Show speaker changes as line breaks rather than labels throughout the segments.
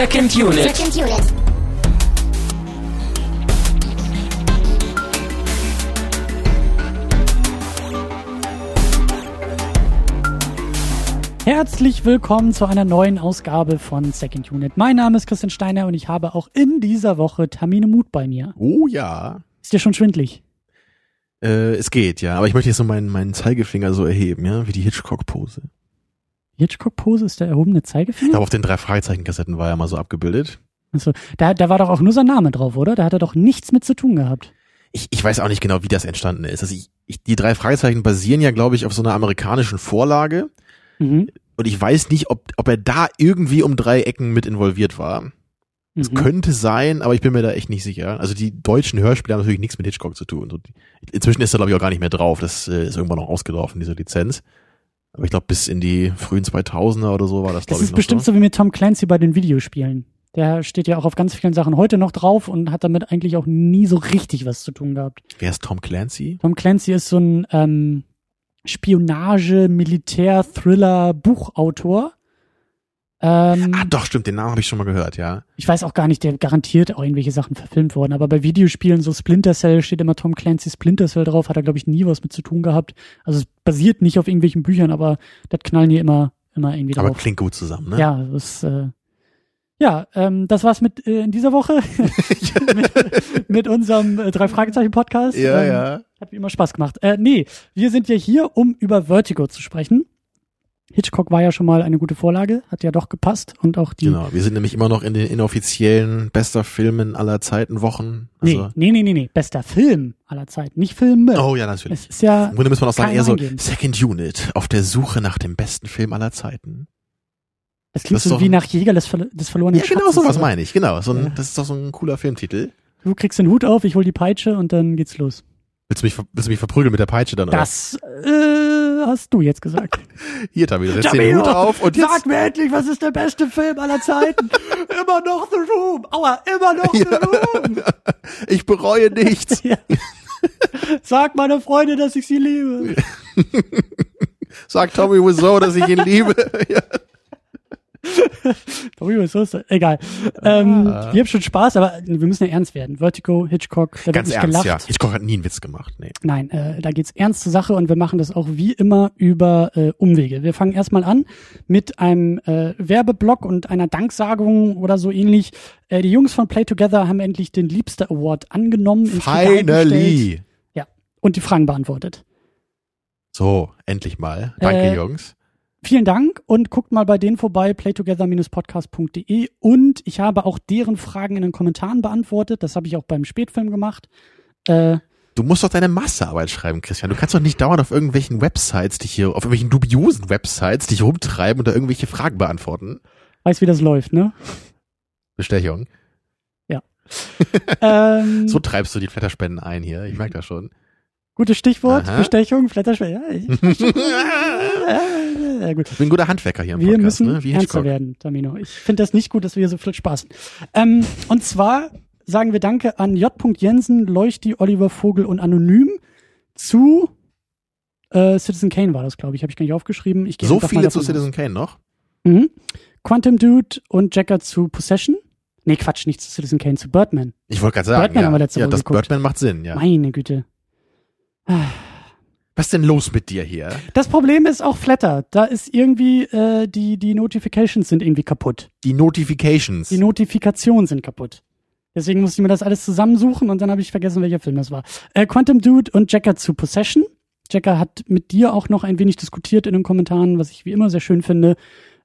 Second Unit.
Second Unit.
Herzlich willkommen zu einer neuen Ausgabe von Second Unit. Mein Name ist Christian Steiner und ich habe auch in dieser Woche Tamine Mut bei mir.
Oh ja.
Ist dir schon schwindlig?
Äh, es geht, ja. Aber ich möchte jetzt so meinen, meinen Zeigefinger so erheben, ja, wie die Hitchcock-Pose.
Hitchcock-Pose ist der erhobene Zeigefinger?
glaube, auf den drei Fragezeichen-Kassetten war er mal so abgebildet.
Also, da, da war doch auch nur sein Name drauf, oder? Da hat er doch nichts mit zu tun gehabt.
Ich, ich weiß auch nicht genau, wie das entstanden ist. Also ich, ich, die drei Fragezeichen basieren ja, glaube ich, auf so einer amerikanischen Vorlage.
Mhm.
Und ich weiß nicht, ob, ob er da irgendwie um drei Ecken mit involviert war. Es
Mhm.
könnte sein, aber ich bin mir da echt nicht sicher. Also die deutschen Hörspiele haben natürlich nichts mit Hitchcock zu tun. Inzwischen ist er, glaube ich, auch gar nicht mehr drauf. Das äh, ist irgendwann noch ausgelaufen, diese Lizenz. Aber ich glaube, bis in die frühen 2000er oder so war das,
Das
glaube ich,
ist
noch
bestimmt
so.
so wie mit Tom Clancy bei den Videospielen. Der steht ja auch auf ganz vielen Sachen heute noch drauf und hat damit eigentlich auch nie so richtig was zu tun gehabt.
Wer ist Tom Clancy?
Tom Clancy ist so ein ähm, Spionage, Militär, Thriller, Buchautor. Ähm,
Ah, doch, stimmt, den Namen habe ich schon mal gehört, ja.
ich weiß auch gar nicht, der garantiert auch irgendwelche Sachen verfilmt worden, aber bei Videospielen so Splinter Cell steht immer Tom Clancy Splinter Cell drauf, hat er glaube ich nie was mit zu tun gehabt. Also es basiert nicht auf irgendwelchen Büchern, aber das knallen hier immer immer irgendwie
Aber
drauf.
klingt gut zusammen, ne?
Ja, das äh, ja, ähm, das war's mit äh, in dieser Woche mit, mit unserem äh, drei Fragezeichen Podcast.
Ja,
ähm,
ja.
Hat wie immer Spaß gemacht. Äh, nee, wir sind ja hier, um über Vertigo zu sprechen. Hitchcock war ja schon mal eine gute Vorlage, hat ja doch gepasst und auch die.
Genau, wir sind nämlich immer noch in den inoffiziellen bester Filmen aller Zeiten Wochen.
Nee,
Also,
nee, nee, nee, nee, bester Film aller Zeiten, nicht Filme.
Oh ja, natürlich.
Es ist ja
Im Grunde muss man auch sagen, eher so
Eingehen.
Second Unit auf der Suche nach dem besten Film aller Zeiten.
das klingt
das
so wie nach Jäger des, Verlo- des verlorenen
Ja, genau
Schatzes,
sowas
oder?
meine ich, genau. So ein,
Ja.
Das ist doch so ein cooler Filmtitel.
Du kriegst den Hut auf, ich hol die Peitsche und dann geht's los.
Willst du mich, ver- willst du mich verprügeln mit der Peitsche dann? oder?
Das äh, hast du jetzt gesagt.
Hier, Tabi, du setzt den Hut auf und jetzt.
Sag mir endlich, was ist der beste Film aller Zeiten? immer noch The Room. Aua, immer noch The Room.
Ich bereue nichts.
Ja. Sag meiner Freundin, dass ich sie liebe.
Sag Tommy Wiseau, dass ich ihn liebe. ja.
Ist das? Egal. Ähm, wir haben schon Spaß, aber wir müssen ja ernst werden. Vertigo, Hitchcock, da wird
Ganz
nicht
ernst,
gelacht.
ja. Hitchcock hat nie einen Witz gemacht. Nee.
Nein, äh, da geht's ernst zur Sache und wir machen das auch wie immer über äh, Umwege. Wir fangen erstmal an mit einem äh, Werbeblock und einer Danksagung oder so ähnlich. Äh, die Jungs von Play Together haben endlich den Liebster Award angenommen.
Finally.
Ja, und die Fragen beantwortet.
So, endlich mal. Danke,
Äh,
Jungs.
Vielen Dank und guckt mal bei denen vorbei, playtogether-podcast.de und ich habe auch deren Fragen in den Kommentaren beantwortet. Das habe ich auch beim Spätfilm gemacht. Äh,
Du musst doch deine Massearbeit schreiben, Christian. Du kannst doch nicht dauernd auf irgendwelchen Websites dich hier, auf irgendwelchen dubiosen Websites dich rumtreiben und da irgendwelche Fragen beantworten.
weiß, wie das läuft, ne?
Bestechung.
ähm,
So treibst du die Flatterspenden ein hier. Ich merke das schon.
Gutes Stichwort,
Aha.
Bestechung, Flatterschwert. Ja, ich, ja, gut.
Ich bin ein guter Handwerker hier im
Wir
Podcast,
müssen
ne? Wie
ernster werden, Tamino. Ich finde das nicht gut, dass wir hier so viel spaßen. Ähm, und zwar sagen wir Danke an J. Jensen, Leuchti, Oliver Vogel und Anonym zu äh, Citizen Kane war das, glaube ich. Habe ich gar nicht aufgeschrieben. Ich
So viele zu Citizen Kane noch?
aus. Mhm. Quantum Dude und Jacker zu Possession. Nee, Quatsch, nicht zu Citizen Kane, zu Birdman.
Ich wollte gerade sagen,
Birdman
ja,
haben wir letzte
ja
Woche
das
geguckt.
Birdman macht Sinn, ja.
Meine Güte.
Was ist denn los mit dir hier?
Das Problem ist auch Flatter. Da ist irgendwie, äh, die, die Notifications sind irgendwie kaputt.
Die Notifications.
Die Notifikationen sind kaputt. Deswegen musste ich mir das alles zusammensuchen und dann habe ich vergessen, welcher Film das war. Äh, Quantum Dude und Jacker zu Possession. Jacker hat mit dir auch noch ein wenig diskutiert in den Kommentaren, was ich wie immer sehr schön finde.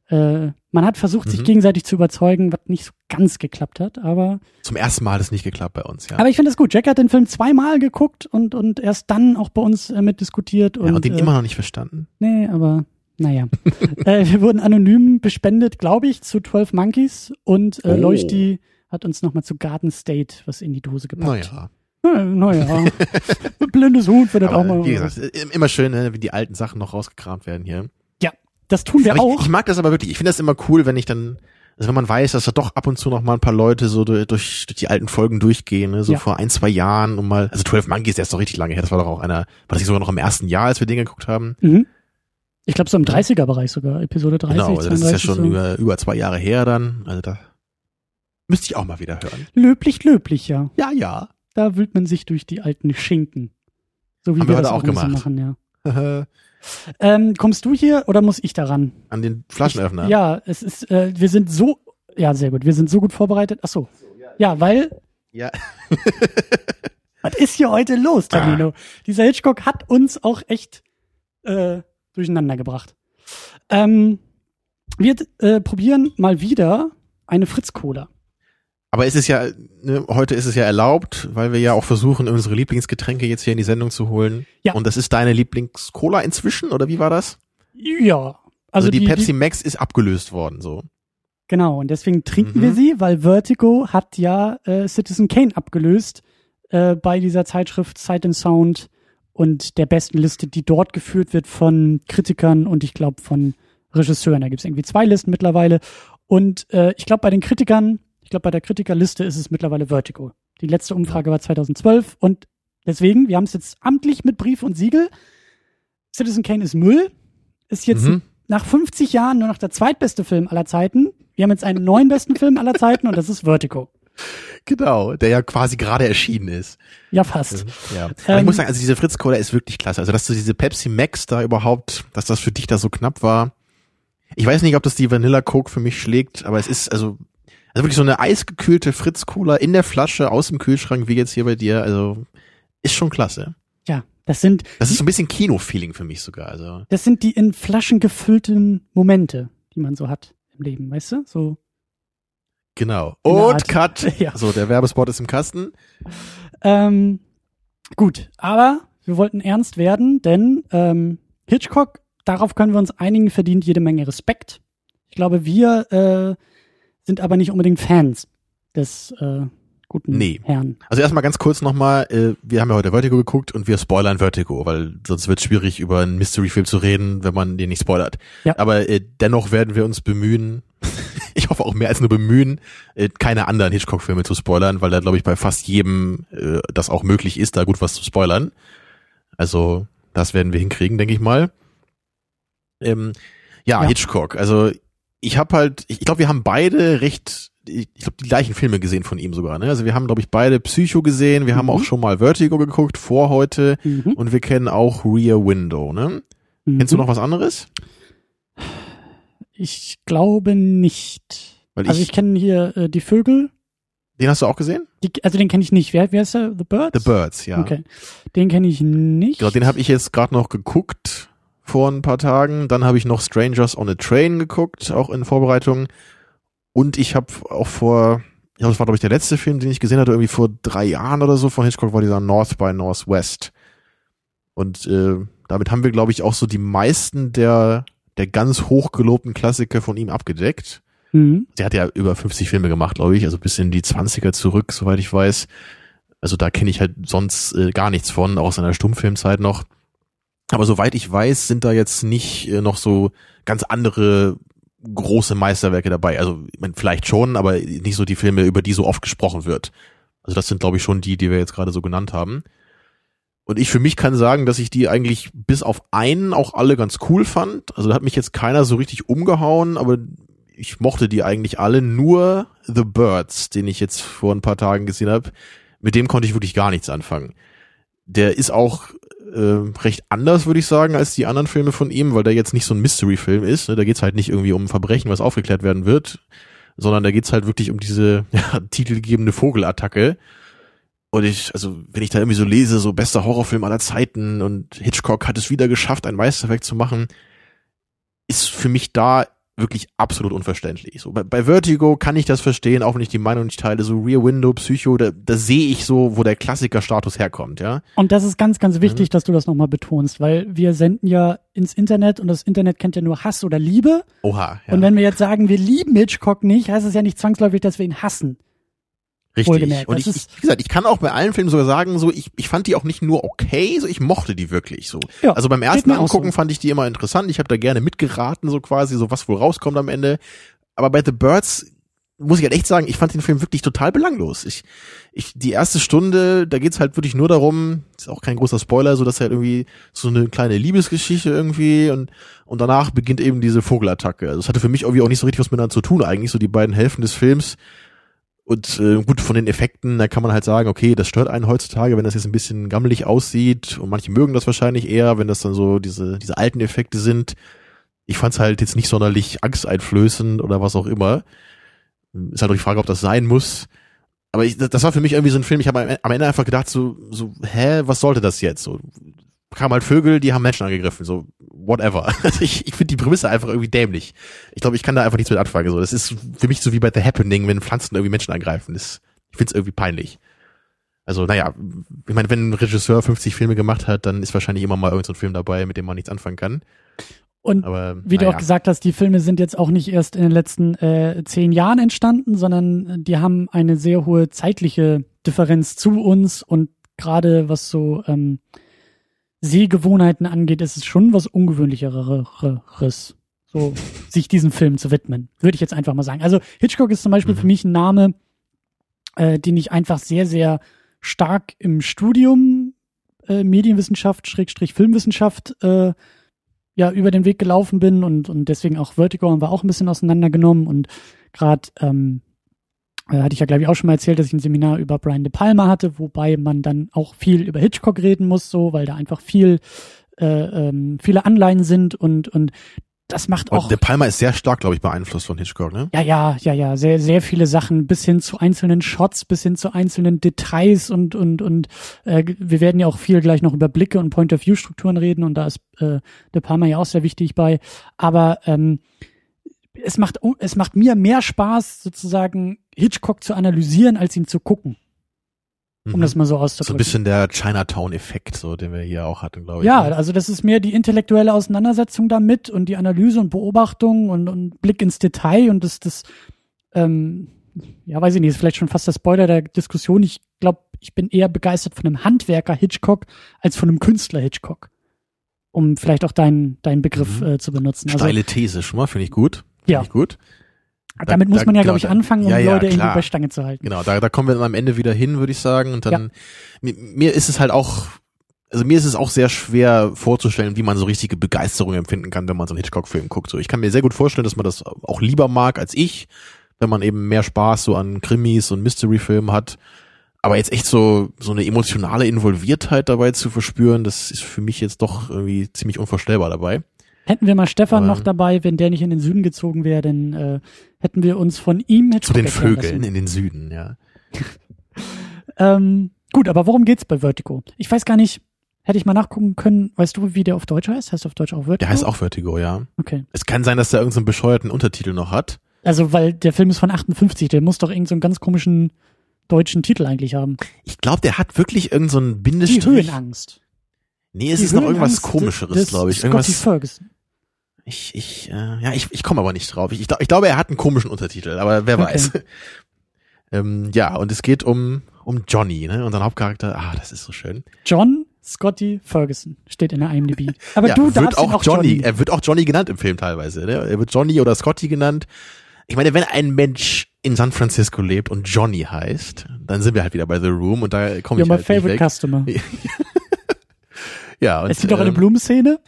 Äh, man hat versucht, sich
Mhm.
gegenseitig zu überzeugen, was nicht so ganz geklappt hat, aber,
Zum ersten Mal hat es nicht geklappt bei uns, ja.
aber ich finde es gut. Jacker hat den Film zweimal geguckt und, und erst dann auch bei uns äh, mitdiskutiert. Und,
ja, und den
äh,
immer noch nicht verstanden.
Nee, aber naja. äh, wir wurden anonym bespendet, glaube ich, zu 12 Monkeys und äh,
Oh.
Leuchti hat uns nochmal zu Garden State was in die Dose gepackt.
Naja.
Naja. Blindes Huhn findet auch
Aber,
mal.
wie gesagt, immer schön, ne, wie die alten Sachen noch rausgekramt werden hier.
Das tun wir
Aber
auch.
ich, ich mag das aber wirklich. Ich finde das immer cool, wenn ich dann, also wenn man weiß, dass da doch ab und zu noch mal ein paar Leute so durch, durch die alten Folgen durchgehen, ne, so
Ja.
vor ein, zwei Jahren und mal, also 12 Monkeys, der ist doch richtig lange her. Das war doch auch einer, war das nicht sogar noch im ersten Jahr, als wir den geguckt haben?
mhm. Ich glaube so im 30er-Bereich sogar, Episode 30,
genau, also das ist ja
32
schon
so.
über, über zwei Jahre her dann. Also da, Müsste ich auch mal wieder hören.
Löblich, löblich, ja.
Ja, ja.
Da wühlt man sich durch die alten Schinken. So wie
Haben
wir,
wir
das
auch
auch
gemacht.
machen, ja. Ähm, kommst du hier oder muss ich daran?
An den Flaschenöffner.
Ja, es ist, äh, wir sind so, ja, sehr gut. Wir sind so gut vorbereitet. Ach so. Ja, weil,
ja.
was ist hier heute los, Tamino? Dieser Hitchcock hat uns auch echt äh, durcheinander gebracht. Ähm, wir äh, probieren mal wieder eine Fritz-Cola.
Aber es ist ja, ne, heute ist es ja erlaubt, weil wir ja auch versuchen, unsere Lieblingsgetränke jetzt hier in die Sendung zu holen.
Ja.
Und das ist deine Lieblings-Cola inzwischen, oder wie war das?
Ja.
Also,
Also,
die,
die,
Pepsi
Die,
Max ist abgelöst worden, so.
genau, und deswegen trinken
Mhm.
wir sie, weil Vertigo hat ja äh, Citizen Kane abgelöst äh, bei dieser Zeitschrift Sight and Sound und der besten Liste, die dort geführt wird von Kritikern und ich glaube von Regisseuren. Da gibt es irgendwie zwei Listen mittlerweile. Und äh, ich glaube, bei den Kritikern, ich glaube, bei der Kritikerliste ist es mittlerweile Vertigo. Die letzte Umfrage war 2012 und deswegen, wir haben es jetzt amtlich mit Brief und Siegel. Citizen Kane ist Müll, ist jetzt
Mhm.
nach 50 Jahren nur noch der zweitbeste Film aller Zeiten. Wir haben jetzt einen neuen besten Film aller Zeiten und das ist Vertigo.
Genau, der ja quasi gerade erschienen ist.
Ja, fast.
Ja. Aber ich
Ähm,
muss sagen, also diese Fritz Cola ist wirklich klasse. Also, dass du diese Pepsi Max da überhaupt, dass das für dich da so knapp war. Ich weiß nicht, ob das die Vanilla Coke für mich schlägt, aber es ist also, also wirklich so eine eisgekühlte Fritz Cola in der Flasche aus dem Kühlschrank, wie jetzt hier bei dir. Also, ist schon klasse.
Ja, das sind,
Das ist so ein bisschen Kino-Feeling für mich sogar. Also,
das sind die in Flaschen gefüllten Momente, die man so hat im Leben, weißt du? So,
genau. Und. Cut.
Ja.
So, der Werbespot ist im Kasten.
ähm, gut, aber wir wollten ernst werden, denn ähm, Hitchcock, darauf können wir uns einigen, verdient jede Menge Respekt. Ich glaube, wir äh, sind aber nicht unbedingt Fans des äh, guten
Nee.
Herrn.
Also erstmal ganz kurz nochmal, äh, wir haben ja heute Vertigo geguckt und wir spoilern Vertigo, weil sonst wird es schwierig, über einen Mystery-Film zu reden, wenn man den nicht spoilert.
Ja.
Aber äh, dennoch werden wir uns bemühen, ich hoffe auch mehr als nur bemühen, äh, keine anderen Hitchcock-Filme zu spoilern, weil da glaube ich bei fast jedem äh, das auch möglich ist, da gut was zu spoilern. Also das werden wir hinkriegen, denke ich mal. Ähm, ja,
Ja.
Hitchcock. Also ich habe halt, ich glaube, wir haben beide recht, ich glaube, die gleichen Filme gesehen von ihm sogar. Ne? Also wir haben, glaube ich, beide Psycho gesehen. Wir haben
Mhm.
auch schon mal Vertigo geguckt vor heute
Mhm.
und wir kennen auch Rear Window. Ne? Kennst du
Mhm.
noch was anderes?
Ich glaube nicht.
Weil
Also
ich,
ich kenne hier äh, die Vögel.
den hast du auch gesehen?
Die, also den kenne ich nicht. Wer, wer ist der? The Birds?
The Birds, ja.
Okay. Den kenne ich nicht.
Genau, den habe ich jetzt gerade noch geguckt vor ein paar Tagen. Dann habe ich noch Strangers on a Train geguckt, auch in Vorbereitung. Und ich habe auch vor, ich glaube, das war glaube ich der letzte Film, den ich gesehen hatte, irgendwie vor drei Jahren oder so von Hitchcock, war dieser North by Northwest. Und äh, damit haben wir, glaube ich, auch so die meisten der der ganz hochgelobten Klassiker von ihm abgedeckt.
Mhm.
Der hat ja über 50 Filme gemacht, glaube ich, also bis in die 20er zurück, soweit ich weiß. Also da kenne ich halt sonst äh, gar nichts von, auch aus seiner Stummfilmzeit noch. Aber soweit ich weiß, sind da jetzt nicht äh, noch so ganz andere große Meisterwerke dabei. Also vielleicht schon, aber nicht so die Filme, über die so oft gesprochen wird. Also das sind, glaube ich, schon die, die wir jetzt gerade so genannt haben. Und ich für mich kann sagen, dass ich die eigentlich bis auf einen auch alle ganz cool fand. Also da hat mich jetzt keiner so richtig umgehauen, aber ich mochte die eigentlich alle. Nur The Birds, den ich jetzt vor ein paar Tagen gesehen habe, mit dem konnte ich wirklich gar nichts anfangen. Der ist auch äh, recht anders, würde ich sagen, als die anderen Filme von ihm, weil der jetzt nicht so ein Mystery-Film ist. Ne? Da geht's halt nicht irgendwie um ein Verbrechen, was aufgeklärt werden wird, sondern da geht's halt wirklich um diese ja, titelgebende Vogelattacke. Und ich, also, wenn ich da irgendwie so lese, so bester Horrorfilm aller Zeiten und Hitchcock hat es wieder geschafft, ein Meisterwerk zu machen, ist für mich da wirklich absolut unverständlich. So, bei, bei Vertigo kann ich das verstehen, auch wenn ich die Meinung nicht teile, so Rear Window, Psycho, da, da sehe ich so, wo der Klassikerstatus herkommt, ja.
Und das ist ganz, ganz wichtig, dass du das nochmal betonst, weil wir senden ja ins Internet und das Internet kennt ja nur Hass oder Liebe.
Oha, ja.
Und wenn wir jetzt sagen, wir lieben Hitchcock nicht, heißt es ja nicht zwangsläufig, dass wir ihn hassen.
Richtig. Und
das
ich, ich, wie gesagt, ich kann auch bei allen Filmen sogar sagen, so, ich, ich fand die auch nicht nur okay, so, ich mochte die wirklich, so.
Ja,
also beim ersten Angucken
so.
fand ich die immer interessant, ich habe da gerne mitgeraten, so quasi, so was wohl rauskommt am Ende. Aber bei The Birds muss ich halt echt sagen, ich fand den Film wirklich total belanglos. Ich, ich, die erste Stunde, da geht's halt wirklich nur darum, ist auch kein großer Spoiler, so dass halt irgendwie so eine kleine Liebesgeschichte irgendwie und, und danach beginnt eben diese Vogelattacke. Also es hatte für mich irgendwie auch nicht so richtig was miteinander zu tun eigentlich, so die beiden Hälften des Films Und äh, gut, von den Effekten, da kann man halt sagen, okay, das stört einen heutzutage, wenn das jetzt ein bisschen gammelig aussieht. Und manche mögen das wahrscheinlich eher, wenn das dann so diese, diese alten Effekte sind. Ich fand's halt jetzt nicht sonderlich angsteinflößend oder was auch immer. Ist halt auch die Frage, ob das sein muss. Aber ich, das war für mich irgendwie so ein Film, ich habe am Ende einfach gedacht, so, so, hä, was sollte das jetzt? So, kamen halt Vögel, die haben Menschen angegriffen, so whatever. Also ich, ich finde die Prämisse einfach irgendwie dämlich. Ich glaube, ich kann da einfach nichts mit anfangen. So, das ist für mich so wie bei The Happening, wenn Pflanzen irgendwie Menschen angreifen. Das, ich finde es irgendwie peinlich. Also, naja, ich meine, wenn ein Regisseur 50 Filme gemacht hat, dann ist wahrscheinlich immer mal irgendein so Film dabei, mit dem man nichts anfangen kann.
Und Aber, wie naja. du auch gesagt hast, die Filme sind jetzt auch nicht erst in den letzten äh, zehn Jahren entstanden, sondern die haben eine sehr hohe zeitliche Differenz zu uns und gerade was so ähm, Sehgewohnheiten angeht, ist es schon was Ungewöhnlicheres, so sich diesem Film zu widmen. Würde ich jetzt einfach mal sagen. Also Hitchcock ist zum Beispiel mhm. für mich ein Name, äh, den ich einfach sehr, sehr stark im Studium äh, Medienwissenschaft, Schrägstrich Filmwissenschaft, äh, ja, über den Weg gelaufen bin und, und deswegen auch Vertigo haben wir auch ein bisschen auseinandergenommen und gerade ähm, äh, hatte ich ja, glaube ich, auch schon mal erzählt, dass ich ein Seminar über Brian De Palma hatte, wobei man dann auch viel über Hitchcock reden muss, so, weil da einfach viel, äh, ähm, viele Anleihen sind und, und das macht auch. Und
De Palma ist sehr stark, glaube ich, beeinflusst von Hitchcock, ne?
Ja, ja, ja, ja, sehr, sehr viele Sachen, bis hin zu einzelnen Shots, bis hin zu einzelnen Details und und und äh, wir werden ja auch viel gleich noch über Blicke und Point-of-View-Strukturen reden und da ist äh, De Palma ja auch sehr wichtig bei. Aber ähm, es macht, es macht mir mehr Spaß, sozusagen Hitchcock zu analysieren, als ihn zu gucken. Um mhm. das mal so auszudrücken.
So ein bisschen der Chinatown-Effekt, so, den wir hier auch hatten, glaube ich.
Ja, ne? also das ist mehr die intellektuelle Auseinandersetzung damit und die Analyse und Beobachtung und, und Blick ins Detail und das, das, ähm, ja, weiß ich nicht, ist vielleicht schon fast der Spoiler der Diskussion. Ich glaube, ich bin eher begeistert von einem Handwerker Hitchcock als von einem Künstler Hitchcock. Um vielleicht auch deinen, deinen Begriff mhm. äh, zu benutzen.
Also, Steile These schon mal, finde ich gut.
Ja.
Ich gut.
Da, Damit muss man ja, glaube ich, anfangen, um ja, ja, Leute irgendwie bei Stange zu halten.
Genau, da, da kommen wir dann am Ende wieder hin, würde ich sagen. Und dann, mir, mir ist es halt auch, also mir ist es auch sehr schwer vorzustellen, wie man so richtige Begeisterung empfinden kann, wenn man so einen Hitchcock-Film guckt. So, ich kann mir sehr gut vorstellen, dass man das auch lieber mag als ich, wenn man eben mehr Spaß so an Krimis und Mystery-Filmen hat. Aber jetzt echt so, so eine emotionale Involviertheit dabei zu verspüren, das ist für mich jetzt doch irgendwie ziemlich unvorstellbar dabei.
Hätten wir mal Stefan ähm, noch dabei, wenn der nicht in den Süden gezogen wäre, dann äh, hätten wir uns von ihm
Hitchcock Zu den Vögeln lassen. in den Süden, ja.
ähm, gut, aber worum geht's bei Vertigo? Ich weiß gar nicht, hätte ich mal nachgucken können, weißt du, wie der auf Deutsch heißt? Heißt auf Deutsch auch Vertigo?
Der heißt auch Vertigo, ja.
Okay.
Es kann sein, dass der irgendeinen so bescheuerten Untertitel noch hat.
Also, weil der Film ist von 58, der muss doch irgendeinen so ganz komischen deutschen Titel eigentlich haben.
Ich glaube, der hat wirklich irgendeinen so Bindestrich.
Die Höhenangst.
Nee, es Die ist noch irgendwas komischeres, glaube ich.
Irgendwas, Ferguson.
Ich, ich, äh, ja, ich, ich komme aber nicht drauf. Ich, ich, ich glaube, er hat einen komischen Untertitel, aber wer okay. weiß. ähm, ja, und es geht um, um Johnny, ne? Unseren Hauptcharakter. Ah, das ist so schön.
John Scotty Ferguson steht in der IMDb. Aber ja, du darfst
auch,
auch
Johnny. Johnny. Er wird auch Johnny genannt im Film teilweise. Ne? Er wird Johnny oder Scotty genannt. Ich meine, wenn ein Mensch in San Francisco lebt und Johnny heißt, dann sind wir halt wieder bei The Room und da komme ich halt favorite
customer.
ja. Und,
es gibt doch eine ähm, Blumenszene.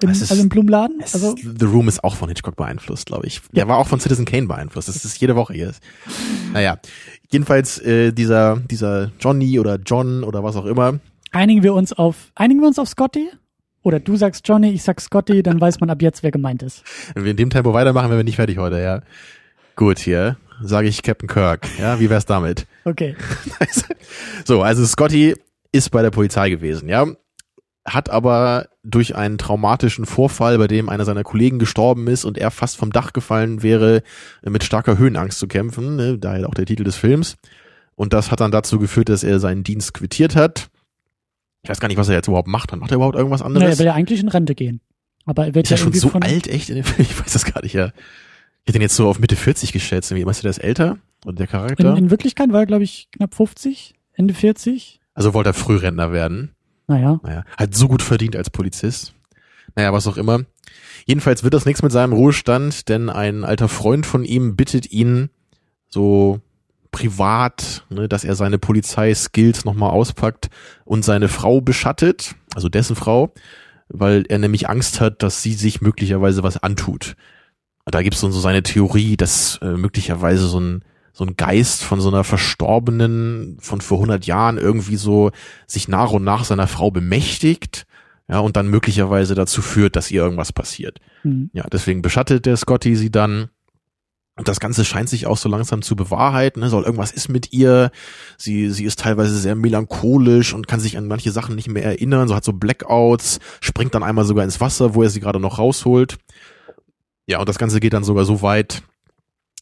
Im, ist, also im Blumenladen? Also
The Room ist auch von Hitchcock beeinflusst, glaube ich. Der ja. war auch von Citizen Kane beeinflusst. Das ist jede Woche hier. Naja, jedenfalls äh, dieser dieser Johnny oder John oder was auch immer.
Einigen wir uns auf einigen wir uns auf Scotty? Oder du sagst Johnny, ich sag Scotty, dann weiß man ab jetzt, wer gemeint ist.
Wenn wir in dem Tempo weitermachen, werden wir nicht fertig heute, ja. Gut, hier sage ich Captain Kirk. Ja, wie wär's damit?
Okay.
so, also Scotty ist bei der Polizei gewesen, ja hat aber durch einen traumatischen Vorfall, bei dem einer seiner Kollegen gestorben ist und er fast vom Dach gefallen wäre, mit starker Höhenangst zu kämpfen, ne, daher auch der Titel des Films. Und das hat dann dazu geführt, dass er seinen Dienst quittiert hat. Ich weiß gar nicht, was er jetzt überhaupt macht. Macht er überhaupt irgendwas anderes?
Nee, er will ja eigentlich in Rente gehen. Aber er wird
ist ja schon so alt, echt? Ich weiß das gar nicht, ja. Ich hätte ihn jetzt so auf Mitte 40 geschätzt. Meinst du, der ist älter? Oder der Charakter?
In, in Wirklichkeit war er, glaube ich, knapp 50, Ende 40.
Also wollte er Frührentner werden.
Naja.
Naja, hat so gut verdient als Polizist. Naja, was auch immer. Jedenfalls wird das nichts mit seinem Ruhestand, denn ein alter Freund von ihm bittet ihn so privat, ne, dass er seine Polizeiskills nochmal auspackt und seine Frau beschattet, also dessen Frau, weil er nämlich Angst hat, dass sie sich möglicherweise was antut. Da gibt's so seine Theorie, dass äh, möglicherweise so ein so ein Geist von so einer Verstorbenen von vor 100 Jahren irgendwie so sich nach und nach seiner Frau bemächtigt, ja, und dann möglicherweise dazu führt, dass ihr irgendwas passiert. Mhm. Ja, deswegen beschattet der Scotty sie dann. Und das Ganze scheint sich auch so langsam zu bewahrheiten. Ne? Soll irgendwas ist mit ihr. Sie, sie ist teilweise sehr melancholisch und kann sich an manche Sachen nicht mehr erinnern. So hat so Blackouts, springt dann einmal sogar ins Wasser, wo er sie gerade noch rausholt. Ja, und das Ganze geht dann sogar so weit,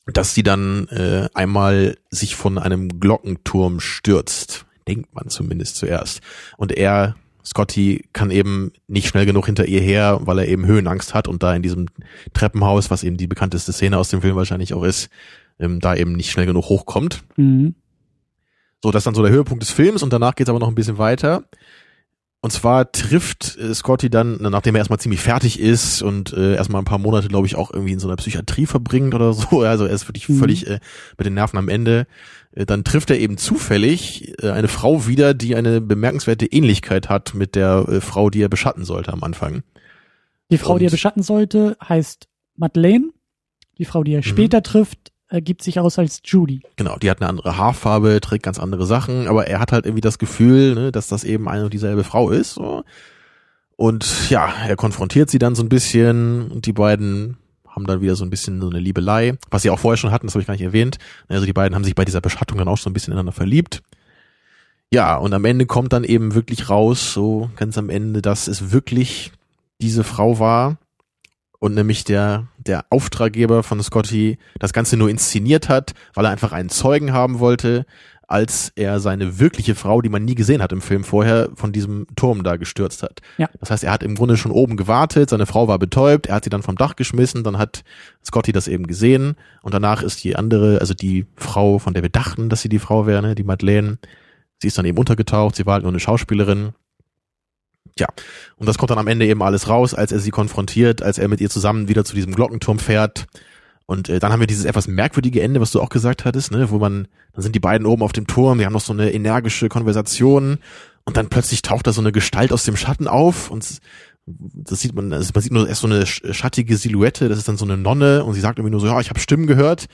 dass sie dann äh, einmal sich von einem Glockenturm stürzt. Denkt man zumindest zuerst. Und er, Scotty, kann eben nicht schnell genug hinter ihr her, weil er eben Höhenangst hat und da in diesem Treppenhaus, was eben die bekannteste Szene aus dem Film wahrscheinlich auch ist, ähm, da eben nicht schnell genug hochkommt. Mhm. So, das ist dann so der Höhepunkt des Films und danach geht's aber noch ein bisschen weiter. Und zwar trifft äh, Scotty dann, nachdem er erstmal ziemlich fertig ist und äh, erstmal ein paar Monate, glaube ich, auch irgendwie in so einer Psychiatrie verbringt oder so, also er ist wirklich mhm. völlig äh, mit den Nerven am Ende, äh, dann trifft er eben zufällig äh, eine Frau wieder, die eine bemerkenswerte Ähnlichkeit hat mit der äh, Frau, die er beschatten sollte am Anfang.
Die Frau, und, die er beschatten sollte, heißt Madeleine. Die Frau, die er mhm. später trifft, ergibt sich aus als Judy.
Genau, die hat eine andere Haarfarbe, trägt ganz andere Sachen, aber er hat halt irgendwie das Gefühl, ne, dass das eben eine und dieselbe Frau ist. So. Und ja, er konfrontiert sie dann so ein bisschen und die beiden haben dann wieder so ein bisschen so eine Liebelei, was sie auch vorher schon hatten, das habe ich gar nicht erwähnt. Also die beiden haben sich bei dieser Beschattung dann auch so ein bisschen ineinander verliebt. Ja, und am Ende kommt dann eben wirklich raus, so ganz am Ende, dass es wirklich diese Frau war, und nämlich der, der Auftraggeber von Scotty das Ganze nur inszeniert hat, weil er einfach einen Zeugen haben wollte, als er seine wirkliche Frau, die man nie gesehen hat im Film vorher, von diesem Turm da gestürzt hat. Ja. Das heißt, er hat im Grunde schon oben gewartet, seine Frau war betäubt, er hat sie dann vom Dach geschmissen, dann hat Scotty das eben gesehen und danach ist die andere, also die Frau, von der wir dachten, dass sie die Frau wäre, ne, die Madeleine, sie ist dann eben untergetaucht, sie war halt nur eine Schauspielerin ja, und das kommt dann am Ende eben alles raus, als er sie konfrontiert, als er mit ihr zusammen wieder zu diesem Glockenturm fährt. Und äh, dann haben wir dieses etwas merkwürdige Ende, was du auch gesagt hattest, ne, wo man, dann sind die beiden oben auf dem Turm, die haben noch so eine energische Konversation und dann plötzlich taucht da so eine Gestalt aus dem Schatten auf und das sieht man, also man sieht nur erst so eine schattige Silhouette, das ist dann so eine Nonne und sie sagt irgendwie nur so, ja, ich habe Stimmen gehört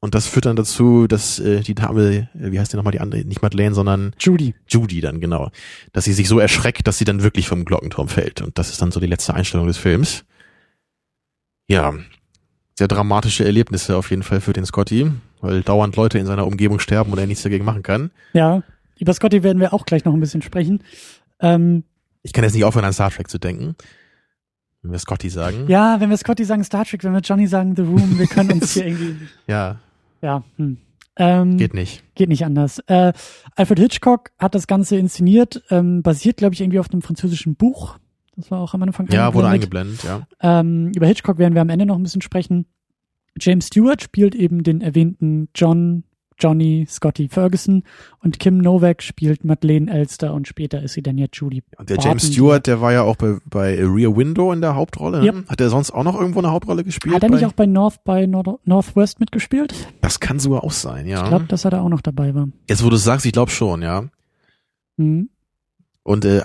und das führt dann dazu, dass äh, die Dame, äh, wie heißt die nochmal die andere, nicht Madeleine, sondern
Judy.
Judy dann, genau. Dass sie sich so erschreckt, dass sie dann wirklich vom Glockenturm fällt. Und das ist dann so die letzte Einstellung des Films. Ja, sehr dramatische Erlebnisse auf jeden Fall für den Scotty, weil dauernd Leute in seiner Umgebung sterben und er nichts dagegen machen kann.
Ja, über Scotty werden wir auch gleich noch ein bisschen sprechen. Ähm,
ich kann jetzt nicht aufhören, an Star Trek zu denken. Wenn wir Scotty sagen.
Ja, wenn wir Scotty sagen Star Trek, wenn wir Johnny sagen The Room, wir können uns hier irgendwie.
Ja,
ja, hm. Ähm,
geht nicht.
Geht nicht anders. Äh, Alfred Hitchcock hat das Ganze inszeniert, ähm, basiert, glaube ich, irgendwie auf einem französischen Buch. Das war auch am Anfang
Ja, wurde eingeblendet, ja.
Ähm, über Hitchcock werden wir am Ende noch ein bisschen sprechen. James Stewart spielt eben den erwähnten John Johnny Scotty Ferguson und Kim Novak spielt Madeleine Elster und später ist sie dann ja Judy.
Und der Barton. James Stewart, der war ja auch bei, bei Rear Window in der Hauptrolle. Ne? Yep. Hat er sonst auch noch irgendwo eine Hauptrolle gespielt?
Hat er nicht auch bei North by Nord Northwest mitgespielt?
Das kann sogar auch sein, ja.
Ich glaube, dass er da auch noch dabei war.
Jetzt, wo du es sagst, ich glaube schon, ja. Mhm. Und äh,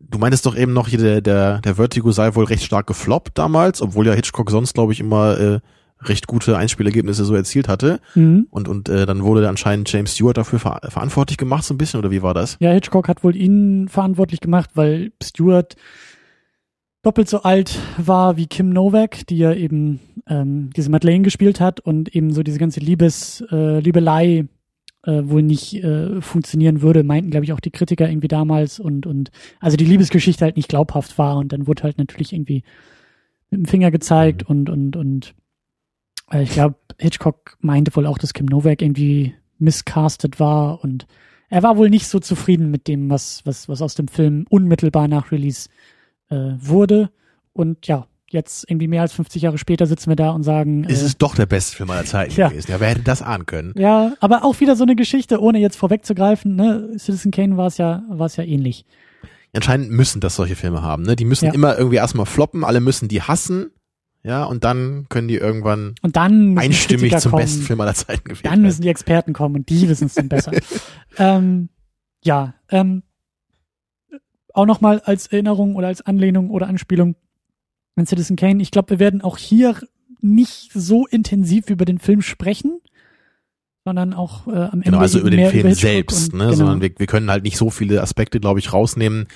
du meintest doch eben noch hier, der, der, der Vertigo sei wohl recht stark gefloppt damals, obwohl ja Hitchcock sonst, glaube ich, immer äh, recht gute Einspielergebnisse so erzielt hatte. Mhm. Und, und äh, dann wurde anscheinend James Stewart dafür ver verantwortlich gemacht, so ein bisschen, oder wie war das?
Ja, Hitchcock hat wohl ihn verantwortlich gemacht, weil Stewart doppelt so alt war wie Kim Novak, die ja eben ähm, diese Madeleine gespielt hat und eben so diese ganze Liebes, äh, Liebelei äh, wohl nicht äh, funktionieren würde, meinten, glaube ich, auch die Kritiker irgendwie damals und, und also die Liebesgeschichte halt nicht glaubhaft war und dann wurde halt natürlich irgendwie mit dem Finger gezeigt mhm. und, und, und ich glaube, Hitchcock meinte wohl auch, dass Kim Novak irgendwie miscastet war und er war wohl nicht so zufrieden mit dem, was, was, was aus dem Film unmittelbar nach Release äh, wurde. Und ja, jetzt irgendwie mehr als 50 Jahre später sitzen wir da und sagen.
Ist äh, es doch der beste Film aller Zeiten ja. gewesen. Ja, wer hätte das ahnen können?
Ja, aber auch wieder so eine Geschichte, ohne jetzt vorwegzugreifen, ne? Citizen Kane war es ja, war es ja ähnlich.
Anscheinend müssen das solche Filme haben, ne? Die müssen ja. immer irgendwie erstmal floppen, alle müssen die hassen ja, und dann können die irgendwann
und dann
einstimmig zum kommen. besten Film aller Zeiten gewählt
Dann müssen die Experten kommen und die wissen es dann besser. ähm, ja, ähm, auch nochmal als Erinnerung oder als Anlehnung oder Anspielung an Citizen Kane. Ich glaube, wir werden auch hier nicht so intensiv über den Film sprechen, sondern auch äh, am Ende
Genau, also über den Film selbst,
und,
ne?
genau.
Sondern wir, wir können halt nicht so viele Aspekte, glaube ich, rausnehmen,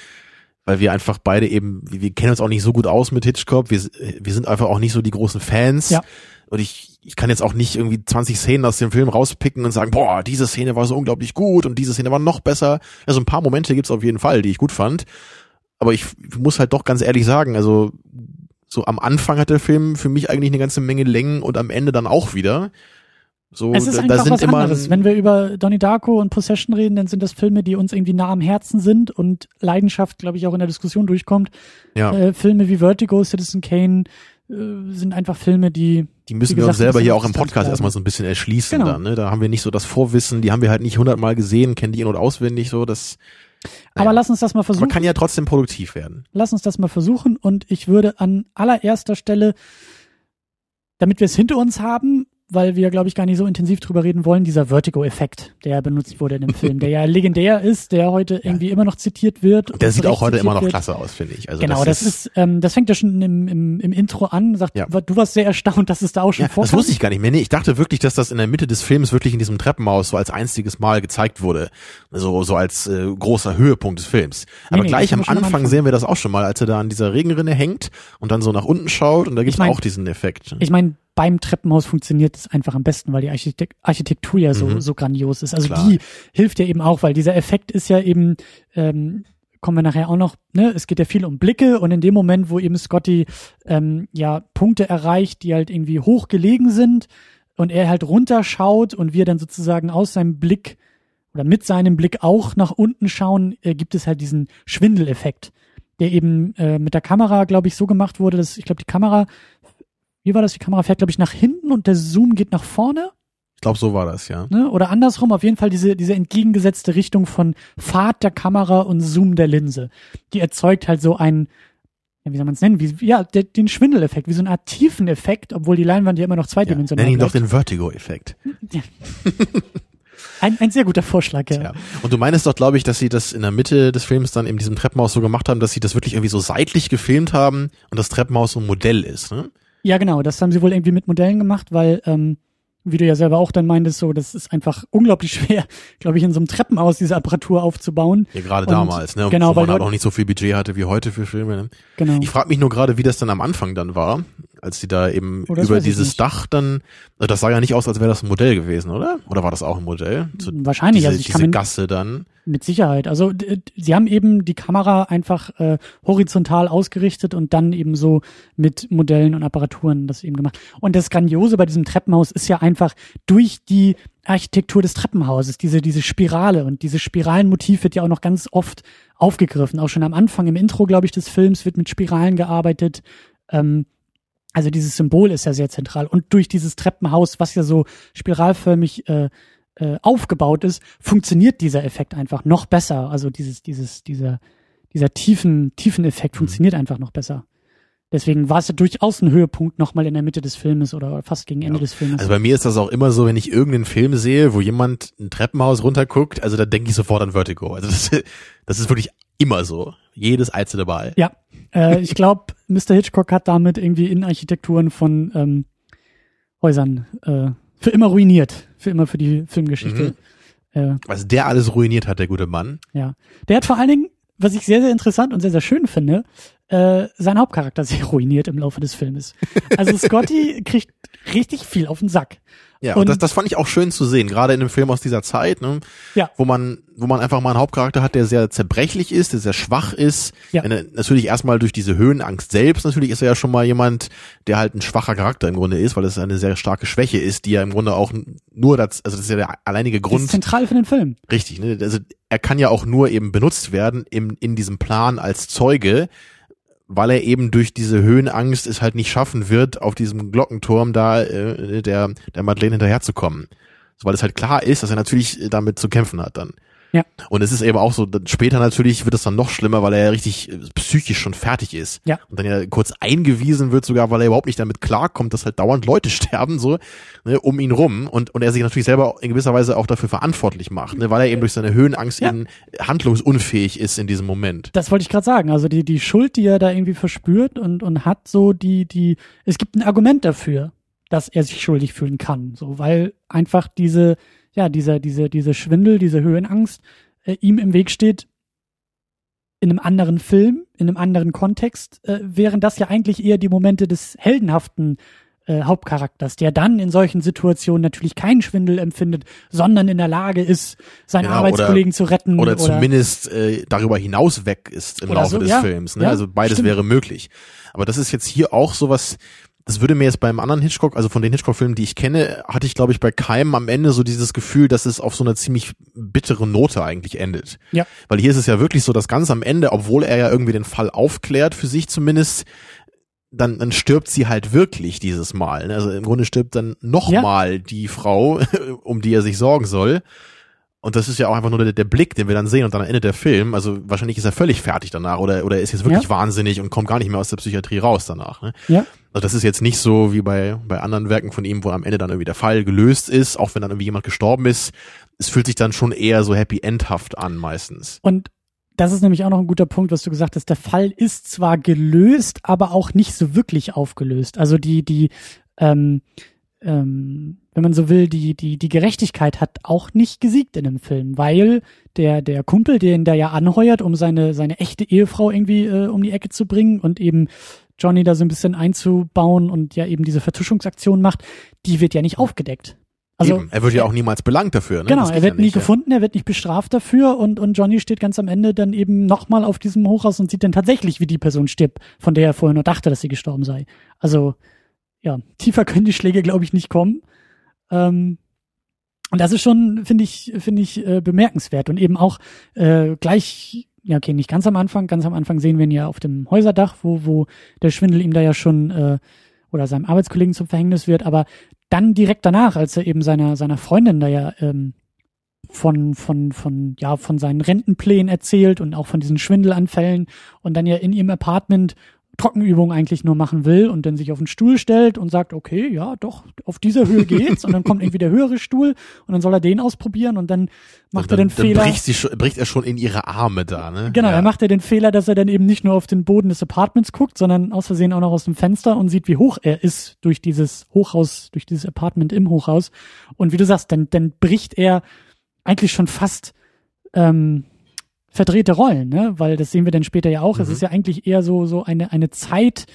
weil wir einfach beide eben, wir, kennen uns auch nicht so gut aus mit Hitchcock, wir, wir sind einfach auch nicht so die großen Fans.
Ja.
Und ich, ich kann jetzt auch nicht irgendwie 20 Szenen aus dem Film rauspicken und sagen, boah, diese Szene war so unglaublich gut und diese Szene war noch besser. Also ein paar Momente gibt's auf jeden Fall, die ich gut fand. Aber ich muss halt doch ganz ehrlich sagen, also so am Anfang hat der Film für mich eigentlich eine ganze Menge Längen und am Ende dann auch wieder. So,
Es ist
da,
einfach
da sind
was
immer
anderes. Wenn wir über Donnie Darko und Possession reden, dann sind das Filme, die uns irgendwie nah am Herzen sind und Leidenschaft, glaube ich, auch in der Diskussion durchkommt.
ja,
Äh, Filme wie Vertigo, Citizen Kane äh, sind einfach Filme, die
die müssen
wie
wir uns
gesagt,
selber hier auch im Podcast
bleiben.
erstmal so ein bisschen erschließen
Genau.
dann, ne? Da haben wir nicht so das Vorwissen, die haben wir halt nicht hundertmal gesehen, kennen die in- und auswendig so, das
Aber
Naja.
lass uns das mal versuchen.
kann ja trotzdem produktiv werden.
Lass uns das mal versuchen. Und ich würde an allererster Stelle, damit wir es hinter uns haben, weil wir, glaube ich, gar nicht so intensiv drüber reden wollen, dieser Vertigo-Effekt, der benutzt wurde in dem Film, der ja legendär ist, der heute irgendwie immer noch zitiert wird.
Der sieht auch heute immer noch klasse aus, finde ich. Also
genau, das, ist, ähm, das fängt ja schon im, im, im Intro an. Sagt,
Ja.
du warst sehr erstaunt, dass es da auch schon
ja, das
vorkam.
wusste ich gar nicht mehr. Nee, ich dachte wirklich, dass das in der Mitte des Films wirklich in diesem Treppenhaus so als einziges Mal gezeigt wurde. So, so als äh, großer Höhepunkt des Films. Aber
nee,
gleich
das
am
schon am
Anfang,
Anfang.
sehen wir das auch schon mal, als er da an dieser Regenrinne hängt und dann so nach unten schaut und da gibt's
Ich mein-
auch diesen Effekt.
Ich meine, beim Treppenhaus funktioniert es einfach am besten, weil die Architek Architektur ja so,
Mhm.
so grandios ist. Also
Klar.
die hilft ja eben auch, weil dieser Effekt ist ja eben, ähm, kommen wir nachher auch noch, ne, es geht ja viel um Blicke und in dem Moment, wo eben Scotty ähm, ja Punkte erreicht, die halt irgendwie hoch gelegen sind und er halt runterschaut und wir dann sozusagen aus seinem Blick oder mit seinem Blick auch nach unten schauen, äh, gibt es halt diesen Schwindeleffekt, der eben äh, mit der Kamera, glaube ich, so gemacht wurde, dass ich glaube, die Kamera, wie war das? Die Kamera fährt, glaube ich, nach hinten und der Zoom geht nach vorne,
Ich glaube, so war das, ja.
ne? Oder andersrum, auf jeden Fall diese, diese entgegengesetzte Richtung von Fahrt der Kamera und Zoom der Linse. Die erzeugt halt so ein, ja, wie soll man es nennen? Wie, ja, der, den Schwindeleffekt, wie so eine Art Tiefeneffekt, obwohl die Leinwand ja immer noch
ja.
zweidimensional
Nenn ihn doch den Vertigo-Effekt.
Ein, ein sehr guter Vorschlag, ja.
Ja. Und du meinst doch, glaube ich, dass sie das in der Mitte des Films dann in diesem Treppenhaus so gemacht haben, dass sie das wirklich irgendwie so seitlich gefilmt haben und das Treppenhaus so ein Modell ist, ne?
Ja, genau, das haben sie wohl irgendwie mit Modellen gemacht, weil, ähm, wie du ja selber auch dann meintest, so, das ist einfach unglaublich schwer, glaube ich, in so einem Treppenhaus diese Apparatur aufzubauen.
Ja, gerade
Und
damals, ne?
genau,
Wo
weil
man halt auch nicht so viel Budget hatte wie heute für Filme. Ne?
Genau.
Ich frage mich nur gerade, wie das dann am Anfang dann war, als sie da eben
Oh,
über dieses. Dach dann, also das sah ja nicht aus, als wäre das ein Modell gewesen, oder? Oder war das auch ein Modell? So
Wahrscheinlich,
diese,
also ich
diese
kann
Gasse dann.
mit Sicherheit. Also sie haben eben die Kamera einfach äh, horizontal ausgerichtet und dann eben so mit Modellen und Apparaturen das eben gemacht. Und das Grandiose bei diesem Treppenhaus ist ja einfach durch die Architektur des Treppenhauses, diese, diese Spirale und dieses Spiralenmotiv wird ja auch noch ganz oft aufgegriffen. Auch schon am Anfang im Intro, glaube ich, des Films wird mit Spiralen gearbeitet. Ähm, also dieses Symbol ist ja sehr zentral. Und durch dieses Treppenhaus, was ja so spiralförmig äh, äh, aufgebaut ist, funktioniert dieser Effekt einfach noch besser. Also dieses, dieses, dieser, dieser tiefen, tiefen Effekt funktioniert einfach noch besser. Deswegen war es ja durchaus ein Höhepunkt nochmal in der Mitte des Filmes oder fast gegen Ende
Ja.
des Filmes.
Also bei mir ist das auch immer so, wenn ich irgendeinen Film sehe, wo jemand ein Treppenhaus runterguckt, also da denke ich sofort an Vertigo. Also das, das ist wirklich immer so. Jedes einzelne Mal.
ja, äh, ich glaube, Mr. Hitchcock hat damit irgendwie Innenarchitekturen von ähm, Häusern äh, für immer ruiniert. Für immer für die Filmgeschichte. Äh,
Was der alles ruiniert hat, der gute Mann.
Ja. Der hat vor allen Dingen, was ich sehr, sehr interessant und sehr, sehr schön finde, äh, seinen Hauptcharakter sehr ruiniert im Laufe des Filmes. Also Scotty kriegt richtig viel auf den Sack.
Ja, und,
Und-
das, das fand ich auch schön zu sehen, gerade in einem Film aus dieser Zeit, ne?
Ja.
wo man, wo man einfach mal einen Hauptcharakter hat, der sehr zerbrechlich ist, der sehr schwach ist.
Ja.
Eine, natürlich erstmal durch diese Höhenangst selbst. Natürlich ist er ja schon mal jemand, der halt ein schwacher Charakter im Grunde ist, weil es eine sehr starke Schwäche ist, die ja im Grunde auch nur das, also das ist ja der alleinige
Das ist
Grund,
zentral für den Film.
richtig, ne? Also er kann ja auch nur eben benutzt werden im, in diesem Plan als Zeuge, weil er eben durch diese Höhenangst es halt nicht schaffen wird, auf diesem Glockenturm da äh, der, der Madeleine hinterherzukommen. So, weil es halt klar ist, dass er natürlich äh, damit zu kämpfen hat dann.
Ja.
Und es ist eben auch so, dann später natürlich wird es dann noch schlimmer, weil er ja richtig äh, psychisch schon fertig ist.
Ja.
Und dann ja kurz eingewiesen wird sogar, weil er überhaupt nicht damit klarkommt, dass halt dauernd Leute sterben, so, ne, um ihn rum. Und, und er sich natürlich selber in gewisser Weise auch dafür verantwortlich macht, ne, weil er eben durch seine Höhenangst
Ja.
eben handlungsunfähig ist in diesem Moment.
Das wollte ich gerade sagen. Also die, die Schuld, die er da irgendwie verspürt und, und hat, so die, die, es gibt ein Argument dafür, dass er sich schuldig fühlen kann. So, weil einfach diese, ja, dieser, diese, diese Schwindel, diese Höhenangst äh, ihm im Weg steht in einem anderen Film, in einem anderen Kontext, äh, wären das ja eigentlich eher die Momente des heldenhaften äh, Hauptcharakters, der dann in solchen Situationen natürlich keinen Schwindel empfindet, sondern in der Lage ist, seinen
Genau,
Arbeitskollegen
oder-
zu retten.
Oder zumindest äh, darüber hinaus weg ist im
Oder
Laufe
so,
des
ja.
Films. Ne?
Ja,
also beides
stimmt.
wäre möglich. Aber das ist jetzt hier auch sowas, das würde mir jetzt beim anderen Hitchcock, also von den Hitchcock-Filmen, die ich kenne, hatte ich, glaube ich, bei keinem am Ende so dieses Gefühl, dass es auf so einer ziemlich bittere Note eigentlich endet.
Ja.
Weil hier ist es ja wirklich so, dass ganz am Ende, obwohl er ja irgendwie den Fall aufklärt, für sich zumindest, dann, dann stirbt sie halt wirklich dieses Mal. ne? Also im Grunde stirbt dann nochmal die Frau, um die er sich sorgen soll. Und das ist ja auch einfach nur der, der Blick, den wir dann sehen und dann endet der Film. Also wahrscheinlich ist er völlig fertig danach oder, oder er ist jetzt wirklich
Ja.
wahnsinnig und kommt gar nicht mehr aus der Psychiatrie raus danach. Ne?
Ja.
Also das ist jetzt nicht so wie bei, bei anderen Werken von ihm, wo am Ende dann irgendwie der Fall gelöst ist, auch wenn dann irgendwie jemand gestorben ist. Es fühlt sich dann schon eher so happy endhaft an meistens.
Und das ist nämlich auch noch ein guter Punkt, was du gesagt hast. Der Fall ist zwar gelöst, aber auch nicht so wirklich aufgelöst. Also die, die, ähm, ähm, wenn man so will, die, die, die Gerechtigkeit hat auch nicht gesiegt in dem Film, weil der, der Kumpel, den der ja anheuert, um seine, seine echte Ehefrau irgendwie äh, um die Ecke zu bringen und eben Johnny da so ein bisschen einzubauen und ja eben diese Vertuschungsaktion macht, die wird ja nicht aufgedeckt. Also
Eben. Er wird ja auch niemals belangt dafür. Ne?
Genau, er wird
ja
nie
nicht, ja.
gefunden, er wird nicht bestraft dafür und, und Johnny steht ganz am Ende dann eben nochmal auf diesem Hochhaus und sieht dann tatsächlich, wie die Person stirbt, von der er vorher nur dachte, dass sie gestorben sei. Also, ja, tiefer können die Schläge, glaube ich, nicht kommen. Ähm, und das ist schon, finde ich, finde ich, äh, bemerkenswert. Und eben auch äh, gleich, ja, okay, nicht ganz am Anfang, ganz am Anfang sehen wir ihn ja auf dem Häuserdach, wo, wo der Schwindel ihm da ja schon äh, oder seinem Arbeitskollegen zum Verhängnis wird, aber dann direkt danach, als er eben seiner, seiner Freundin da ja ähm, von, von, von, ja, von seinen Rentenplänen erzählt und auch von diesen Schwindelanfällen und dann ja in ihrem Apartment Trockenübungen eigentlich nur machen will und dann sich auf den Stuhl stellt und sagt, okay, ja, doch, auf dieser Höhe geht's und dann kommt irgendwie der höhere Stuhl und dann soll er den ausprobieren und dann macht
dann,
er den
dann
Fehler.
Bricht, sie schon, bricht er schon in ihre Arme da. Ne?
Genau,
ja.
er macht ja den Fehler, dass er dann eben nicht nur auf den Boden des Apartments guckt, sondern aus Versehen auch noch aus dem Fenster und sieht, wie hoch er ist durch dieses Hochhaus, durch dieses Apartment im Hochhaus. Und wie du sagst, dann, dann bricht er eigentlich schon fast ähm, verdrehte Rollen, ne? Weil das sehen wir dann später ja auch. Es
Mhm.
ist ja eigentlich eher so, so eine, eine Zeit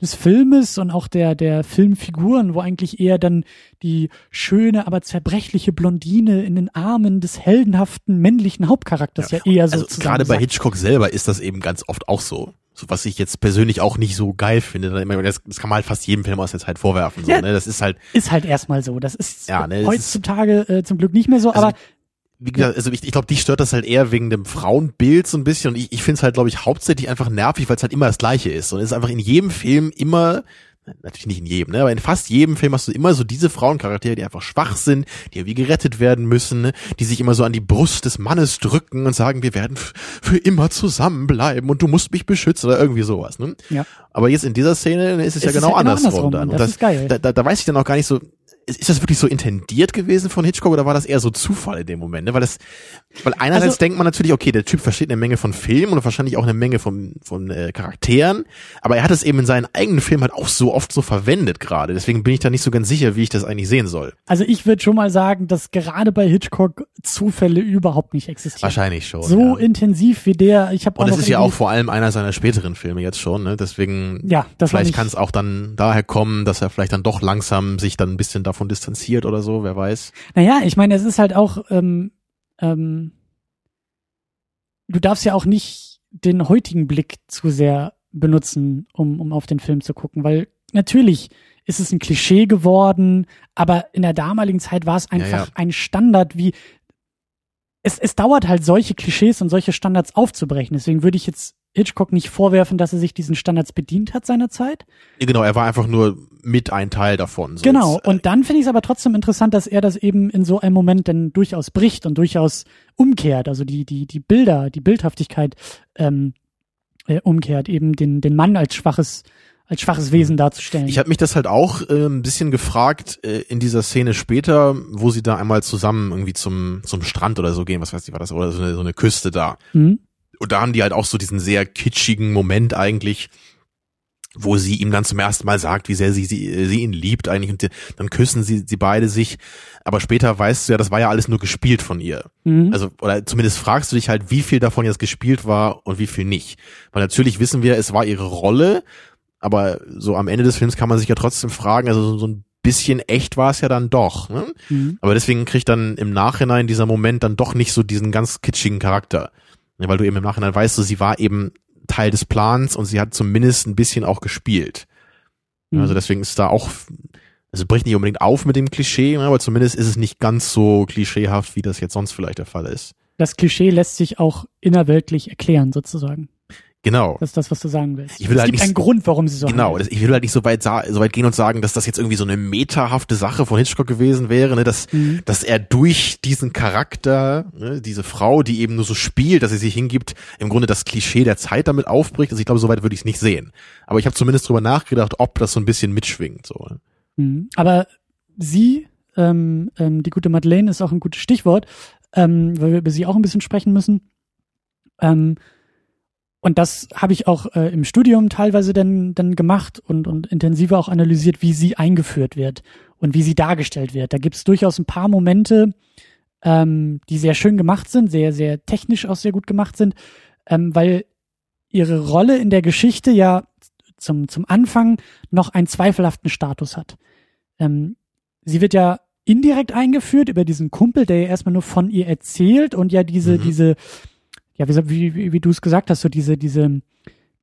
des Filmes und auch der, der Filmfiguren, wo eigentlich eher dann die schöne, aber zerbrechliche Blondine in den Armen des heldenhaften männlichen Hauptcharakters ja, eher so
also gerade bei. Hitchcock selber ist das eben ganz oft auch so. So was ich jetzt persönlich auch nicht so geil finde. Das, das kann man halt fast jedem Film aus der Zeit vorwerfen. So,
Ja.
ne? Das ist halt,
ist halt erstmal so. Das ist
Ja, ne,
heutzutage äh, zum Glück nicht mehr so,
Also
aber
wie gesagt, also ich, ich glaube, dich stört das halt eher wegen dem Frauenbild so ein bisschen. Und ich, ich finde es halt, glaube ich, hauptsächlich einfach nervig, weil es halt immer das Gleiche ist. Und es ist einfach in jedem Film immer, natürlich nicht in jedem, ne, aber in fast jedem Film hast du immer so diese Frauencharaktere, die einfach schwach sind, die irgendwie gerettet werden müssen, ne, die sich immer so an die Brust des Mannes drücken und sagen, wir werden für immer zusammenbleiben und du musst mich beschützen oder irgendwie sowas. Ne?
Ja.
Aber jetzt in dieser Szene ist es,
Es
ja genau
genau
andersrum,
andersrum
dann.
und das ist geil.
Da, da, da weiß ich dann auch gar nicht so, ist, das wirklich so intendiert gewesen von Hitchcock oder war das eher so Zufall in dem Moment? Ne? Weil das, weil einerseits
Also-
denkt man natürlich, okay, der Typ versteht eine Menge von Filmen und wahrscheinlich auch eine Menge von, von äh, Charakteren, aber er hat es eben in seinen eigenen Filmen halt auch so oft so verwendet gerade. Deswegen bin ich da nicht so ganz sicher, wie ich das eigentlich sehen soll.
also ich würde schon mal sagen, dass gerade bei Hitchcock Zufälle überhaupt nicht existieren.
Wahrscheinlich schon.
So
ja.
intensiv wie der, ich habe
Und es ist ja auch vor allem einer seiner späteren Filme jetzt schon, ne? Deswegen
Ja, das
vielleicht kann es auch dann daher kommen, dass er vielleicht dann doch langsam sich dann ein bisschen davon distanziert oder so, wer weiß.
Naja, ich meine, es ist halt auch, ähm, ähm, du darfst ja auch nicht den heutigen Blick zu sehr benutzen, um, um auf den Film zu gucken, weil natürlich ist es ein Klischee geworden, aber in der damaligen Zeit war es einfach
ja.
ein Standard, wie es, es dauert halt solche Klischees und solche Standards aufzubrechen. Deswegen würde ich jetzt Hitchcock nicht vorwerfen, dass er sich diesen Standards bedient hat seinerzeit.
Ja, Genau, er war einfach nur mit ein Teil davon. So
Genau,
jetzt, äh,
und dann finde ich es aber trotzdem interessant, dass er das eben in so einem Moment dann durchaus bricht und durchaus umkehrt, also die, die, die Bilder, die Bildhaftigkeit ähm, äh, umkehrt, eben den, den Mann als schwaches, als schwaches Wesen darzustellen.
Ich habe mich das halt auch äh, ein bisschen gefragt äh, in dieser Szene später, wo sie da einmal zusammen irgendwie zum zum Strand oder so gehen, was weiß ich, war das oder so eine, so eine Küste da.
hm?
Und da haben die halt auch so diesen sehr kitschigen Moment eigentlich, wo sie ihm dann zum ersten Mal sagt, wie sehr sie, sie, sie ihn liebt eigentlich und dann küssen sie, sie beide sich. Aber später weißt du ja, das war ja alles nur gespielt von ihr. Mhm. Also, oder zumindest fragst du dich halt, wie viel davon jetzt gespielt war und wie viel nicht. Weil natürlich wissen wir, es war ihre Rolle, aber so am Ende des Films kann man sich ja trotzdem fragen, also so ein bisschen echt war es ja dann doch. Ne? Mhm. Aber deswegen kriegt dann im Nachhinein dieser Moment dann doch nicht so diesen ganz kitschigen Charakter. Ja, weil du eben im Nachhinein weißt, so, sie war eben Teil des Plans und sie hat zumindest ein bisschen auch gespielt. Mhm. Also deswegen ist da auch, also bricht nicht unbedingt auf mit dem Klischee, aber zumindest ist es nicht ganz so klischeehaft, wie das jetzt sonst vielleicht der Fall ist.
Das Klischee lässt sich auch innerweltlich erklären, sozusagen.
Genau.
Das ist das, was du sagen willst.
Ich will
es
halt
gibt
nicht,
einen Grund, warum sie so
Genau, das, ich will halt nicht so weit, so weit gehen und sagen, dass das jetzt irgendwie so eine metahafte Sache von Hitchcock gewesen wäre, ne, dass, mhm. dass er durch diesen Charakter, ne, diese Frau, die eben nur so spielt, dass sie sich hingibt, im Grunde das Klischee der Zeit damit aufbricht. Also ich glaube, so weit würde ich es nicht sehen. Aber ich habe zumindest drüber nachgedacht, ob das so ein bisschen mitschwingt. So.
Mhm. Aber sie, ähm, ähm, die gute Madeleine ist auch ein gutes Stichwort, ähm, weil wir über sie auch ein bisschen sprechen müssen. Ähm, und das habe ich auch äh, im Studium teilweise dann, dann gemacht und, und intensiver auch analysiert, wie sie eingeführt wird und wie sie dargestellt wird. Da gibt es durchaus ein paar Momente, ähm, die sehr schön gemacht sind, sehr, sehr technisch auch sehr gut gemacht sind, ähm, weil ihre Rolle in der Geschichte ja zum, zum Anfang noch einen zweifelhaften Status hat. Ähm, sie wird ja indirekt eingeführt über diesen Kumpel, der ja erstmal nur von ihr erzählt und ja diese, mhm. diese ja, wie, wie, wie du es gesagt hast, so diese, diese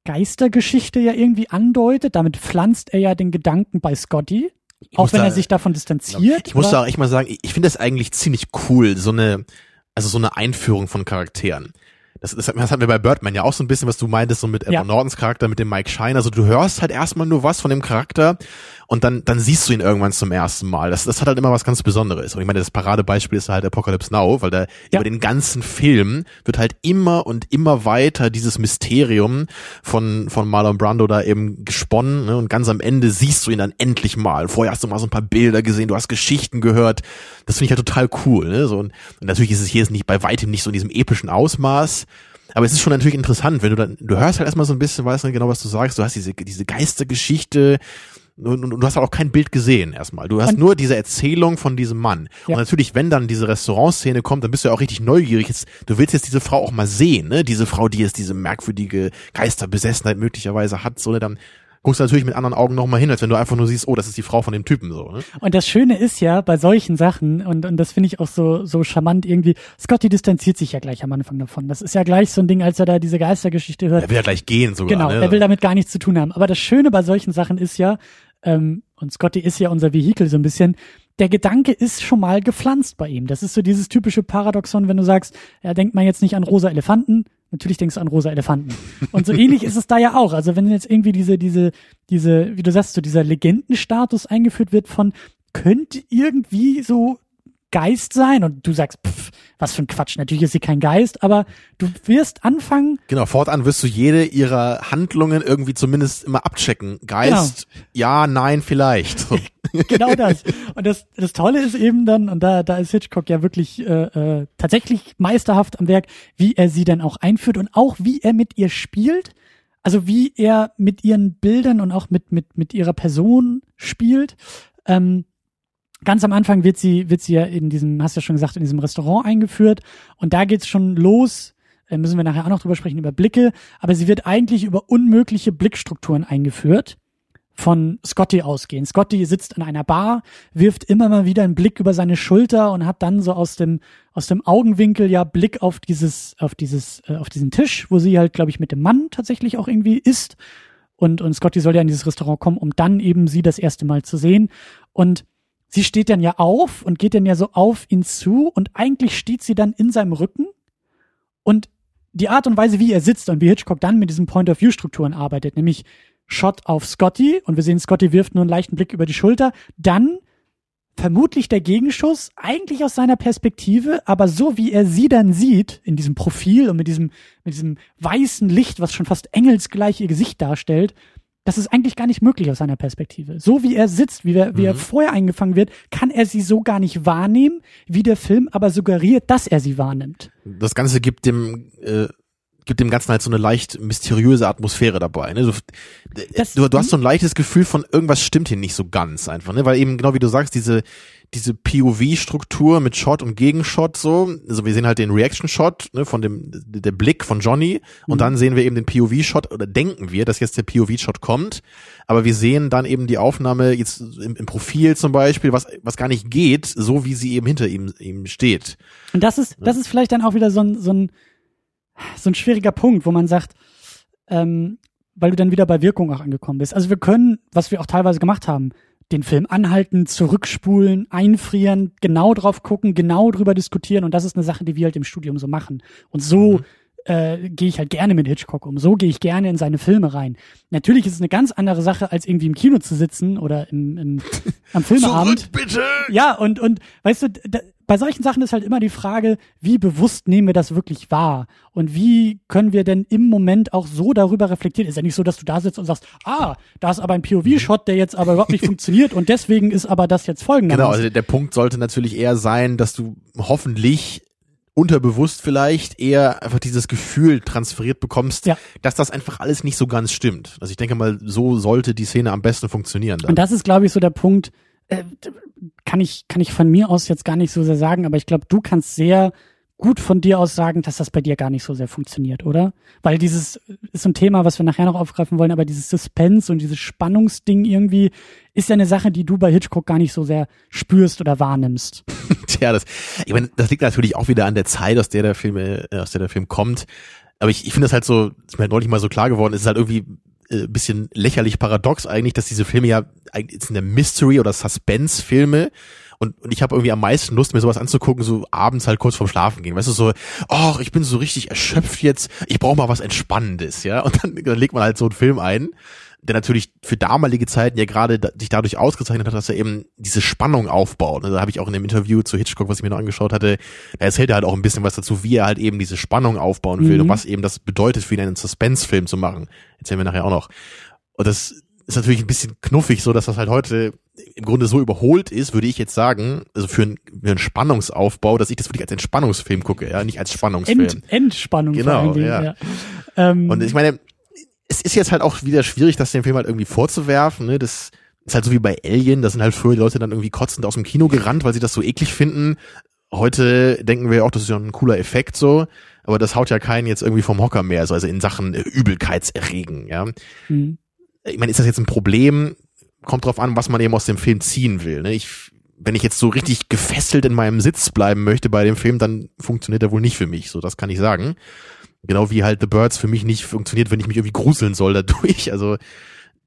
Geistergeschichte ja irgendwie andeutet. Damit pflanzt er ja den Gedanken bei Scotty. Ich auch wenn da, er sich davon distanziert.
Ich muss da auch echt mal sagen, ich finde das eigentlich ziemlich cool, so eine, also so eine Einführung von Charakteren. Das, das, das hatten wir bei Birdman ja auch so ein bisschen, was du meintest, so mit Edward ja. Nortons Charakter, mit dem Mike Shine. Also du hörst halt erstmal nur was von dem Charakter und dann, dann siehst du ihn irgendwann zum ersten Mal. Das, das hat halt immer was ganz Besonderes. Und ich meine, das Paradebeispiel ist halt Apocalypse Now, weil da ja. über den ganzen Film wird halt immer und immer weiter dieses Mysterium von, von Marlon Brando da eben gesponnen. Ne? Und ganz am Ende siehst du ihn dann endlich mal. Vorher hast du mal so ein paar Bilder gesehen, du hast Geschichten gehört. Das finde ich halt total cool. Ne? So, und, und natürlich ist es hier jetzt nicht bei weitem nicht so in diesem epischen Ausmaß. Aber es ist schon natürlich interessant, wenn du dann, du hörst halt erstmal so ein bisschen, weißt du genau, was du sagst, du hast diese, diese Geistergeschichte, und, und, du hast auch kein Bild gesehen erstmal. Du hast und, nur diese Erzählung von diesem Mann. Ja. Und natürlich, wenn dann diese Restaurantszene kommt, dann bist du ja auch richtig neugierig. Jetzt, du willst jetzt diese Frau auch mal sehen, ne? Diese Frau, die jetzt diese merkwürdige Geisterbesessenheit möglicherweise hat, so, ne? Dann guckst du natürlich mit anderen Augen nochmal hin, als wenn du einfach nur siehst, oh, das ist die Frau von dem Typen so. Ne?
Und das Schöne ist ja bei solchen Sachen, und, und das finde ich auch so, so charmant irgendwie, Scotty distanziert sich ja gleich am Anfang davon. Das ist ja gleich so ein Ding, als er da diese Geistergeschichte hört.
Er will ja gleich gehen sogar.
Genau,
ne?
er will damit gar nichts zu tun haben. Aber das Schöne bei solchen Sachen ist ja, ähm, und Scotty ist ja unser Vehikel so ein bisschen, der Gedanke ist schon mal gepflanzt bei ihm. Das ist so dieses typische Paradoxon, wenn du sagst, ja, denkt man jetzt nicht an rosa Elefanten, natürlich denkst du an rosa Elefanten. Und so ähnlich ist es da ja auch. Also wenn jetzt irgendwie diese, diese, diese, wie du sagst, so dieser Legendenstatus eingeführt wird von, könnte irgendwie so Geist sein und du sagst, pff, was für ein Quatsch, natürlich ist sie kein Geist, aber du wirst anfangen.
Genau, fortan wirst du jede ihrer Handlungen irgendwie zumindest immer abchecken. Geist, genau. ja, nein, vielleicht.
genau das. Und das, das Tolle ist eben dann, und da, da ist Hitchcock ja wirklich äh, äh, tatsächlich meisterhaft am Werk, wie er sie dann auch einführt und auch wie er mit ihr spielt. Also wie er mit ihren Bildern und auch mit, mit, mit ihrer Person spielt. Ähm, ganz am Anfang wird sie, wird sie ja in diesem, hast du ja schon gesagt, in diesem Restaurant eingeführt. Und da geht's schon los, äh, müssen wir nachher auch noch drüber sprechen, über Blicke. Aber sie wird eigentlich über unmögliche Blickstrukturen eingeführt von Scotty ausgehen. Scotty sitzt an einer Bar, wirft immer mal wieder einen Blick über seine Schulter und hat dann so aus dem aus dem Augenwinkel ja Blick auf dieses auf dieses äh, auf diesen Tisch, wo sie halt glaube ich mit dem Mann tatsächlich auch irgendwie ist und und Scotty soll ja in dieses Restaurant kommen, um dann eben sie das erste Mal zu sehen und sie steht dann ja auf und geht dann ja so auf ihn zu und eigentlich steht sie dann in seinem Rücken und die Art und Weise, wie er sitzt und wie Hitchcock dann mit diesen Point-of-View-Strukturen arbeitet, nämlich Shot auf Scotty und wir sehen, Scotty wirft nur einen leichten Blick über die Schulter, dann vermutlich der Gegenschuss, eigentlich aus seiner Perspektive, aber so wie er sie dann sieht, in diesem Profil und mit diesem, mit diesem weißen Licht, was schon fast engelsgleich ihr Gesicht darstellt, das ist eigentlich gar nicht möglich aus seiner Perspektive. So wie er sitzt, wie, er, wie mhm. er vorher eingefangen wird, kann er sie so gar nicht wahrnehmen, wie der Film aber suggeriert, dass er sie wahrnimmt.
Das Ganze gibt dem äh, gibt dem Ganzen halt so eine leicht mysteriöse Atmosphäre dabei. Ne? Du,
Das-
du, du hast so ein leichtes Gefühl von irgendwas stimmt hier nicht so ganz einfach, ne? Weil eben genau wie du sagst, diese diese POV-Struktur mit Shot und Gegenshot so, also wir sehen halt den Reaction-Shot ne, von dem der Blick von Johnny und
Mhm.
dann sehen wir eben den POV-Shot oder denken wir, dass jetzt der POV-Shot kommt, aber wir sehen dann eben die Aufnahme jetzt im, im Profil zum Beispiel, was was gar nicht geht, so wie sie eben hinter ihm ihm steht.
Und das ist, das ist vielleicht dann auch wieder so ein, so ein, so ein schwieriger Punkt, wo man sagt, ähm, weil du dann wieder bei Wirkung auch angekommen bist. Also wir können, was wir auch teilweise gemacht haben, den Film anhalten, zurückspulen, einfrieren, genau drauf gucken, genau drüber diskutieren. Und das ist eine Sache, die wir halt im Studium so machen. Und so äh, gehe ich halt gerne mit Hitchcock um. So gehe ich gerne in seine Filme rein. Natürlich ist es eine ganz andere Sache, als irgendwie im Kino zu sitzen oder im, im, am Filmeabend.
bitte!
Ja, und, und weißt du, da, bei solchen Sachen ist halt immer die Frage, wie bewusst nehmen wir das wirklich wahr? Und wie können wir denn im Moment auch so darüber reflektieren? Ist ja nicht so, dass du da sitzt und sagst, ah, da ist aber ein POV-Shot, der jetzt aber überhaupt nicht funktioniert und deswegen ist aber das jetzt folgendes.
Genau, also der Punkt sollte natürlich eher sein, dass du hoffentlich unterbewusst vielleicht eher einfach dieses Gefühl transferiert bekommst,
Ja.
dass das einfach alles nicht so ganz stimmt. Also ich denke mal, so sollte die Szene am besten funktionieren. Dann.
Und das ist, glaube ich, so der Punkt, äh, kann ich, kann ich von mir aus jetzt gar nicht so sehr sagen, aber ich glaube, du kannst sehr gut von dir aus sagen, dass das bei dir gar nicht so sehr funktioniert, oder? Weil dieses ist so ein Thema, was wir nachher noch aufgreifen wollen, aber dieses Suspense und dieses Spannungsding irgendwie ist ja eine Sache, die du bei Hitchcock gar nicht so sehr spürst oder wahrnimmst.
Tja, das, ich meine, das liegt natürlich auch wieder an der Zeit, aus der der Film, äh, aus der der Film kommt. Aber ich, ich finde das halt so, ist mir halt neulich mal so klar geworden, es ist halt irgendwie äh, bisschen lächerlich paradox eigentlich, dass diese Filme ja eigentlich sind ja Mystery- oder Suspense-Filme und, und ich habe irgendwie am meisten Lust, mir sowas anzugucken, so abends halt kurz vorm Schlafen gehen. Weißt du, so, ach, ich bin so richtig erschöpft jetzt, ich brauche mal was Entspannendes, ja. Und dann, dann legt man halt so einen Film ein, der natürlich für damalige Zeiten ja gerade da, sich dadurch ausgezeichnet hat, dass er eben diese Spannung aufbaut. Also da habe ich auch in dem Interview zu Hitchcock, was ich mir noch angeschaut hatte, da erzählt er halt auch ein bisschen was dazu, wie er halt eben diese Spannung aufbauen will
Mhm.
und was eben das bedeutet für ihn, einen Suspense-Film zu machen. Erzählen wir nachher auch noch. Und das ist natürlich ein bisschen knuffig, so dass das halt heute im Grunde so überholt ist, würde ich jetzt sagen, also für einen, für einen Spannungsaufbau, dass ich das wirklich als Entspannungsfilm gucke, ja, nicht als Spannungsfilm.
End, Entspannung
Genau,
Dingen.
ja.
Ja. Ähm,
Und ich meine, es ist jetzt halt auch wieder schwierig, das dem Film halt irgendwie vorzuwerfen. Ne? Das ist halt so wie bei Alien, da sind halt früher die Leute dann irgendwie kotzend aus dem Kino gerannt, weil sie das so eklig finden. Heute denken wir auch, das ist ja ein cooler Effekt so, aber das haut ja keinen jetzt irgendwie vom Hocker mehr, so, also in Sachen äh, Übelkeitserregen, ja.
mhm.
Ich meine, ist das jetzt ein Problem? Kommt drauf an, was man eben aus dem Film ziehen will. Ne? Ich, wenn ich jetzt so richtig gefesselt in meinem Sitz bleiben möchte bei dem Film, dann funktioniert er wohl nicht für mich. So, das kann ich sagen. Genau wie halt The Birds für mich nicht funktioniert, wenn ich mich irgendwie gruseln soll dadurch. Also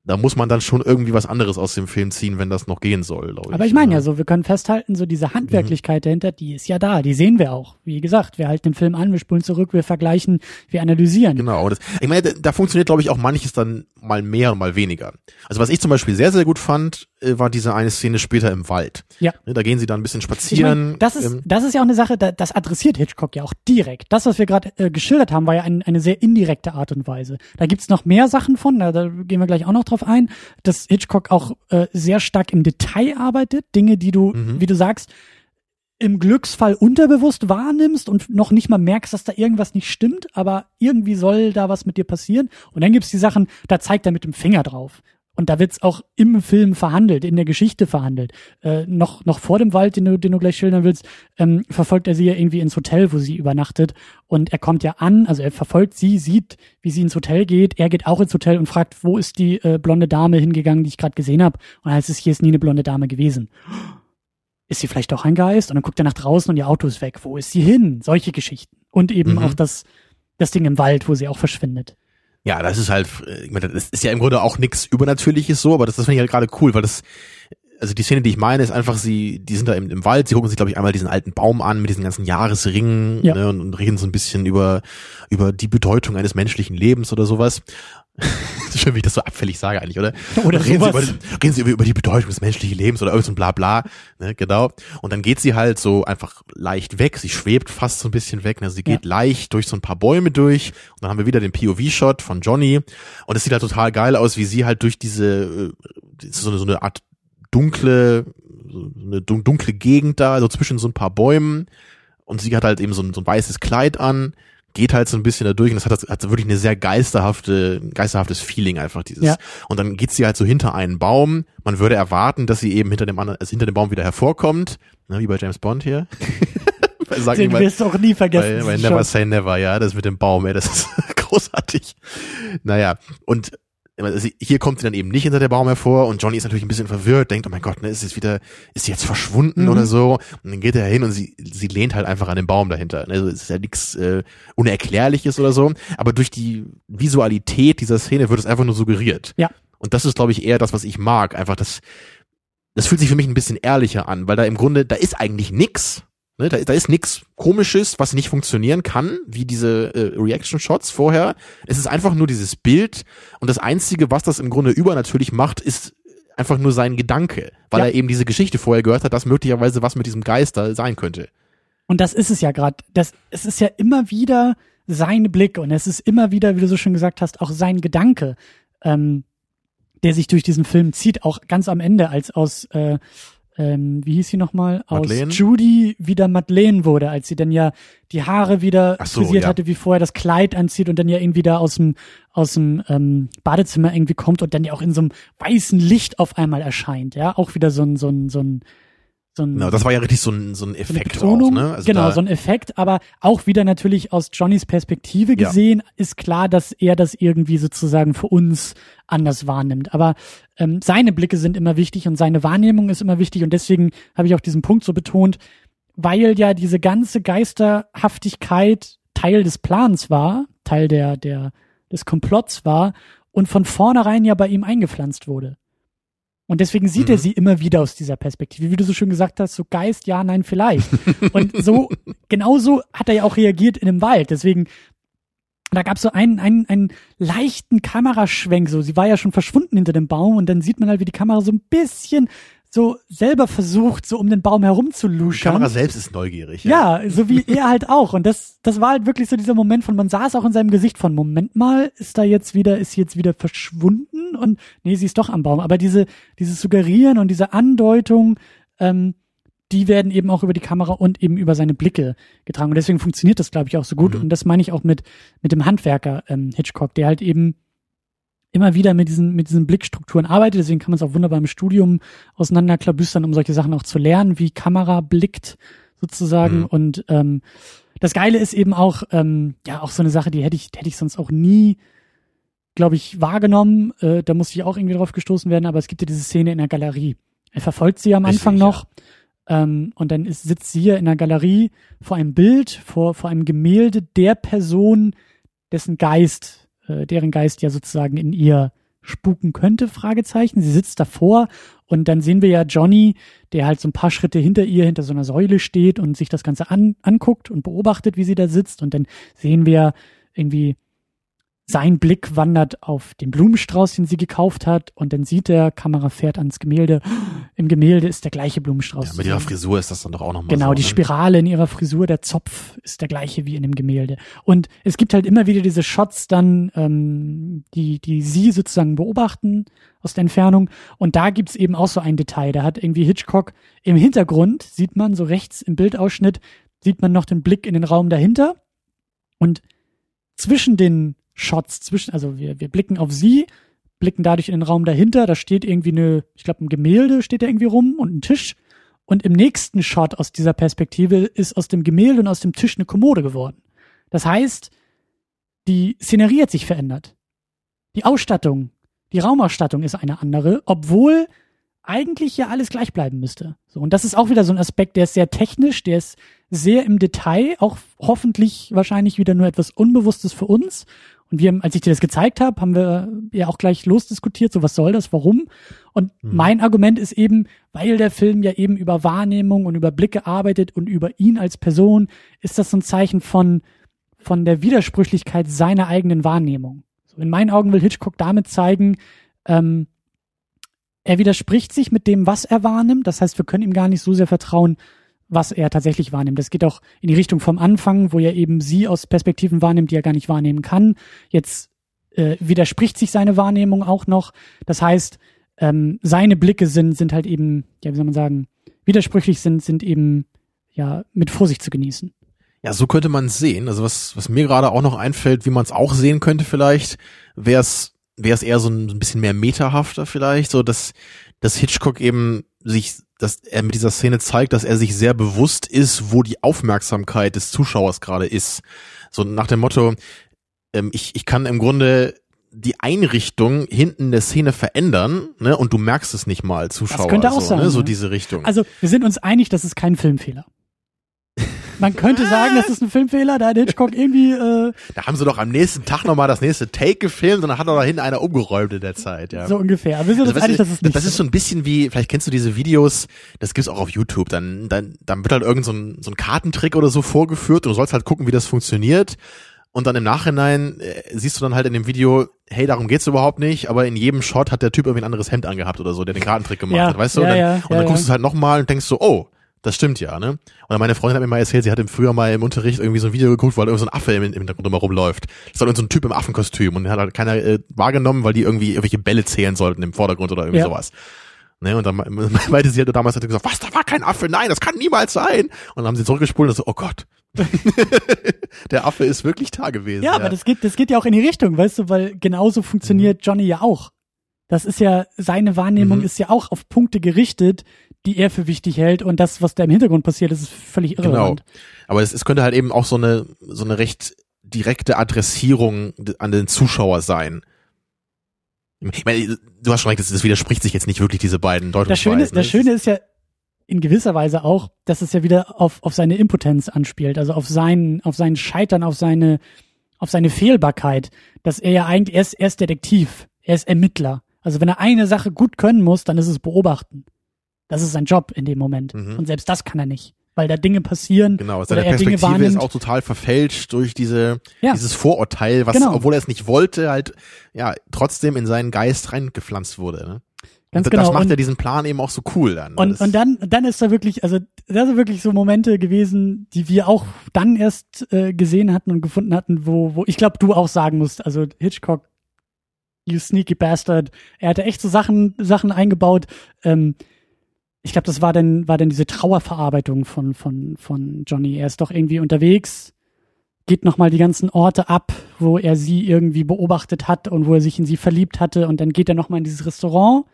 da muss man dann schon irgendwie was anderes aus dem Film ziehen, wenn das noch gehen soll, glaube ich.
Aber ich meine ja so, wir können festhalten, so diese Handwerklichkeit dahinter, die ist ja da, die sehen wir auch. Wie gesagt, wir halten den Film an, wir spulen zurück, wir vergleichen, wir analysieren.
Genau. Das, ich meine, da, da funktioniert, glaube ich, auch manches dann mal mehr und mal weniger. Also was ich zum Beispiel sehr, sehr gut fand, war diese eine Szene später im Wald.
Ja.
Ne, Da gehen sie dann ein bisschen
Ich
spazieren.
mein, das ist, das ist ja auch eine Sache, da, das adressiert Hitchcock ja auch direkt. Das, was wir gerade äh, geschildert haben, war ja ein, eine sehr indirekte Art und Weise. Da gibt's noch mehr Sachen von, da, da gehen wir gleich auch noch drauf ein, dass Hitchcock auch äh, sehr stark im Detail arbeitet, Dinge, die du,
Mhm.
wie du sagst, im Glücksfall unterbewusst wahrnimmst und noch nicht mal merkst, dass da irgendwas nicht stimmt, aber irgendwie soll da was mit dir passieren. Und dann gibt's die Sachen, da zeigt er mit dem Finger drauf. Und da wird's auch im Film verhandelt, in der Geschichte verhandelt. Äh, noch, noch vor dem Wald, den du, den du gleich schildern willst, ähm, verfolgt er sie ja irgendwie ins Hotel, wo sie übernachtet. Und er kommt ja an, also er verfolgt sie, sieht, wie sie ins Hotel geht. Er geht auch ins Hotel und fragt, wo ist die äh, blonde Dame hingegangen, die ich gerade gesehen habe. Und heißt es, hier ist nie eine blonde Dame gewesen. Ist sie vielleicht doch ein Geist? Und dann guckt er nach draußen und ihr Auto ist weg. Wo ist sie hin? Solche Geschichten. Und eben
Mhm.
auch das, das Ding im Wald, wo sie auch verschwindet.
Ja, das ist halt, äh, ich meine, das ist ja im Grunde auch nichts Übernatürliches so, aber das, das finde ich halt gerade cool, weil das, also die Szene, die ich meine, ist einfach, sie, die sind da im, im Wald, sie gucken sich, glaube ich, einmal diesen alten Baum an mit diesen ganzen Jahresringen
Ja.
ne, und, und reden so ein bisschen über, über die Bedeutung eines menschlichen Lebens oder sowas. Schön, wie ich das so abfällig sage eigentlich, oder?
Oder
reden sie, über, reden sie über, über die Bedeutung des menschlichen Lebens oder irgend so ein Blabla, ne, genau. Und dann geht sie halt so einfach leicht weg, sie schwebt fast so ein bisschen weg, ne, sie geht leicht durch so ein paar Bäume durch. Und dann haben wir wieder den POV-Shot von Johnny. Und es sieht halt total geil aus, wie sie halt durch diese, äh, so eine, so eine Art dunkle, so eine dun- dunkle Gegend da, so zwischen so ein paar Bäumen. Und sie hat halt eben so ein, so ein weißes Kleid an, geht halt so ein bisschen da durch und das hat, das hat wirklich eine sehr geisterhafte, geisterhaftes Feeling einfach dieses.
Ja.
Und dann geht sie halt so hinter einen Baum. Man würde erwarten, dass sie eben hinter dem anderen, also hinter dem Baum wieder hervorkommt, ne, wie bei James Bond hier.
Sag Den wirst du auch nie vergessen.
Weil, weil Never Say Never, ja, das mit dem Baum, ey, das ist großartig. Naja, und hier kommt sie dann eben nicht hinter der Baum hervor und Johnny ist natürlich ein bisschen verwirrt, denkt, oh mein Gott, ne, ist jetzt wieder, ist sie jetzt verschwunden mhm. oder so? Und dann geht er hin und sie, sie lehnt halt einfach an den Baum dahinter. Also es ist ja nichts äh, Unerklärliches oder so, aber durch die Visualität dieser Szene wird es einfach nur suggeriert.
Ja.
Und das ist, glaube ich, eher das, was ich mag. Einfach das, das fühlt sich für mich ein bisschen ehrlicher an, weil da im Grunde, da ist eigentlich nix. Ne, da, da ist nichts Komisches, was nicht funktionieren kann, wie diese äh, Reaction-Shots vorher. Es ist einfach nur dieses Bild und das Einzige, was das im Grunde übernatürlich macht, ist einfach nur sein Gedanke, weil ja. er eben diese Geschichte vorher gehört hat, dass möglicherweise was mit diesem Geister sein könnte.
Und das ist es ja gerade. Das es ist ja immer wieder sein Blick und es ist immer wieder, wie du so schön gesagt hast, auch sein Gedanke, ähm, der sich durch diesen Film zieht, auch ganz am Ende, als aus äh, ähm, wie hieß sie nochmal, aus
Madeleine?
Judy wieder Madeleine wurde, als sie dann ja die Haare wieder
so,
frisiert
ja.
hatte, wie vorher das Kleid anzieht und dann ja irgendwie da aus dem, aus dem ähm, Badezimmer irgendwie kommt und dann ja auch in so einem weißen Licht auf einmal erscheint, ja, auch wieder so ein, so ein, so ein so ein,
Genau, das war ja richtig so ein, so ein Effekt auch, ne? Also
genau, so ein Effekt, aber auch wieder natürlich aus Johnnys Perspektive
Ja.
gesehen, ist klar, dass er das irgendwie sozusagen für uns anders wahrnimmt. Aber ähm, seine Blicke sind immer wichtig und seine Wahrnehmung ist immer wichtig und deswegen habe ich auch diesen Punkt so betont, weil ja diese ganze Geisterhaftigkeit Teil des Plans war, Teil der, der, des Komplotts war und von vornherein ja bei ihm eingepflanzt wurde. Und deswegen sieht er
Mhm.
sie immer wieder aus dieser Perspektive. Wie du so schön gesagt hast, so Geist, ja, nein, vielleicht. Und so, genauso hat er ja auch reagiert in dem Wald. Deswegen, da gab es so einen, einen, einen leichten Kameraschwenk. So, sie war ja schon verschwunden hinter dem Baum und dann sieht man halt, wie die Kamera so ein bisschen so selber versucht, so um den Baum herum zu
die
luschern.
Kamera selbst ist neugierig.
Ja, so wie er halt auch. Und das, das war halt wirklich so dieser Moment von, man sah es auch in seinem Gesicht von, Moment mal, ist da jetzt wieder, ist sie jetzt wieder verschwunden? Und nee, sie ist doch am Baum. Aber diese, dieses Suggerieren und diese Andeutung, ähm, die werden eben auch über die Kamera und eben über seine Blicke getragen. Und deswegen funktioniert das, glaube ich, auch so gut.
Mhm.
Und das meine ich auch mit, mit dem Handwerker ähm, Hitchcock, der halt eben immer wieder mit diesen, mit diesen Blickstrukturen arbeitet. Deswegen kann man es auch wunderbar im Studium auseinanderklabüstern, um solche Sachen auch zu lernen, wie Kamera blickt sozusagen.
Mhm.
Und ähm, das Geile ist eben auch, ähm, ja, auch so eine Sache, die hätte ich, hätte ich sonst auch nie, glaube ich, wahrgenommen. Äh, da musste ich auch irgendwie drauf gestoßen werden, aber es gibt ja diese Szene in der Galerie. Er verfolgt sie am
Richtig,
Anfang
ja.
noch. Ähm, und dann ist, sitzt sie hier in der Galerie vor einem Bild, vor, vor einem Gemälde der Person, dessen Geist, äh, deren Geist ja sozusagen in ihr spuken könnte, Fragezeichen. Sie sitzt davor und dann sehen wir ja Johnny, der halt so ein paar Schritte hinter ihr, hinter so einer Säule steht und sich das Ganze an, anguckt und beobachtet, wie sie da sitzt. Und dann sehen wir irgendwie, sein Blick wandert auf den Blumenstrauß, den sie gekauft hat. Und dann sieht er, Kamera fährt ans Gemälde. Im Gemälde ist der gleiche Blumenstrauß.
Ja, mit ihrer. Frisur ist das dann doch auch nochmal
Genau,
so,
die
ne?
Spirale in ihrer Frisur, der Zopf ist der gleiche wie in dem Gemälde. Und es gibt halt immer wieder diese Shots dann, ähm, die, die sie sozusagen beobachten aus der Entfernung. Und da gibt's eben auch so ein Detail. Da hat irgendwie Hitchcock im Hintergrund, sieht man so rechts im Bildausschnitt, sieht man noch den Blick in den Raum dahinter. Und zwischen den Shots, zwischen, also wir, wir blicken auf sie, blicken dadurch in den Raum dahinter, da steht irgendwie eine, ich glaube, ein Gemälde steht da irgendwie rum und ein Tisch. Und im nächsten Shot aus dieser Perspektive ist aus dem Gemälde und aus dem Tisch eine Kommode geworden. Das heißt, die Szenerie hat sich verändert. Die Ausstattung, die Raumausstattung ist eine andere, obwohl eigentlich ja alles gleich bleiben müsste. So, und das ist auch wieder so ein Aspekt, der ist sehr technisch, der ist sehr im Detail, auch hoffentlich wahrscheinlich wieder nur etwas Unbewusstes für uns. Und wir, als ich dir das gezeigt habe, haben wir ja auch gleich losdiskutiert, so was soll das, warum? Und
Mhm.
mein Argument ist eben, weil der Film ja eben über Wahrnehmung und über Blicke arbeitet und über ihn als Person, ist das so ein Zeichen von, von der Widersprüchlichkeit seiner eigenen Wahrnehmung. So, in meinen Augen will Hitchcock damit zeigen, ähm, er widerspricht sich mit dem, was er wahrnimmt. Das heißt, wir können ihm gar nicht so sehr vertrauen, was er tatsächlich wahrnimmt. Das geht auch in die Richtung vom Anfang, wo er eben sie aus Perspektiven wahrnimmt, die er gar nicht wahrnehmen kann. Jetzt äh, widerspricht sich seine Wahrnehmung auch noch. Das heißt, ähm, seine Blicke sind, sind halt eben, ja, wie soll man sagen, widersprüchlich sind, sind eben ja mit Vorsicht zu genießen.
Ja, so könnte man sehen. Also was, was mir gerade auch noch einfällt, wie man es auch sehen könnte vielleicht, wäre es wäre es eher so ein, bisschen mehr metahafter vielleicht, so dass, dass Hitchcock eben sich, dass er mit dieser Szene zeigt, dass er sich sehr bewusst ist, wo die Aufmerksamkeit des Zuschauers gerade ist. So nach dem Motto, ähm, ich, ich kann im Grunde die Einrichtung hinten der Szene verändern, ne, und du merkst es nicht mal, Zuschauer. Das
könnte auch
so,
sein.
Ne, so diese Richtung.
Also wir sind uns einig, das ist kein Filmfehler. Man könnte sagen, das ist ein Filmfehler, da hat Hitchcock irgendwie äh,
da haben sie doch am nächsten Tag nochmal das nächste Take gefilmt und dann hat doch da hinten einer umgeräumt in der Zeit, ja.
so ungefähr. Aber wir sind uns
Also, weißt
einig,
du,
das ist nicht
das ist so ein bisschen wie, vielleicht kennst du diese Videos, das gibt's auch auf YouTube, dann, dann, dann wird halt irgend so ein, so ein Kartentrick oder so vorgeführt und du sollst halt gucken, wie das funktioniert. Und dann im Nachhinein äh, siehst du dann halt in dem Video, hey, darum geht's überhaupt nicht, aber in jedem Shot hat der Typ irgendwie ein anderes Hemd angehabt oder so, der den Kartentrick gemacht
Ja,
hat, weißt du?
ja,
und dann,
ja,
und dann guckst du es halt nochmal und denkst so, oh, das stimmt ja, ne? Und meine Freundin hat mir mal erzählt, sie hat im Frühjahr mal im Unterricht irgendwie so ein Video geguckt, wo halt irgendwie so ein Affe im, im Hintergrund immer rumläuft. Das war irgend so ein Typ im Affenkostüm und den hat halt keiner äh, wahrgenommen, weil die irgendwie irgendwelche Bälle zählen sollten im Vordergrund oder irgendwie
Ja.
sowas. Ne, und dann me- meinte sie halt damals, hat gesagt, was, da war kein Affe, nein, das kann niemals sein. Und dann haben sie zurückgespult und so, oh Gott. Der Affe ist wirklich da gewesen.
Ja, aber das geht, das geht ja auch in die Richtung, weißt du, weil genauso funktioniert Johnny ja auch. Das ist ja, seine Wahrnehmung
Mhm.
ist ja auch auf Punkte gerichtet, die er für wichtig hält und das, was da im Hintergrund passiert, das ist völlig
Genau.
irrelevant.
Aber es, es könnte halt eben auch so eine, so eine recht direkte Adressierung an den Zuschauer sein. Ich meine, du hast schon recht, das, das widerspricht sich jetzt nicht wirklich, diese beiden
Das
Deutungsweisen.
Schöne, das Schöne ist ja in gewisser Weise auch, dass es ja wieder auf, auf seine Impotenz anspielt, also auf sein, auf sein Scheitern, auf seine, auf seine Fehlbarkeit, dass er ja eigentlich, er ist, er ist Detektiv, er ist Ermittler. Also wenn er eine Sache gut können muss, dann ist es beobachten. Das ist sein Job in dem Moment.
Mhm.
Und selbst das kann er nicht, weil da Dinge passieren
Genau, seine
er Dinge
Perspektive ist auch total verfälscht durch diese,
Ja.
dieses Vorurteil, was,
Genau.
obwohl er es nicht wollte, halt, ja, trotzdem in seinen Geist reingepflanzt wurde, ne?
Ganz
und
genau.
Das macht
Und-
ja diesen Plan eben auch so cool dann. ne?
Und,
Das-
und dann, dann ist da wirklich, also da sind wirklich so Momente gewesen, die wir auch dann erst äh, gesehen hatten und gefunden hatten, wo, wo ich glaube, du auch sagen musst, also Hitchcock, you sneaky bastard, er hatte echt so Sachen, Sachen eingebaut. Ähm, ich glaube, das war dann, war dann diese Trauerverarbeitung von, von, von Johnny. Er ist doch irgendwie unterwegs, geht nochmal die ganzen Orte ab, wo er sie irgendwie beobachtet hat und wo er sich in sie verliebt hatte und dann geht er nochmal in dieses Restaurant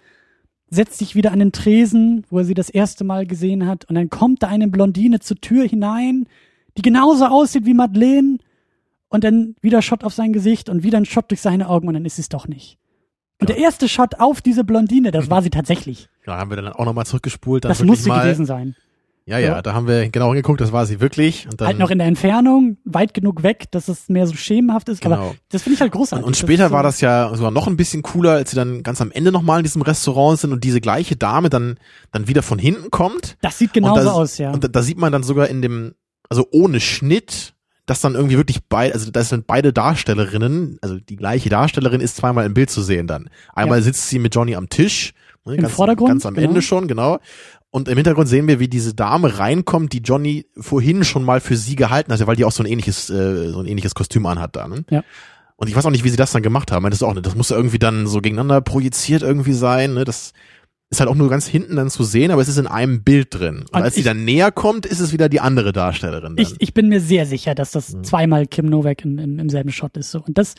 setzt sich wieder an den Tresen, wo er sie das erste Mal gesehen hat, und dann kommt da eine Blondine zur Tür hinein, die genauso aussieht wie Madeleine, und dann wieder Shot auf sein Gesicht und wieder ein Shot durch seine Augen, und dann ist es doch nicht. Und
Ja.
der erste Shot auf diese Blondine, das war sie tatsächlich.
ja, haben wir dann auch nochmal zurückgespult.
Das muss sie
mal,
gewesen sein.
Ja, ja,
Ja.
da haben wir genau hingeguckt, das war sie wirklich. Und dann,
halt noch in der Entfernung, weit genug weg, dass es mehr so schemenhaft ist, aber
Genau.
das finde ich halt
Und,
großartig.
und
Das
später
so-
war das ja sogar noch ein bisschen cooler, als sie dann ganz am Ende nochmal in diesem Restaurant sind und diese gleiche Dame dann, dann wieder von hinten kommt.
Das sieht genauso
und da,
aus, ja.
Und da, da sieht man dann sogar in dem, also ohne Schnitt, dass dann irgendwie wirklich beide, also das sind beide Darstellerinnen, also die gleiche Darstellerin ist zweimal im Bild zu sehen dann. Einmal
Ja.
sitzt sie mit Johnny am Tisch, ne,
Im
ganz,
Vordergrund,
ganz am
genau.
Ende schon, genau. Und im Hintergrund sehen wir, wie diese Dame reinkommt, die Johnny vorhin schon mal für sie gehalten hat, weil die auch so ein ähnliches, äh, so ein ähnliches Kostüm anhat da. Ne?
Ja.
Und ich weiß auch nicht, wie sie das dann gemacht haben. Das auch, das muss irgendwie dann so gegeneinander projiziert irgendwie sein. Ne? Das ist halt auch nur ganz hinten dann zu sehen, aber es ist in einem Bild drin. Und,
Und
als sie
ich-
dann näher kommt, ist es wieder die andere Darstellerin. Dann.
ich, ich bin mir sehr sicher, dass das
Mhm.
zweimal Kim Novak im, im, im selben Shot ist. So. Und das,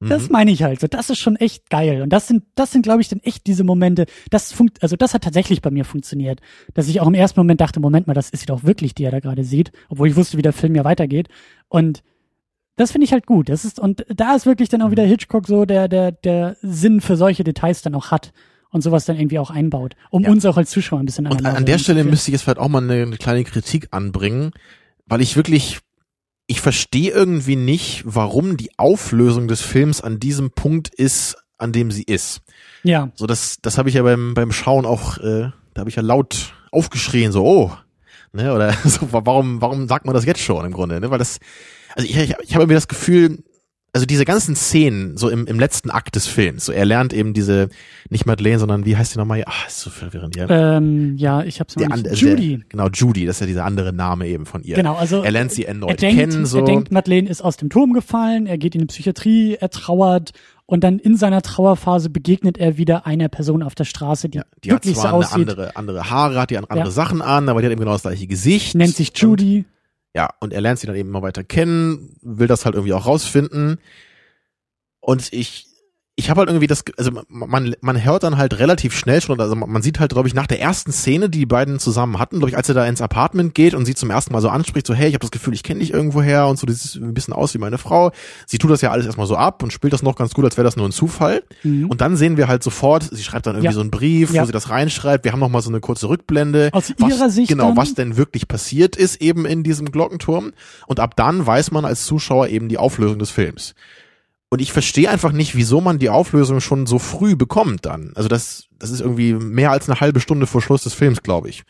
Das
Mhm.
meine ich halt. So, das ist schon echt geil. Und das sind, das sind, glaube ich, dann echt diese Momente. Das funkt, also das hat tatsächlich bei mir funktioniert, dass ich auch im ersten Moment dachte, Moment mal, das ist sie doch wirklich, die er da gerade sieht, obwohl ich wusste, wie der Film ja weitergeht. Und das finde ich halt gut. Das ist und da ist wirklich dann auch wieder Hitchcock so, der der der Sinn für solche Details dann auch hat und sowas dann irgendwie auch einbaut, um
Ja.
uns auch als Zuschauer ein bisschen
Und
an
an, an der Stelle müsste ich jetzt vielleicht auch mal eine, eine kleine Kritik anbringen, weil ich wirklich, ich verstehe irgendwie nicht, warum die Auflösung des Films an diesem Punkt ist, an dem sie ist.
ja
So, das, das habe ich ja beim, beim Schauen auch, äh, da habe ich ja laut aufgeschrien, so, oh, ne, oder so, warum, warum sagt man das jetzt schon im Grunde, ne, weil das, also ich, ich, ich habe irgendwie das Gefühl, also diese ganzen Szenen, so im, im letzten Akt des Films, so er lernt eben diese, nicht Madeleine, sondern wie heißt die nochmal? Ah, ist so verwirrend, ja.
ähm, ja, ich hab's noch
Der
nicht.
andere- also
Judy.
Der, genau, Judy, das ist ja dieser andere Name eben von ihr.
Genau, also
Er lernt sie
er
erneut
denkt,
kennen, so.
er denkt, Madeleine ist aus dem Turm gefallen, er geht in die Psychiatrie, er trauert und dann in seiner Trauerphase begegnet er wieder einer Person auf der Straße, die,
ja, die hat
wirklich so
zwar eine
aussieht,
andere, andere Haare, hat die andere
Ja.
Sache an, aber die hat eben genau das gleiche Gesicht.
nennt sich
Und-
Judy
Ja, und er lernt sie dann eben immer weiter kennen, will das halt irgendwie auch rausfinden. Und ich, ich habe halt irgendwie das, also man, man hört dann halt relativ schnell schon, also man sieht halt, glaube ich, nach der ersten Szene, die die beiden zusammen hatten, glaube ich, als er da ins Apartment geht und sie zum ersten Mal so anspricht, so, hey, ich habe das Gefühl, ich kenne dich irgendwoher und so, das sieht ein bisschen aus wie meine Frau. Sie tut das ja alles erstmal so ab und spielt das noch ganz gut, als wäre das nur ein Zufall. Mhm. Und dann sehen wir halt sofort, sie schreibt dann irgendwie ja. so einen Brief, ja. wo sie das reinschreibt. Wir haben noch mal so eine kurze Rückblende.
Aus was, ihrer Sicht
Genau,
dann?
was denn wirklich passiert ist eben in diesem Glockenturm. Und ab dann weiß man als Zuschauer eben die Auflösung des Films. Und ich verstehe einfach nicht, wieso man die Auflösung schon so früh bekommt dann. Also das, das ist irgendwie mehr als eine halbe Stunde vor Schluss des Films, glaube ich.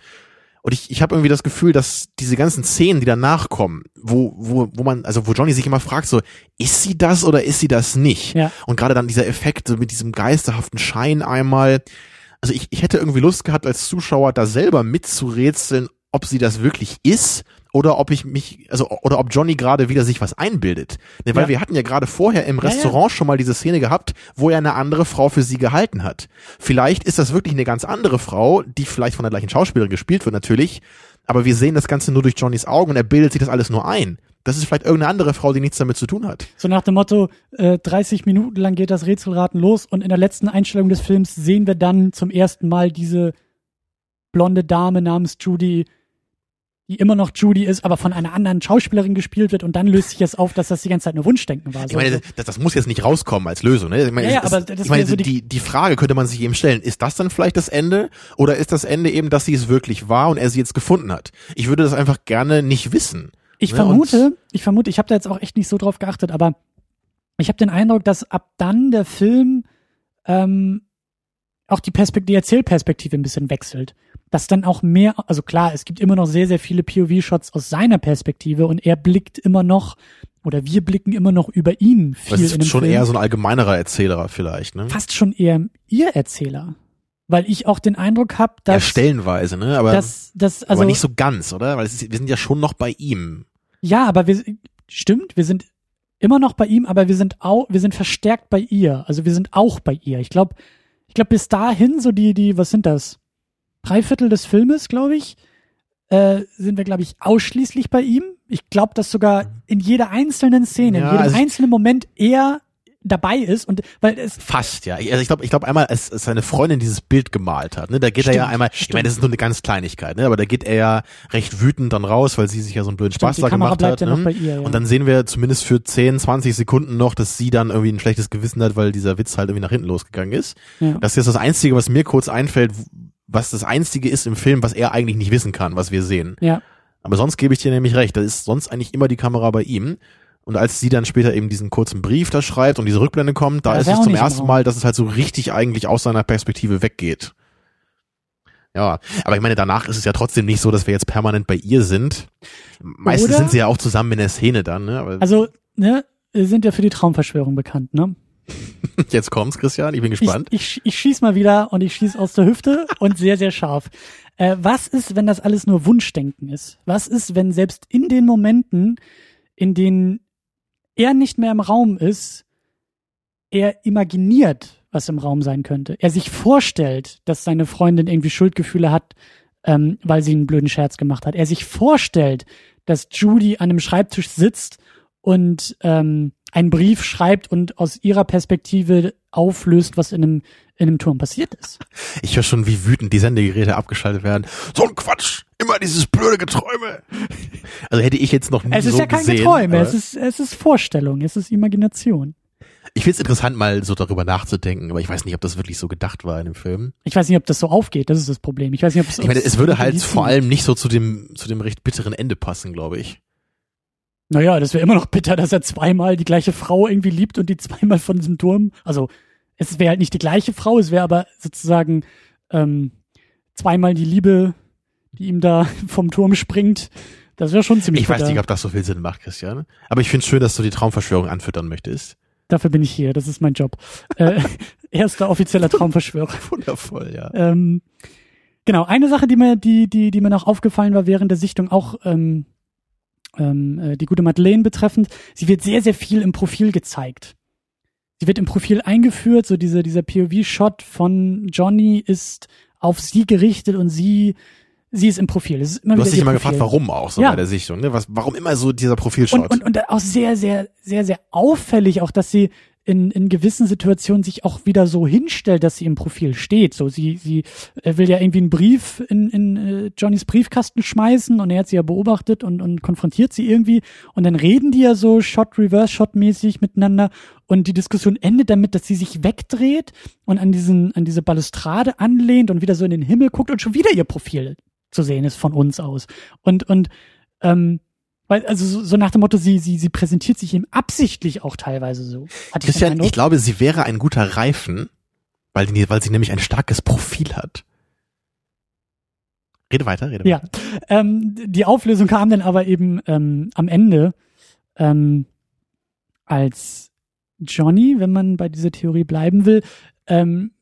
Und ich, ich habe irgendwie das Gefühl, dass diese ganzen Szenen, die danach kommen, wo, wo, wo man, also wo Johnny sich immer fragt, so, ist sie das oder ist sie das nicht?
Ja.
Und gerade dann dieser Effekt so mit diesem geisterhaften Schein einmal. Also ich, ich hätte irgendwie Lust gehabt, als Zuschauer da selber mitzurätseln, ob sie das wirklich ist oder ob ich mich, also oder ob Johnny gerade wieder sich was einbildet. Ne, weil ja. wir hatten ja gerade vorher im Restaurant ja, ja. schon mal diese Szene gehabt, wo er eine andere Frau für sie gehalten hat. Vielleicht ist das wirklich eine ganz andere Frau, die vielleicht von der gleichen Schauspielerin gespielt wird natürlich, aber wir sehen das Ganze nur durch Johnnys Augen und er bildet sich das alles nur ein. Das ist vielleicht irgendeine andere Frau, die nichts damit zu tun hat.
So nach dem Motto, äh, 30 Minuten lang geht das Rätselraten los und in der letzten Einstellung des Films sehen wir dann zum ersten Mal diese blonde Dame namens Judy die immer noch Judy ist, aber von einer anderen Schauspielerin gespielt wird und dann löst sich jetzt auf, dass das die ganze Zeit nur Wunschdenken war.
Ich meine, das, das muss jetzt nicht rauskommen als Lösung. Ne? Ich meine,
ja, ja, aber das
ich meine
so
die, die, die Frage könnte man sich eben stellen, ist das dann vielleicht das Ende oder ist das Ende eben, dass sie es wirklich war und er sie jetzt gefunden hat? Ich würde das einfach gerne nicht wissen.
Ich
ne?
vermute,
Und
ich vermute, ich habe da jetzt auch echt nicht so drauf geachtet, aber ich habe den Eindruck, dass ab dann der Film ähm, auch die Perspektive, die Erzählperspektive ein bisschen wechselt. Dass dann auch mehr, also klar, es gibt immer noch sehr, sehr viele POV-Shots aus seiner Perspektive und er blickt immer noch, oder wir blicken immer noch über ihn viel
das ist schon
Film.
eher so ein allgemeinerer Erzähler vielleicht, ne?
Fast schon eher ihr Erzähler. Weil ich auch den Eindruck habe,
Ja,
dass,
stellenweise, ne? Aber,
dass, dass also
aber nicht so ganz, oder? Weil ist, wir sind ja schon noch bei ihm.
Ja, aber wir stimmt, wir sind immer noch bei ihm, aber wir sind auch, wir sind verstärkt bei ihr. Also wir sind auch bei ihr. Ich glaube, glaube bis dahin so die die was sind das? Drei Viertel des Filmes, glaube ich, äh, sind wir glaube ich ausschließlich bei ihm. Ich glaube, dass sogar in jeder einzelnen Szene,
Ja,
in jedem
also
einzelnen Moment er dabei ist und weil es
Fast, ja. Ich- Also ich glaube, ich glaube einmal, als, als seine Freundin dieses Bild gemalt hat, ne, da geht er ja
Stimmt,
einmal, ich
stimmt.
meine, das ist nur eine ganz Kleinigkeit, ne, aber da geht er ja recht wütend dann raus, weil sie sich ja so einen blöden Spaß
die
da
Kamera
gemacht hat. ne?
ihr, ja.
Und dann sehen wir zumindest für 10, 20 Sekunden noch, dass sie dann irgendwie ein schlechtes Gewissen hat, weil dieser Witz halt irgendwie nach hinten losgegangen ist.
ja.
Das ist jetzt das Einzige, was mir kurz einfällt, was das Einzige ist im Film, was er eigentlich nicht wissen kann, was wir sehen.
ja.
Aber sonst gebe ich dir nämlich recht, da ist sonst eigentlich immer die Kamera bei ihm. Und als sie dann später eben diesen kurzen Brief da schreibt und diese Rückblende kommt, da
Ja,
ist es zum ersten. Mal, dass es halt so richtig eigentlich aus seiner Perspektive weggeht. Ja, aber ich meine, danach ist es ja trotzdem nicht so, dass wir jetzt permanent bei ihr sind. Meistens
Oder?
sind sie ja auch zusammen in der Szene dann, ne? Aber
Also, ne, wir sind ja für die Traumverschwörung bekannt, ne?
jetzt kommt's, Christian, ich bin gespannt.
Ich, ich, ich schieß mal wieder und ich schieß aus der Hüfte und sehr, sehr scharf. Äh, was ist, wenn das alles nur Wunschdenken ist? Was ist, wenn selbst in den Momenten, in denen er nicht mehr im Raum ist, er imaginiert, was im Raum sein könnte? Er sich vorstellt, dass seine Freundin irgendwie Schuldgefühle hat, ähm, weil sie einen blöden Scherz gemacht hat. Er sich vorstellt, dass Judy an einem Schreibtisch sitzt und ähm, einen Brief schreibt und aus ihrer Perspektive auflöst, was in einem, in einem Turm passiert ist.
Ich höre schon, wie wütend die Sendegeräte abgeschaltet werden. So ein Quatsch! Immer dieses blöde Geträume! Also hätte ich jetzt noch nie
Es ist
so
ja kein
gesehen,
Geträume, es ist, es ist Vorstellung, es ist Imagination.
Ich finde es interessant, mal so darüber nachzudenken, aber ich weiß nicht, ob das wirklich so gedacht war in dem Film.
Ich weiß nicht, ob das so aufgeht, das ist das Problem. Ich weiß nicht, ob es
Ich meine, es würde halt vor
allem
allem nicht so zu dem, zu dem recht bitteren Ende passen, glaube ich.
Naja, das wäre immer noch bitter, dass er zweimal die gleiche Frau irgendwie liebt und die zweimal von diesem Turm. Also es wäre halt nicht die gleiche Frau, es wäre aber sozusagen ähm, zweimal die Liebe, die ihm da vom Turm springt. Das wäre schon ziemlich
Ich weiß nicht, ob das so viel Sinn macht, Christian. Aber ich finde es schön, dass du die Traumverschwörung anfüttern möchtest.
Dafür bin ich hier, das ist mein Job. äh, erster offizieller Traumverschwörer.
Wundervoll, ja.
Ähm, genau, eine Sache, die mir, die, die, die mir noch aufgefallen war während der Sichtung, auch ähm, ähm, äh, die gute Madeleine betreffend, sie wird sehr, sehr viel im Profil gezeigt. Sie wird im Profil eingeführt, so diese, dieser POV-Shot von Johnny ist auf sie gerichtet und sie sie ist im Profil. Ist immer
Du hast dich immer
Profil.
gefragt, warum auch so
Ja.
bei der Sichtung, ne? Was, warum immer so dieser Profilshot?
Und, und, und auch sehr, sehr, sehr, sehr auffällig, auch dass sie in, in gewissen Situationen sich auch wieder so hinstellt, dass sie im Profil steht. So, sie, sie will ja irgendwie einen Brief in, in äh, Johnnys Briefkasten schmeißen und er hat sie ja beobachtet und, und konfrontiert sie irgendwie. Und dann reden die ja so Shot, Reverse-Shot-mäßig miteinander. Und die Diskussion endet damit, dass sie sich wegdreht und an diesen, an diese Balustrade anlehnt und wieder so in den Himmel guckt und schon wieder ihr Profil zu sehen ist von uns aus. Und, und, ähm, weil, also so, so nach dem Motto, sie, sie, sie präsentiert sich ihm absichtlich auch teilweise so. Hatte ich
Christian,
Eindruck.
ich glaube, sie wäre ein guter Reifen, weil, die, weil sie nämlich ein starkes Profil hat. Rede weiter, rede
Ja, ähm, die Auflösung kam dann aber eben ähm, am Ende, ähm, als Johnny, wenn man bei dieser Theorie bleiben will, ähm,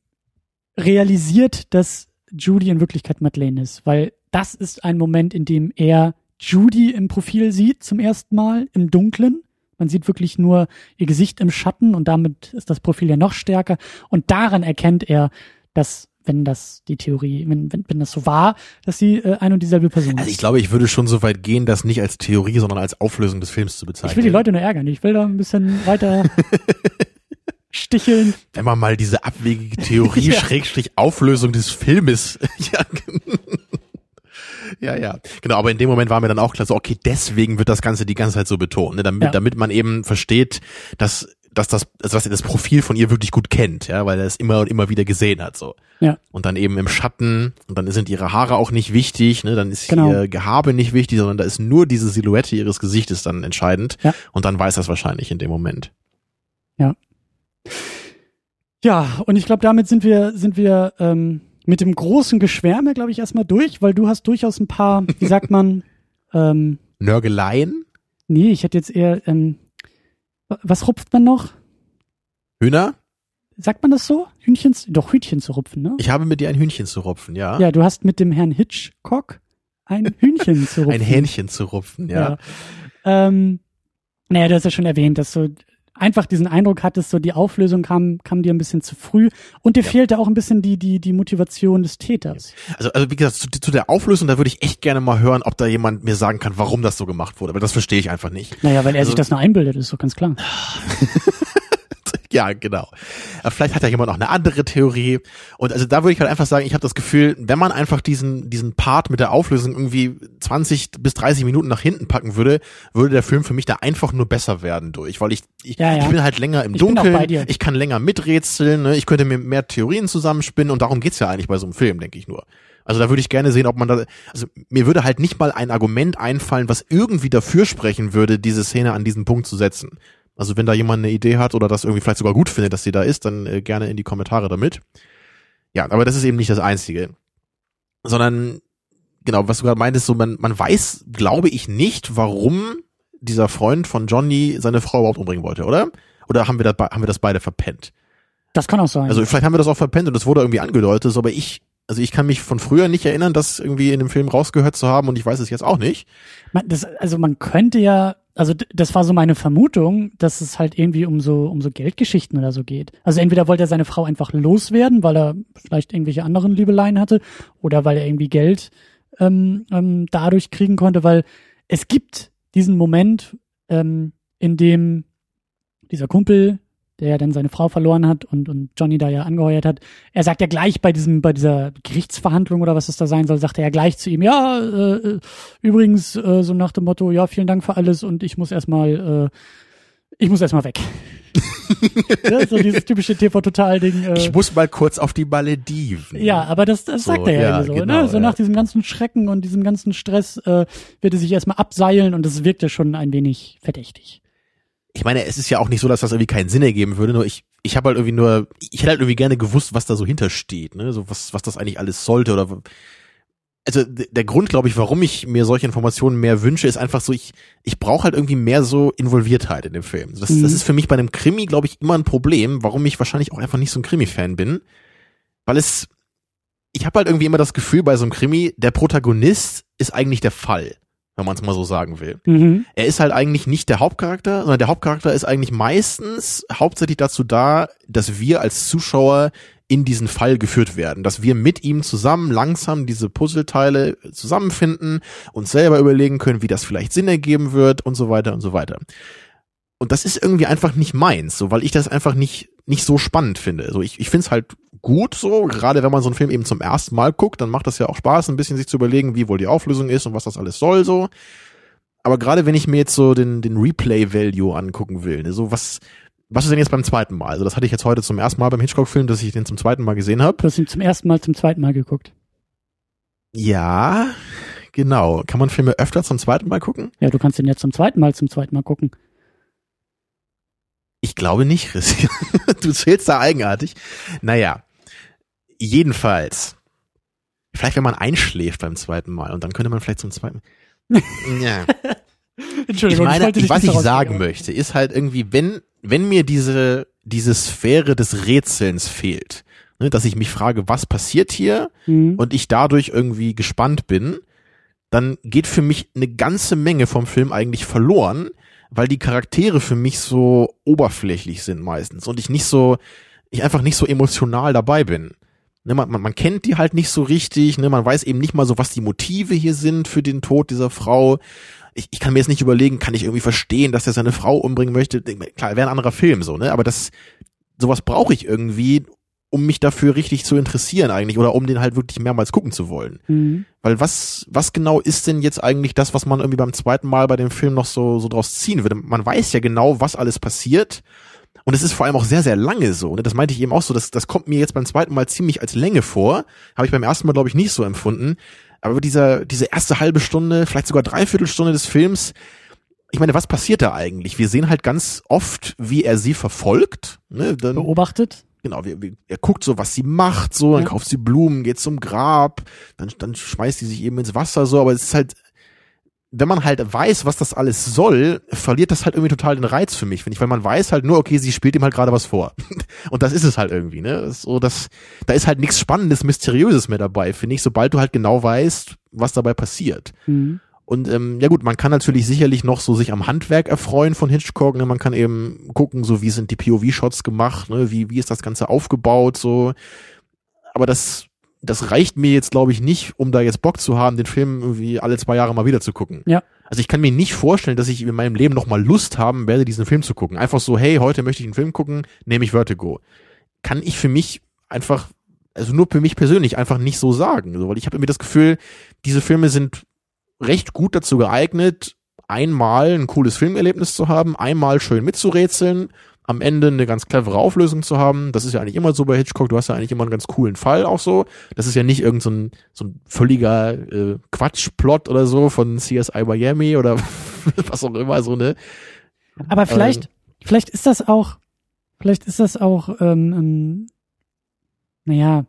realisiert, dass Judy in Wirklichkeit Madeleine ist, weil das ist ein Moment, in dem er Judy im Profil sieht zum ersten Mal im Dunklen. Man sieht wirklich nur ihr Gesicht im Schatten und damit ist das Profil ja noch stärker. Und daran erkennt er, dass wenn das die Theorie, wenn, wenn, wenn das so war, dass sie äh, ein und dieselbe Person
Also ich
ist.
glaube, ich würde schon so weit gehen, das nicht als Theorie, sondern als Auflösung des Films zu bezeichnen.
Ich will die Leute nur ärgern. Ich will da ein bisschen weiter sticheln.
Wenn man mal diese abwegige Theorie,
Ja.
Schrägstrich Auflösung des Filmes. ja, ja, ja. Genau, aber in dem Moment war mir dann auch klar, so, okay, deswegen wird das Ganze die ganze Zeit so betont, ne? damit,
Ja.
damit man eben versteht, dass, dass das, also dass er das Profil von ihr wirklich gut kennt, ja, weil er es immer und immer wieder gesehen hat, so.
Ja.
Und dann eben im Schatten, und dann sind ihre Haare auch nicht wichtig, ne, dann ist
Genau.
ihr Gehabe nicht wichtig, sondern da ist nur diese Silhouette ihres Gesichtes dann entscheidend.
Ja.
Und dann weiß er es wahrscheinlich in dem Moment.
Ja, und ich glaube, damit sind wir, sind wir ähm, mit dem großen Geschwärme, glaube ich, erstmal durch, weil du hast durchaus ein paar, wie sagt man, ähm,
Nörgeleien?
nee, ich hätte jetzt eher, ähm, wa- was rupft man noch?
Hühner?
Sagt man das so? Hühnchen, doch Hühnchen zu rupfen, ne?
Ich habe mit dir ein Hühnchen zu rupfen, ja.
Ja, du hast mit dem Herrn Hitchcock ein Hühnchen zu rupfen.
Ein Hähnchen zu rupfen, ja.
Ja. Ähm, naja, du hast ja schon erwähnt, dass du einfach diesen Eindruck hattest, so die Auflösung kam, kam dir ein bisschen zu früh und dir
Ja.
fehlte auch ein bisschen die, die, die Motivation des Täters.
Also, also wie gesagt, zu, zu der Auflösung, da würde ich echt gerne mal hören, ob da jemand mir sagen kann, warum das so gemacht wurde. Aber das verstehe ich einfach nicht.
Naja, weil er
Also-
sich das nur einbildet, ist doch ganz klar.
Ja, genau. Aber vielleicht hat ja jemand noch eine andere Theorie. Und also da würde ich halt einfach sagen, ich habe das Gefühl, wenn man einfach diesen, diesen Part mit der Auflösung irgendwie 20 bis 30 Minuten nach hinten packen würde, würde der Film für mich da einfach nur besser werden durch. Weil ich, ich,
Ja, ja.
ich bin halt länger im
auch
Dunkeln, ich kann länger miträtseln, ne? ich könnte mir mehr Theorien zusammenspinnen und darum geht's ja eigentlich bei so einem Film, denke ich nur. Also da würde ich gerne sehen, ob man da, also mir würde halt nicht mal ein Argument einfallen, was irgendwie dafür sprechen würde, diese Szene an diesen Punkt zu setzen. Also wenn da jemand eine Idee hat oder das irgendwie vielleicht sogar gut findet, dass sie da ist, dann äh, gerne in die Kommentare damit. Ja, aber das ist eben nicht das Einzige. Sondern, genau, was du gerade meintest, so man, man weiß, glaube ich, nicht, warum dieser Freund von Johnny seine Frau überhaupt umbringen wollte, oder? Oder haben wir das, be- haben wir das beide verpennt?
Das kann auch sein.
Also vielleicht haben wir das auch verpennt und das wurde irgendwie angedeutet, so, aber ich, also ich kann mich von früher nicht erinnern, das irgendwie in dem Film rausgehört zu haben und ich weiß es jetzt auch nicht.
man, das, also man könnte ja, also das war so meine Vermutung, dass es halt irgendwie um so um so Geldgeschichten oder so geht. Also entweder wollte er seine Frau einfach loswerden, weil er vielleicht irgendwelche anderen Liebeleien hatte, oder weil er irgendwie Geld ähm, ähm, dadurch kriegen konnte, weil es gibt diesen Moment, ähm, in dem dieser Kumpel, der ja dann seine Frau verloren hat und, und Johnny da ja angeheuert hat, er sagt ja gleich bei diesem, bei dieser Gerichtsverhandlung oder was es da sein soll, sagt er ja gleich zu ihm, ja, äh, übrigens, äh, so nach dem Motto, ja, vielen Dank für alles und ich muss erstmal, äh, ich muss erstmal weg. ja, so dieses typische TV-Total-Ding. Äh,
Ich muss mal kurz auf die Malediven.
ja, aber das, das
So,
sagt er ja,
ja,
so.
genau,
ne? So
ja.
nach diesem ganzen Schrecken und diesem ganzen Stress äh, wird er sich erstmal abseilen und das wirkt ja schon ein wenig verdächtig.
Ich meine, es ist ja auch nicht so, dass das irgendwie keinen Sinn ergeben würde, nur ich, ich habe halt irgendwie nur, ich hätte halt irgendwie gerne gewusst, was da so hintersteht, ne? So was, was das eigentlich alles sollte oder also der Grund, glaube ich, warum ich mir solche Informationen mehr wünsche, ist einfach so, ich, ich brauche halt irgendwie mehr so Involviertheit in dem Film. Das,
Mhm.
das ist für mich bei einem Krimi, glaube ich, immer ein Problem, warum ich wahrscheinlich auch einfach nicht so ein Krimi-Fan bin. Weil es, ich habe halt irgendwie immer das Gefühl bei so einem Krimi, der Protagonist ist eigentlich der Fall. Wenn man es mal so sagen will.
Mhm.
Er ist halt eigentlich nicht der Hauptcharakter, sondern der Hauptcharakter ist eigentlich meistens hauptsächlich dazu da, dass wir als Zuschauer in diesen Fall geführt werden, dass wir mit ihm zusammen langsam diese Puzzleteile zusammenfinden, uns selber überlegen können, wie das vielleicht Sinn ergeben wird und so weiter und so weiter. Und das ist irgendwie einfach nicht meins, so weil ich das einfach nicht nicht so spannend finde. So ich ich finde es halt gut so, gerade wenn man so einen Film eben zum ersten Mal guckt, dann macht das ja auch Spaß, ein bisschen sich zu überlegen, wie wohl die Auflösung ist und was das alles soll so. Aber gerade wenn ich mir jetzt so den den Replay Value angucken will, ne, so was was ist denn jetzt beim zweiten Mal? Also das hatte ich jetzt heute zum ersten Mal beim Hitchcock-Film, dass ich den zum zweiten Mal gesehen habe.
Du hast ihn zum ersten Mal zum zweiten Mal geguckt.
Ja, genau. Kann man Filme öfter zum zweiten Mal gucken?
Ja, du kannst ihn jetzt zum zweiten Mal zum zweiten Mal gucken.
Ich glaube nicht, Christian. Du zählst da eigenartig. Naja, jedenfalls. Vielleicht, wenn man einschläft beim zweiten Mal und dann könnte man vielleicht zum zweiten Ja. Ich
Entschuldigung,
meine,
wollte dich
was ich sagen
aber-
möchte, ist halt irgendwie, wenn, wenn mir diese, diese Sphäre des Rätselns fehlt, ne, dass ich mich frage, was passiert hier
Mhm.
und ich dadurch irgendwie gespannt bin, dann geht für mich eine ganze Menge vom Film eigentlich verloren, weil die Charaktere für mich so oberflächlich sind meistens und ich nicht so, ich einfach nicht so emotional dabei bin. Ne, man, man, man kennt die halt nicht so richtig, ne, man weiß eben nicht mal so, was die Motive hier sind für den Tod dieser Frau. Ich, ich kann mir jetzt nicht überlegen, kann ich irgendwie verstehen, dass er seine Frau umbringen möchte. Klar, wäre ein anderer Film so, ne? Aber das, sowas brauche ich irgendwie, um mich dafür richtig zu interessieren eigentlich oder um den halt wirklich mehrmals gucken zu wollen.
Mhm.
Weil was, was genau ist denn jetzt eigentlich das, was man irgendwie beim zweiten Mal bei dem Film noch so, so draus ziehen würde? Man weiß ja genau, was alles passiert. Und es ist vor allem auch sehr, sehr lange so. Ne? Das meinte ich eben auch so. Das, das kommt mir jetzt beim zweiten Mal ziemlich als Länge vor. Habe ich beim ersten Mal, glaube ich, nicht so empfunden. Aber dieser, diese erste halbe Stunde, vielleicht sogar Dreiviertelstunde des Films, ich meine, was passiert da eigentlich? Wir sehen halt ganz oft, wie er sie verfolgt. Ne? Dann,
Beobachtet.
genau, wir, wir, er guckt so, was sie macht, so, dann
Ja.
kauft sie Blumen, geht zum Grab, dann, dann schmeißt sie sich eben ins Wasser, so, aber es ist halt, wenn man halt weiß, was das alles soll, verliert das halt irgendwie total den Reiz für mich, finde ich, weil man weiß halt nur, okay, sie spielt ihm halt gerade was vor. Und das ist es halt irgendwie, ne? So, das, da ist halt nichts Spannendes, Mysteriöses mehr dabei, finde ich, sobald du halt genau weißt, was dabei passiert.
Mhm.
Und ähm, ja gut, man kann natürlich sicherlich noch so sich am Handwerk erfreuen von Hitchcock. Ne? Man kann eben gucken, so wie sind die POV-Shots gemacht, ne? wie wie ist das Ganze aufgebaut, so. Aber das das reicht mir jetzt, glaube ich, nicht, um da jetzt Bock zu haben, den Film irgendwie alle zwei Jahre mal wieder zu gucken.
Ja.
Also ich kann mir nicht vorstellen, dass ich in meinem Leben noch mal Lust haben werde, diesen Film zu gucken. Einfach so, hey, heute möchte ich einen Film gucken, nehme ich Vertigo. Kann ich für mich einfach, also nur für mich persönlich einfach nicht so sagen. So, weil ich habe irgendwie das Gefühl, diese Filme sind recht gut dazu geeignet, einmal ein cooles Filmerlebnis zu haben, einmal schön mitzurätseln, am Ende eine ganz clevere Auflösung zu haben. Das ist ja eigentlich immer so bei Hitchcock. Du hast ja eigentlich immer einen ganz coolen Fall auch so. Das ist ja nicht irgend so ein, so ein völliger äh, Quatschplot oder so von CSI Miami oder was auch immer so ne.
Aber vielleicht, vielleicht ist das auch, vielleicht ist das auch, ähm, ähm, naja,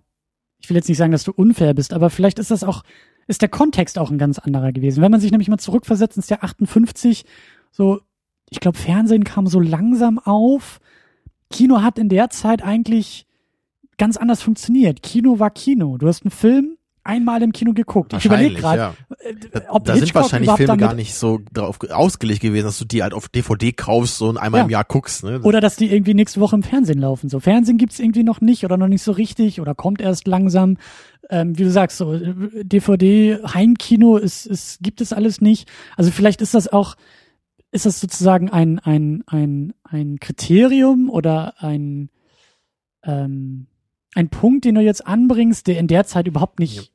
ich will jetzt nicht sagen, dass du unfair bist, aber vielleicht ist das auch, ist der Kontext auch ein ganz anderer gewesen. Wenn man sich nämlich mal zurückversetzt ins Jahr 58, so, ich glaube, Fernsehen kam so langsam auf. Kino hat in der Zeit eigentlich ganz anders funktioniert. Kino war Kino. Du hast einen Film einmal im Kino geguckt. Ich überlege gerade,
ja.
äh, ob
da sind
Hitchcock
wahrscheinlich Filme gar nicht so darauf ausgelegt gewesen, dass du die halt auf DVD kaufst so und einmal
Ja.
im Jahr guckst. Ne?
Oder dass die irgendwie nächste Woche im Fernsehen laufen. So Fernsehen gibt's irgendwie noch nicht oder noch nicht so richtig oder kommt erst langsam. Ähm, wie du sagst, so äh, DVD, Heimkino ist, ist, gibt es alles nicht. Also vielleicht ist das auch, ist das sozusagen ein, ein, ein, ein Kriterium oder ein, ähm, ein Punkt, den du jetzt anbringst, der in der Zeit überhaupt nicht.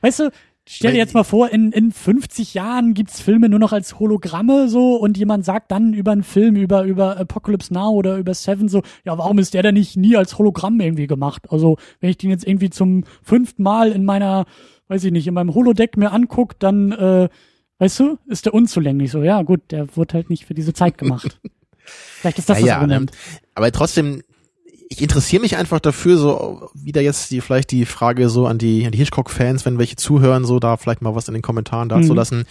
Weißt du, stell dir jetzt mal vor, in, in 50 Jahren gibt's Filme nur noch als Hologramme so und jemand sagt dann über einen Film, über, über Apocalypse Now oder über Seven so, ja, warum ist der denn nicht nie als Hologramm irgendwie gemacht? Also, wenn ich den jetzt irgendwie zum fünften Mal in meiner, weiß ich nicht, in meinem Holodeck mir anguck, dann, äh, weißt du, ist der unzulänglich so. Ja, gut, der wurde halt nicht für diese Zeit gemacht. Vielleicht ist das das
ja, ja,
Argument.
ne? Aber trotzdem, ich interessiere mich einfach dafür, so wieder jetzt die vielleicht die Frage so an die, an die Hitchcock-Fans, wenn welche zuhören, so da vielleicht mal was in den Kommentaren dazu
Mhm.
lassen.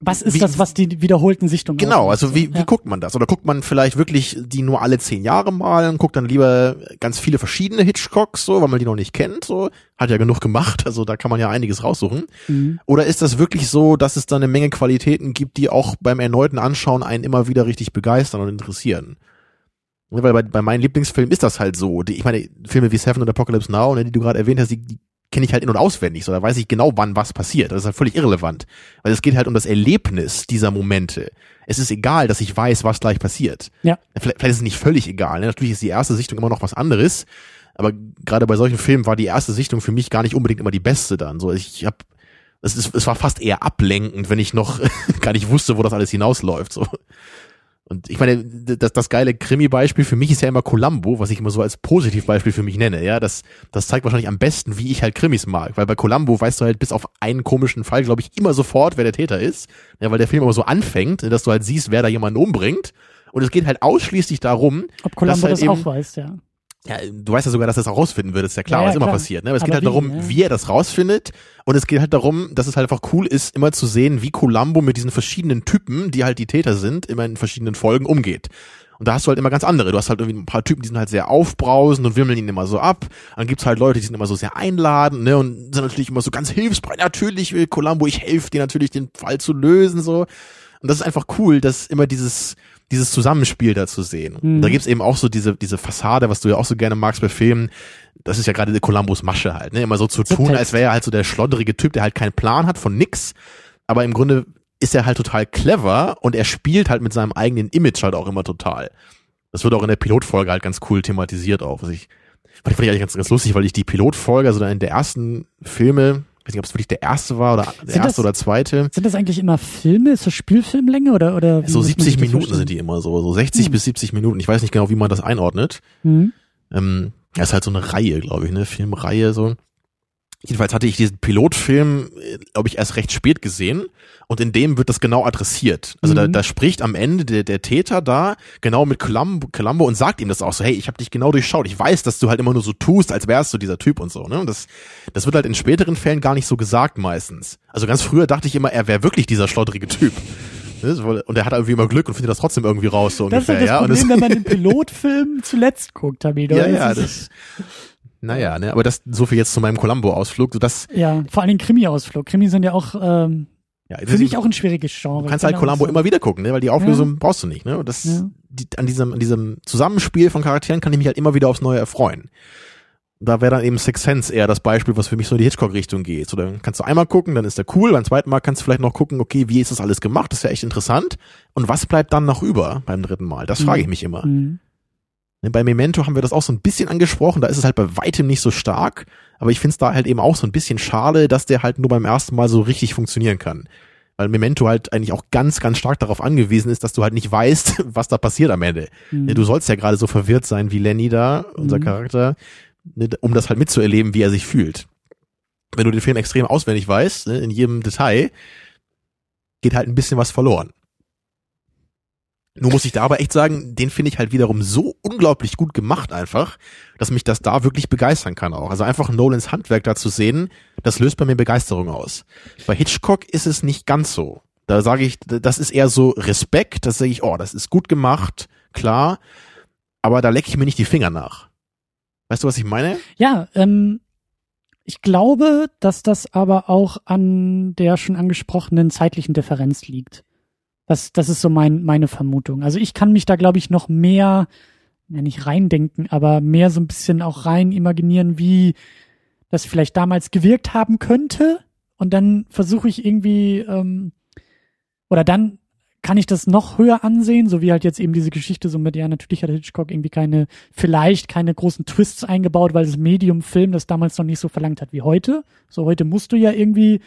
Was ist
wie-
das, was die wiederholten Sichtungen
Genau, also wie, wie
Ja.
guckt man das? Oder guckt man vielleicht wirklich die nur alle zehn Jahre mal und guckt dann lieber ganz viele verschiedene Hitchcocks, so, weil man die noch nicht kennt, so. Hat ja genug gemacht, also da kann man ja einiges raussuchen.
Mhm.
Oder ist das wirklich so, dass es da eine Menge Qualitäten gibt, die auch beim erneuten Anschauen einen immer wieder richtig begeistern und interessieren? Weil bei, bei meinen Lieblingsfilmen ist das halt so. Die, ich meine, Filme wie Seven und Apocalypse Now, ne, die du gerade erwähnt hast, die, die kenne ich halt in- und auswendig. So, da weiß ich genau, wann was passiert. Das ist halt völlig irrelevant. Weil es geht halt um das Erlebnis dieser Momente. Es ist egal, dass ich weiß, was gleich passiert.
Ja.
Vielleicht, vielleicht ist es nicht völlig egal. Ne? Natürlich ist die erste Sichtung immer noch was anderes. Aber gerade bei solchen Filmen war die erste Sichtung für mich gar nicht unbedingt immer die beste dann. So, ich habe es, ist, es war fast eher ablenkend, wenn ich noch gar nicht wusste, wo das alles hinausläuft. So. Und ich meine, das, das geile Krimi-Beispiel für mich ist ja immer Columbo, was ich immer so als Positivbeispiel für mich nenne. Ja, das, das zeigt wahrscheinlich am besten, wie ich halt Krimis mag. Weil bei Columbo weißt du halt bis auf einen komischen Fall, glaube ich, immer sofort, wer der Täter ist. Ja, weil der Film immer so anfängt, dass du halt siehst, wer da jemanden umbringt. Und es geht halt ausschließlich darum,
Ob Columbo
halt
das, auch weiß, ja.
Ja, du weißt ja sogar, dass er es auch rausfinden wird, ist ja klar,
Ja, ja,
was immer
klar.
passiert. Ne? Aber es
Aber
geht halt
wie,
darum,
ja.
wie er das rausfindet. Und es geht halt darum, dass es halt einfach cool ist, immer zu sehen, wie Columbo mit diesen verschiedenen Typen, die halt die Täter sind, immer in verschiedenen Folgen umgeht. Und da hast du halt immer ganz andere. Du hast halt irgendwie ein paar Typen, die sind halt sehr aufbrausend und wimmeln ihn immer so ab. Dann gibt's halt Leute, die sind immer so sehr einladend, ne, und sind natürlich immer so ganz hilfsbereit. Natürlich will Columbo, ich helfe dir natürlich, den Fall zu lösen, so. Und das ist einfach cool, dass immer dieses, dieses Zusammenspiel da zu sehen.
Mhm.
Da gibt's eben auch so diese, diese Fassade, was du ja auch so gerne magst bei Filmen. Das ist ja gerade Columbus Masche halt, ne? Immer so zu tun,
Subtext.
als wäre er halt so der schloddrige Typ, der halt keinen Plan hat von nix. Aber im Grunde ist er halt total clever und er spielt halt mit seinem eigenen Image halt auch immer total. Das wird auch in der Pilotfolge halt ganz cool thematisiert auch. Was ich fand ich eigentlich ganz, ganz lustig, weil ich die Pilotfolge, also in der ersten Filme, weiß nicht, ob es wirklich der erste war oder der
Sind
erste
das-
oder zweite,
Sind das eigentlich immer Filme? Ist das Spielfilmlänge oder oder wie
so
muss man
70
sich das
Minuten sind die immer so, so 60
Hm.
bis 70 Minuten. Ich weiß nicht genau, wie man das einordnet.
Mhm.
Ähm, das ist halt so eine Reihe, glaube ich, eine Filmreihe so. Jedenfalls hatte ich diesen Pilotfilm, glaube ich, erst recht spät gesehen und in dem wird das genau adressiert. Also da,
Mhm.
da spricht am Ende der, der Täter da genau mit Columbo, Columbo und sagt ihm das auch so, hey, ich habe dich genau durchschaut. Ich weiß, dass du halt immer nur so tust, als wärst du dieser Typ und so. Ne? Und das, das wird halt in späteren Fällen gar nicht so gesagt meistens. Also ganz früher dachte ich immer, er wäre wirklich dieser schloddrige Typ. Ne? Und er hat irgendwie immer Glück und findet das trotzdem irgendwie raus, so
Das ist
ungefähr.
ja das
ja? Und
Problem, wenn man den Pilotfilm zuletzt guckt, Tamino.
ja, ja, das. Naja, ne, aber das so viel jetzt zu meinem Columbo-Ausflug. So das,
ja, vor allen Dingen Krimi-Ausflug. Krimi sind ja auch ähm,
ja,
für mich auch ein schwieriges Genre.
Du kannst halt
bin
Columbo
so-
immer wieder gucken, ne, weil die Auflösung brauchst du nicht, ne? Und das
Ja.
die, an diesem an diesem Zusammenspiel von Charakteren kann ich mich halt immer wieder aufs Neue erfreuen. Da wäre dann eben Six Sense eher das Beispiel, was für mich so in die Hitchcock-Richtung geht. So, dann kannst du einmal gucken, dann ist der cool. Beim zweiten Mal kannst du vielleicht noch gucken, okay, wie ist das alles gemacht? Das ist ja echt interessant. Und was bleibt dann noch über beim dritten Mal? Das frage ich mich immer.
Mhm.
Ne, Bei Memento haben wir das auch so ein bisschen angesprochen, da ist es halt bei weitem nicht so stark, aber ich finde es da halt eben auch so ein bisschen schade, dass der halt nur beim ersten Mal so richtig funktionieren kann. Weil Memento halt eigentlich auch ganz, ganz stark darauf angewiesen ist, dass du halt nicht weißt, was da passiert am Ende.
Mhm.
Ne, Du sollst ja gerade so verwirrt sein wie Lenny da, unser
Mhm.
Charakter, ne, um das halt mitzuerleben, wie er sich fühlt. Wenn du den Film extrem auswendig weißt, in jedem Detail, geht halt ein bisschen was verloren. Nur muss ich da aber echt sagen, den finde ich halt wiederum so unglaublich gut gemacht einfach, dass mich das da wirklich begeistern kann auch. Also einfach Nolans Handwerk da zu sehen, das löst bei mir Begeisterung aus. Bei Hitchcock ist es nicht ganz so. Da sage ich, das ist eher so Respekt, das sage ich, oh, das ist gut gemacht, klar, aber da lecke ich mir nicht die Finger nach. Weißt du, was ich meine?
Ja, ähm, ich glaube, dass das aber auch an der schon angesprochenen zeitlichen Differenz liegt. Das, das ist so mein, meine Vermutung. Also ich kann mich da, glaube ich, noch mehr, ja nicht reindenken, aber mehr so ein bisschen auch rein imaginieren, wie das vielleicht damals gewirkt haben könnte. Und dann versuche ich irgendwie, ähm, oder dann kann ich das noch höher ansehen, so wie halt jetzt eben diese Geschichte so mit, ja, natürlich hat Hitchcock irgendwie keine, vielleicht keine großen Twists eingebaut, weil das Medium-Film das damals noch nicht so verlangt hat wie heute. So heute musst du ja irgendwie,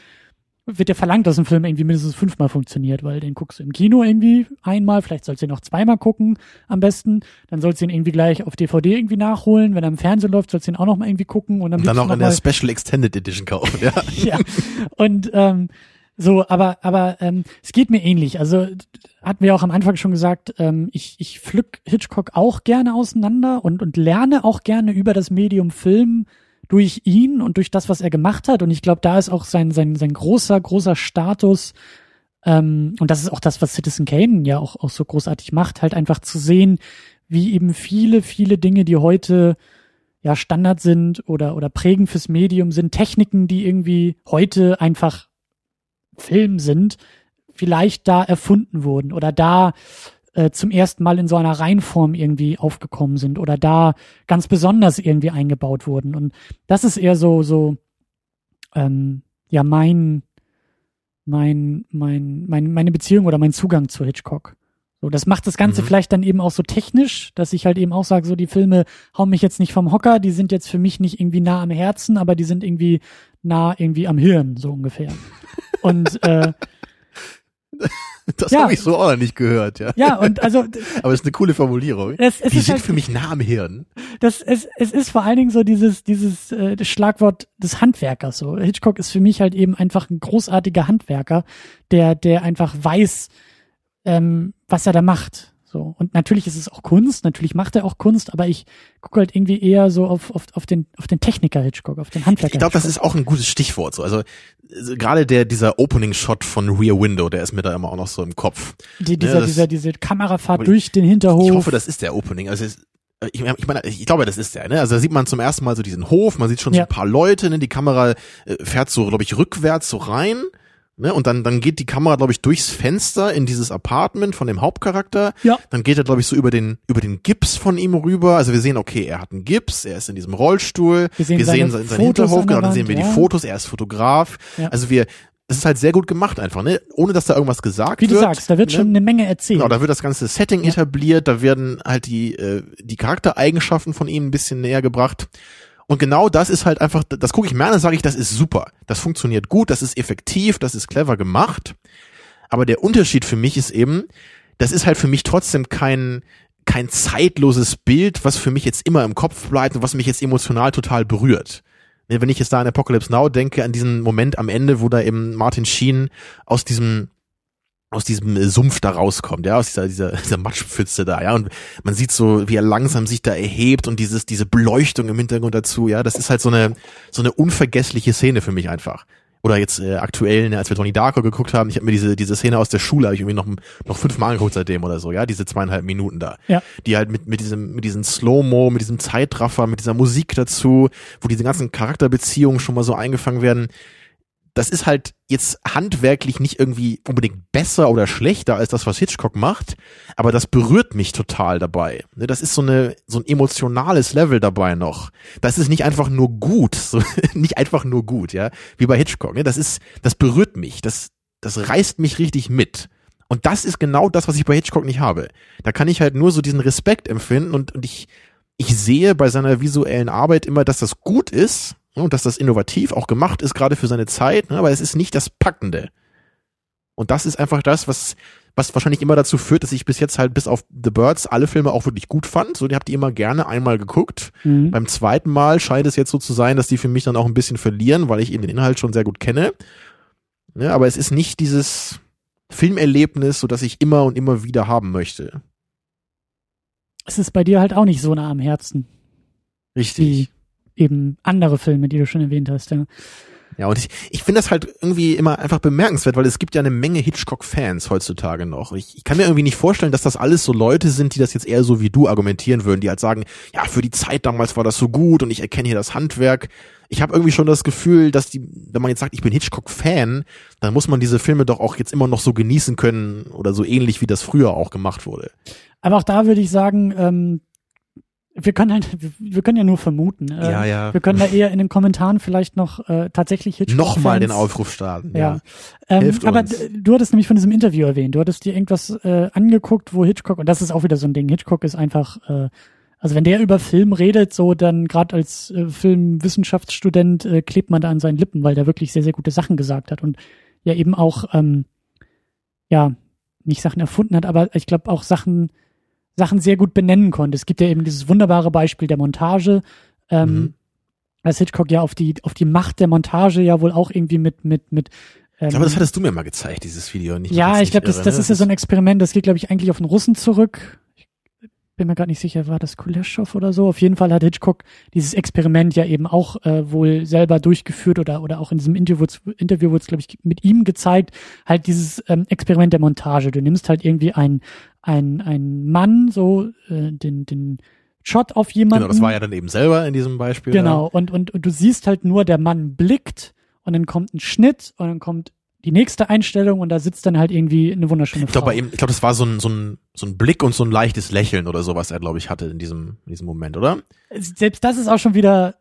wird ja verlangt, dass ein Film irgendwie mindestens fünfmal funktioniert, weil den guckst du im Kino irgendwie einmal, vielleicht sollst du ihn noch zweimal gucken am besten, dann sollst du ihn irgendwie gleich auf DVD irgendwie nachholen, wenn er im Fernsehen läuft, sollst du ihn auch noch mal irgendwie gucken und dann,
Und dann
liebsten
noch in
noch
der Special Extended Edition kaufen, ja.
ja. Und ähm, so, aber aber ähm, es geht mir ähnlich. Also hatten wir auch am Anfang schon gesagt, ähm, ich ich pflück Hitchcock auch gerne auseinander und und lerne auch gerne über das Medium Film durch ihn und durch das, was er gemacht hat. Und ich glaube, da ist auch sein sein sein großer großer Status Ähm, und das ist auch das, was Citizen Kane ja auch, auch so großartig macht, halt einfach zu sehen, wie eben viele, viele Dinge, die heute ja Standard sind oder, oder prägen fürs Medium sind, Techniken, die irgendwie heute einfach Film sind, vielleicht da erfunden wurden oder da äh, zum ersten Mal in so einer Reihenform irgendwie aufgekommen sind oder da ganz besonders irgendwie eingebaut wurden. Und das ist eher so, so, ähm, ja, mein, mein, mein, mein, meine Beziehung oder mein Zugang zu Hitchcock. So, das macht das Ganze mhm. vielleicht dann eben auch so technisch, dass ich halt eben auch sage, so die Filme hauen mich jetzt nicht vom Hocker, die sind jetzt für mich nicht irgendwie nah am Herzen, aber die sind irgendwie nah irgendwie am Hirn, so ungefähr. Und äh,
Das ja. habe ich so auch noch nicht gehört, ja.
Ja, und also.
Aber es ist eine coole Formulierung. Es, es Die sind halt, für mich nah am Hirn.
Das, es, es ist vor allen Dingen so dieses, dieses äh, Schlagwort des Handwerkers. So. Hitchcock ist für mich halt eben einfach ein großartiger Handwerker, der, der einfach weiß, ähm, was er da macht. So. Und natürlich ist es auch Kunst, natürlich macht er auch Kunst, aber ich gucke halt irgendwie eher so auf, auf, auf den, auf den Techniker Hitchcock, auf den Handwerker.
Ich glaube, das ist auch ein gutes Stichwort. So. Also, also gerade der, dieser Opening-Shot von Rear Window, der ist mir da immer auch noch so im Kopf.
Die, dieser, ja, dieser, diese Kamerafahrt durch den Hinterhof.
Ich hoffe, das ist der Opening. Also es, ich, ich meine, ich glaube, das ist der, ne? Also da sieht man zum ersten Mal so diesen Hof, man sieht schon ja. so ein paar Leute, ne? Die Kamera äh, fährt so, glaube ich, rückwärts so rein Ne? Und dann, dann geht die Kamera, glaube ich, durchs Fenster in dieses Apartment von dem Hauptcharakter.
Ja.
Dann geht er, glaube ich, so über den, über den Gips von ihm rüber. Also wir sehen, okay, er hat einen Gips, er ist in diesem Rollstuhl. Wir sehen, wir sehen seinen, Hinterhof, genau, dann sehen wir ja. die Fotos, er ist Fotograf. Ja. Also wir, es ist halt sehr gut gemacht einfach, ne? Ohne dass da irgendwas gesagt
wird.
Wie
du sagst, da wird ne? schon eine Menge erzählt.
Genau, da wird das ganze Setting ja. etabliert, da werden halt die, äh, die Charaktereigenschaften von ihm ein bisschen näher gebracht. Und genau das ist halt einfach, das gucke ich mir an und sage ich, das ist super. Das funktioniert gut, das ist effektiv, das ist clever gemacht. Aber der Unterschied für mich ist eben, das ist halt für mich trotzdem kein, kein zeitloses Bild, was für mich jetzt immer im Kopf bleibt und was mich jetzt emotional total berührt. Wenn ich jetzt da an Apocalypse Now denke, an diesen Moment am Ende, wo da eben Martin Sheen aus diesem aus diesem äh, Sumpf da rauskommt, ja, aus dieser, dieser, dieser Matschpfütze da, ja, und man sieht so, wie er langsam sich da erhebt und dieses, diese Beleuchtung im Hintergrund dazu, ja, das ist halt so eine, so eine unvergessliche Szene für mich einfach. Oder jetzt äh, aktuell, ne, als wir Tony Darko geguckt haben, ich habe mir diese, diese Szene aus der Schule, habe ich irgendwie noch, noch fünfmal angeguckt seitdem oder so, ja, diese zweieinhalb Minuten da.
Ja.
Die halt mit, mit diesem, mit diesem Slow-Mo, mit diesem Zeitraffer, mit dieser Musik dazu, wo diese ganzen Charakterbeziehungen schon mal so eingefangen werden das ist halt jetzt handwerklich nicht irgendwie unbedingt besser oder schlechter als das, was Hitchcock macht, aber das berührt mich total dabei. Ne, das ist so eine so ein emotionales Level dabei noch. Das ist nicht einfach nur gut, so, nicht einfach nur gut, ja, wie bei Hitchcock. Ne, das ist, das berührt mich, das das reißt mich richtig mit. Und das ist genau das, was ich bei Hitchcock nicht habe. Da kann ich halt nur so diesen Respekt empfinden und, und ich ich sehe bei seiner visuellen Arbeit immer, dass das gut ist, und dass das innovativ auch gemacht ist, gerade für seine Zeit, ne, aber es ist nicht das Packende. Und das ist einfach das, was, was wahrscheinlich immer dazu führt, dass ich bis jetzt halt bis auf The Birds alle Filme auch wirklich gut fand. So, die habt ihr immer gerne einmal geguckt. Mhm. Beim zweiten Mal scheint es jetzt so zu sein, dass die für mich dann auch ein bisschen verlieren, weil ich eben den Inhalt schon sehr gut kenne. Ja, aber es ist nicht dieses Filmerlebnis, so dass ich immer und immer wieder haben möchte.
Es ist bei dir halt auch nicht so nah am Herzen.
Richtig.
Eben andere Filme, die du schon erwähnt hast, ja.
Ja, und ich, ich finde das halt irgendwie immer einfach bemerkenswert, weil es gibt ja eine Menge Hitchcock-Fans heutzutage noch. Ich, ich kann mir irgendwie nicht vorstellen, dass das alles so Leute sind, die das jetzt eher so wie du argumentieren würden, die halt sagen, ja, für die Zeit damals war das so gut und ich erkenne hier das Handwerk. Ich habe irgendwie schon das Gefühl, dass die, wenn man jetzt sagt, ich bin Hitchcock-Fan, dann muss man diese Filme doch auch jetzt immer noch so genießen können oder so ähnlich, wie das früher auch gemacht wurde.
Aber auch da würde ich sagen, ähm, wir können halt, wir können ja nur vermuten.
Äh, ja, ja.
Wir können da eher in den Kommentaren vielleicht noch äh, tatsächlich Hitchcock
Nochmal den Aufruf starten. Ja. ja.
Ähm, aber du hattest nämlich von diesem Interview erwähnt. Du hattest dir irgendwas äh, angeguckt, wo Hitchcock, und das ist auch wieder so ein Ding, Hitchcock ist einfach, äh, also wenn der über Film redet, so dann gerade als äh, Filmwissenschaftsstudent äh, klebt man da an seinen Lippen, weil der wirklich sehr, sehr gute Sachen gesagt hat und ja eben auch, ähm, ja, nicht Sachen erfunden hat, aber ich glaube auch Sachen Sachen sehr gut benennen konnte. Es gibt ja eben dieses wunderbare Beispiel der Montage, ähm, mhm. als Hitchcock ja auf die, auf die Macht der Montage ja wohl auch irgendwie mit, mit, mit
ähm, ich glaube, das hattest du mir mal gezeigt, dieses Video.
Nicht, ja, ich glaube, das, das ist ja so ein Experiment, das geht, glaube ich, eigentlich auf den Russen zurück. bin mir gerade nicht sicher, war das Kuleshov oder so. Auf jeden Fall hat Hitchcock dieses Experiment ja eben auch äh, wohl selber durchgeführt oder oder auch in diesem Interview, Interview wurde es, glaube ich, mit ihm gezeigt, halt dieses ähm, Experiment der Montage. Du nimmst halt irgendwie ein ein ein Mann, so äh, den den Shot auf jemanden.
Genau, das war ja dann eben selber in diesem Beispiel.
Genau, und, und, und du siehst halt nur, der Mann blickt und dann kommt ein Schnitt und dann kommt die nächste Einstellung und da sitzt dann halt irgendwie eine wunderschöne
Ich glaube,
Frau.
ihm, ich glaube, das war so ein, so ein, so ein Blick und so ein leichtes Lächeln oder so, was er, glaube ich, hatte in diesem, in diesem Moment, oder?
Selbst das ist auch schon wieder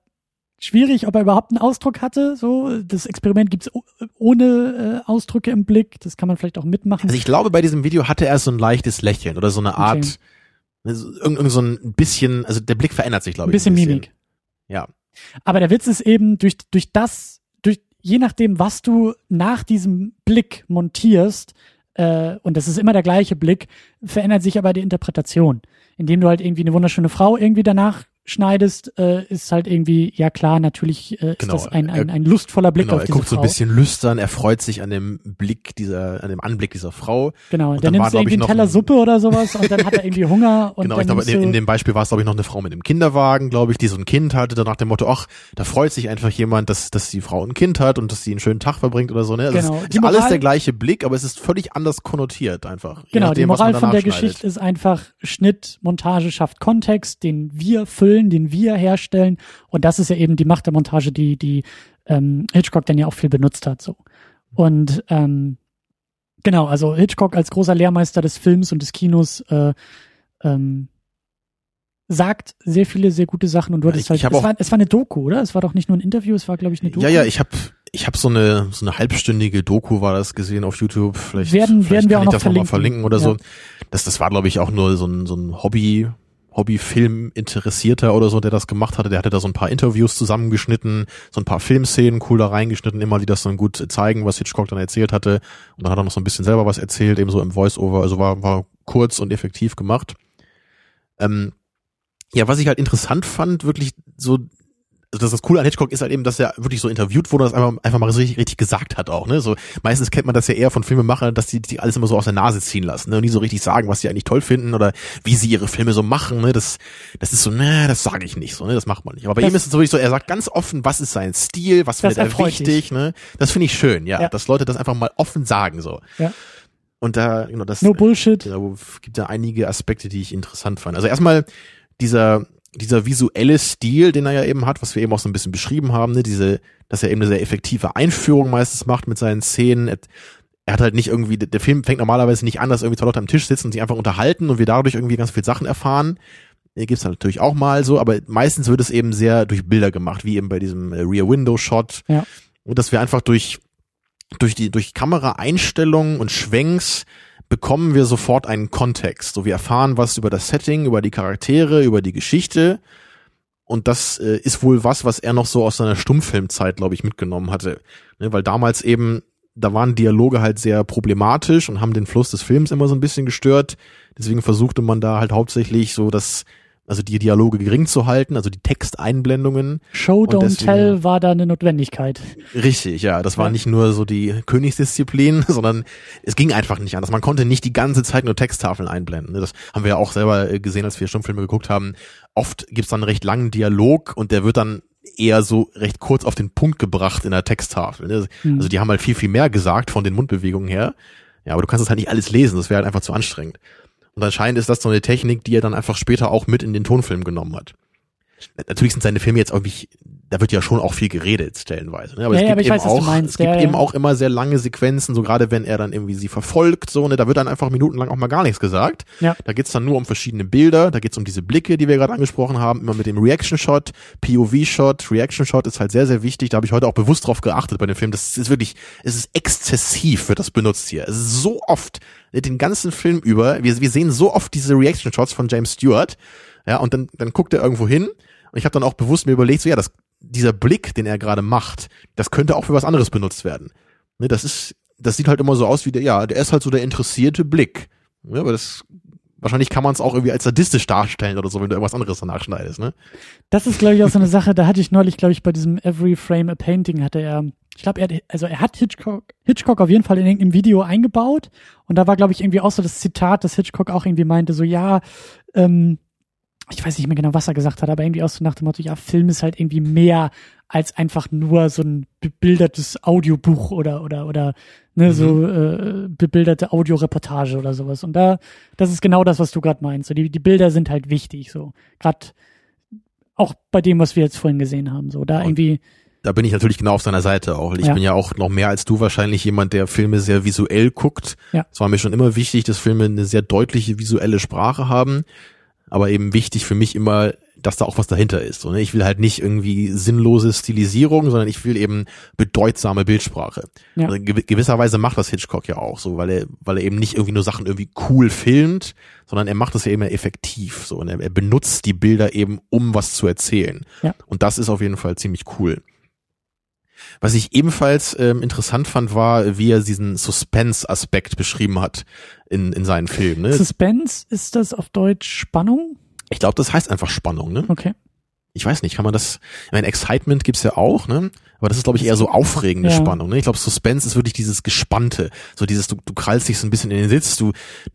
schwierig, ob er überhaupt einen Ausdruck hatte. So, das Experiment gibt's ohne äh, Ausdrücke im Blick. Das kann man vielleicht auch mitmachen.
Also ich glaube, bei diesem Video hatte er so ein leichtes Lächeln oder so eine Art,
Okay.
ne, so- irgend, irgend so ein bisschen, also der Blick verändert sich, glaube
ein
ich.
bisschen Mimik.
Ja.
Aber der Witz ist eben, durch, durch das, durch, je nachdem, was du nach diesem Blick montierst, äh, und das ist immer der gleiche Blick, verändert sich aber die Interpretation. Indem du halt irgendwie eine wunderschöne Frau irgendwie danach schneidest, äh, ist halt irgendwie, ja klar, natürlich äh, ist
Genau,
das ein, ein,
er-
ein lustvoller Blick
Genau,
auf
er
diese
guckt so
Frau.
ein bisschen lüstern, er freut sich an dem Blick dieser, an dem Anblick dieser Frau.
genau,
und
dann
dann war,
nimmst du irgendwie einen Teller
ein-
Suppe oder sowas und dann hat er irgendwie Hunger und
genau, ich glaube, in, in dem Beispiel war es, glaube ich, noch eine Frau mit einem Kinderwagen, glaube ich, die so ein Kind hatte, dann nach dem Motto, ach, da freut sich einfach jemand, dass, dass die Frau ein Kind hat und dass sie einen schönen Tag verbringt oder so, ne? Also
Genau.
Es
Die
ist alles
Moral-
der gleiche Blick, aber es ist völlig anders konnotiert einfach.
Genau, die
nachdem, was
Moral von der
danach schneidet.
Geschichte ist einfach, Schnitt, Montage schafft Kontext, den wir füllen, den wir herstellen. Und das ist ja eben die Macht der Montage, die, die ähm, Hitchcock dann ja auch viel benutzt hat. so. Und ähm, genau, also Hitchcock als großer Lehrmeister des Films und des Kinos äh, ähm, sagt sehr viele, sehr gute Sachen und du hattest
ich-
halt, es, war, es war eine Doku, oder? Es war doch nicht nur ein Interview, es war, glaube ich, eine Doku.
Ja, ja, ich habe ich hab so eine so eine halbstündige Doku war das gesehen auf YouTube. Vielleicht,
Werden-
vielleicht
werden wir
kann
auch
ich
noch
das noch mal
verlinken.
verlinken oder
Ja.
so. Das das war glaube ich auch nur so ein so ein Hobby Hobbyfilm interessierter oder so, der das gemacht hatte. Der hatte da so ein paar Interviews zusammengeschnitten, so ein paar Filmszenen cool da reingeschnitten, immer die das dann gut zeigen, was Hitchcock dann erzählt hatte. Und dann hat er noch so ein bisschen selber was erzählt, eben so im Voice-Over. Also war war kurz und effektiv gemacht. Ähm, ja, was ich halt interessant fand, wirklich so das, das Coole an Hitchcock ist halt eben, dass er wirklich so interviewt wurde und das einfach, einfach mal so richtig, richtig gesagt hat auch. Ne? So meistens kennt man das ja eher von Filmemachern, dass die, die alles immer so aus der Nase ziehen lassen ne? und nie so richtig sagen, was sie eigentlich toll finden oder wie sie ihre Filme so machen. Ne? Das, das ist so, ne, das sage ich nicht so, ne? das macht man nicht. Aber bei
Das-
ihm ist es wirklich so, er sagt ganz offen, was ist sein Stil, was findet er wichtig. Ne? Das finde ich schön, ja,
Ja.
dass Leute das einfach mal offen sagen so.
Ja.
Und da, genau, das
No Bullshit.
da gibt da einige Aspekte, die ich interessant fand. Also erstmal dieser dieser visuelle Stil, den er ja eben hat, was wir eben auch so ein bisschen beschrieben haben, ne, diese, dass er eben eine sehr effektive Einführung meistens macht mit seinen Szenen. Er, er hat halt nicht irgendwie, der Film fängt normalerweise nicht an, dass irgendwie zwei Leute am Tisch sitzen und sich einfach unterhalten und wir dadurch irgendwie ganz viel Sachen erfahren. Hier gibt's halt natürlich auch mal so, aber meistens wird es eben sehr durch Bilder gemacht, wie eben bei diesem äh, Rear Window Shot.
Ja.
Und dass wir einfach durch durch die durch Kameraeinstellungen und Schwenks bekommen wir sofort einen Kontext. So wir erfahren was über das Setting, über die Charaktere, über die Geschichte. Und das äh, ist wohl was, was er noch so aus seiner Stummfilmzeit, glaube ich, mitgenommen hatte. Ne, weil damals eben, da waren Dialoge halt sehr problematisch und haben den Fluss des Films immer so ein bisschen gestört. Deswegen versuchte man da halt hauptsächlich so das, also die Dialoge gering zu halten, also die Texteinblendungen.
Show,
Und
don't tell war da eine Notwendigkeit.
Richtig, ja. Das war
Ja.
nicht nur so die Königsdisziplin, sondern es ging einfach nicht anders. Man konnte nicht die ganze Zeit nur Texttafeln einblenden. Das haben wir ja auch selber äh, gesehen, als wir Stummfilme geguckt haben. Oft gibt's dann einen recht langen Dialog und der wird dann eher so recht kurz auf den Punkt gebracht in der Texttafel. ne.
Hm.
Also die haben halt viel, viel mehr gesagt von den Mundbewegungen her. Ja, aber du kannst das halt nicht alles lesen, das wäre halt einfach zu anstrengend. Und anscheinend ist das so eine Technik, die er dann einfach später auch mit in den Tonfilm genommen hat. Natürlich sind seine Filme jetzt irgendwie, da wird ja schon auch viel geredet, stellenweise. Ne? Aber
Ja,
es
ja,
gibt
aber ich
eben
weiß,
auch, es gibt
Ja, ja.
eben auch immer sehr lange Sequenzen, so gerade wenn er dann irgendwie sie verfolgt, so, ne, da wird dann einfach minutenlang auch mal gar nichts gesagt.
Ja.
Da geht's dann nur um verschiedene Bilder, da geht's um diese Blicke, die wir gerade angesprochen haben, immer mit dem Reaction-Shot, POV-Shot, Reaction-Shot ist halt sehr, sehr wichtig, da habe ich heute auch bewusst drauf geachtet bei dem Film. Das ist wirklich, es ist exzessiv, wird das benutzt hier. Es ist so oft, den ganzen Film über, wir, wir sehen so oft diese Reaction-Shots von James Stewart, ja, und dann, dann guckt er irgendwo hin und ich habe dann auch bewusst mir überlegt, so ja, das, dieser Blick, den er gerade macht, das könnte auch für was anderes benutzt werden. Ne, das ist, das sieht halt immer so aus wie der, ja, der ist halt so der interessierte Blick. Ja, aber das, wahrscheinlich kann man es auch irgendwie als sadistisch darstellen oder so, wenn du irgendwas anderes danach schneidest, ne?
Das ist, glaube ich, auch so eine Sache, da hatte ich neulich, glaube ich, bei diesem Every Frame a Painting hatte er, ich glaube, er, also er hat Hitchcock, Hitchcock auf jeden Fall in irgendeinem Video eingebaut und da war, glaube ich, irgendwie auch so das Zitat, dass Hitchcock auch irgendwie meinte, so ja, ähm, ich weiß nicht mehr genau, was er gesagt hat, aber irgendwie auch so nach dem Motto, ja, Film ist halt irgendwie mehr als einfach nur so ein bebildertes Audiobuch oder oder oder ne, mhm. so äh, bebilderte Audioreportage oder sowas. Und da, das ist genau das, was du gerade meinst. So, die, die Bilder sind halt wichtig, so gerade auch bei dem, was wir jetzt vorhin gesehen haben. So, da Und irgendwie
da bin ich natürlich genau auf seiner Seite auch. Ich ja. bin ja auch noch mehr als du wahrscheinlich jemand, der Filme sehr visuell guckt. Ja. Es war mir schon immer wichtig, dass Filme eine sehr deutliche visuelle Sprache haben. Aber eben wichtig für mich immer, dass da auch was dahinter ist. Und ne? ich will halt nicht irgendwie sinnlose Stilisierung, sondern ich will eben bedeutsame Bildsprache. Ja. Also gewisserweise macht das Hitchcock ja auch so, weil er, weil er eben nicht irgendwie nur Sachen irgendwie cool filmt, sondern er macht das ja immer effektiv so. Und er, er benutzt die Bilder eben, um was zu erzählen. Ja. Und das ist auf jeden Fall ziemlich cool. Was ich ebenfalls ähm, interessant fand, war, wie er diesen Suspense-Aspekt beschrieben hat in, in seinen Filmen. Ne?
Suspense, ist das auf Deutsch Spannung?
Ich glaube, das heißt einfach Spannung, ne?
Okay.
Ich weiß nicht, kann man das, ich meine, Excitement gibt's ja auch, ne? Aber das ist, glaube ich, eher so aufregende ja. Spannung, ne? Ich glaube, Suspense ist wirklich dieses Gespannte. So dieses, du, du krallst dich so ein bisschen in den Sitz, du,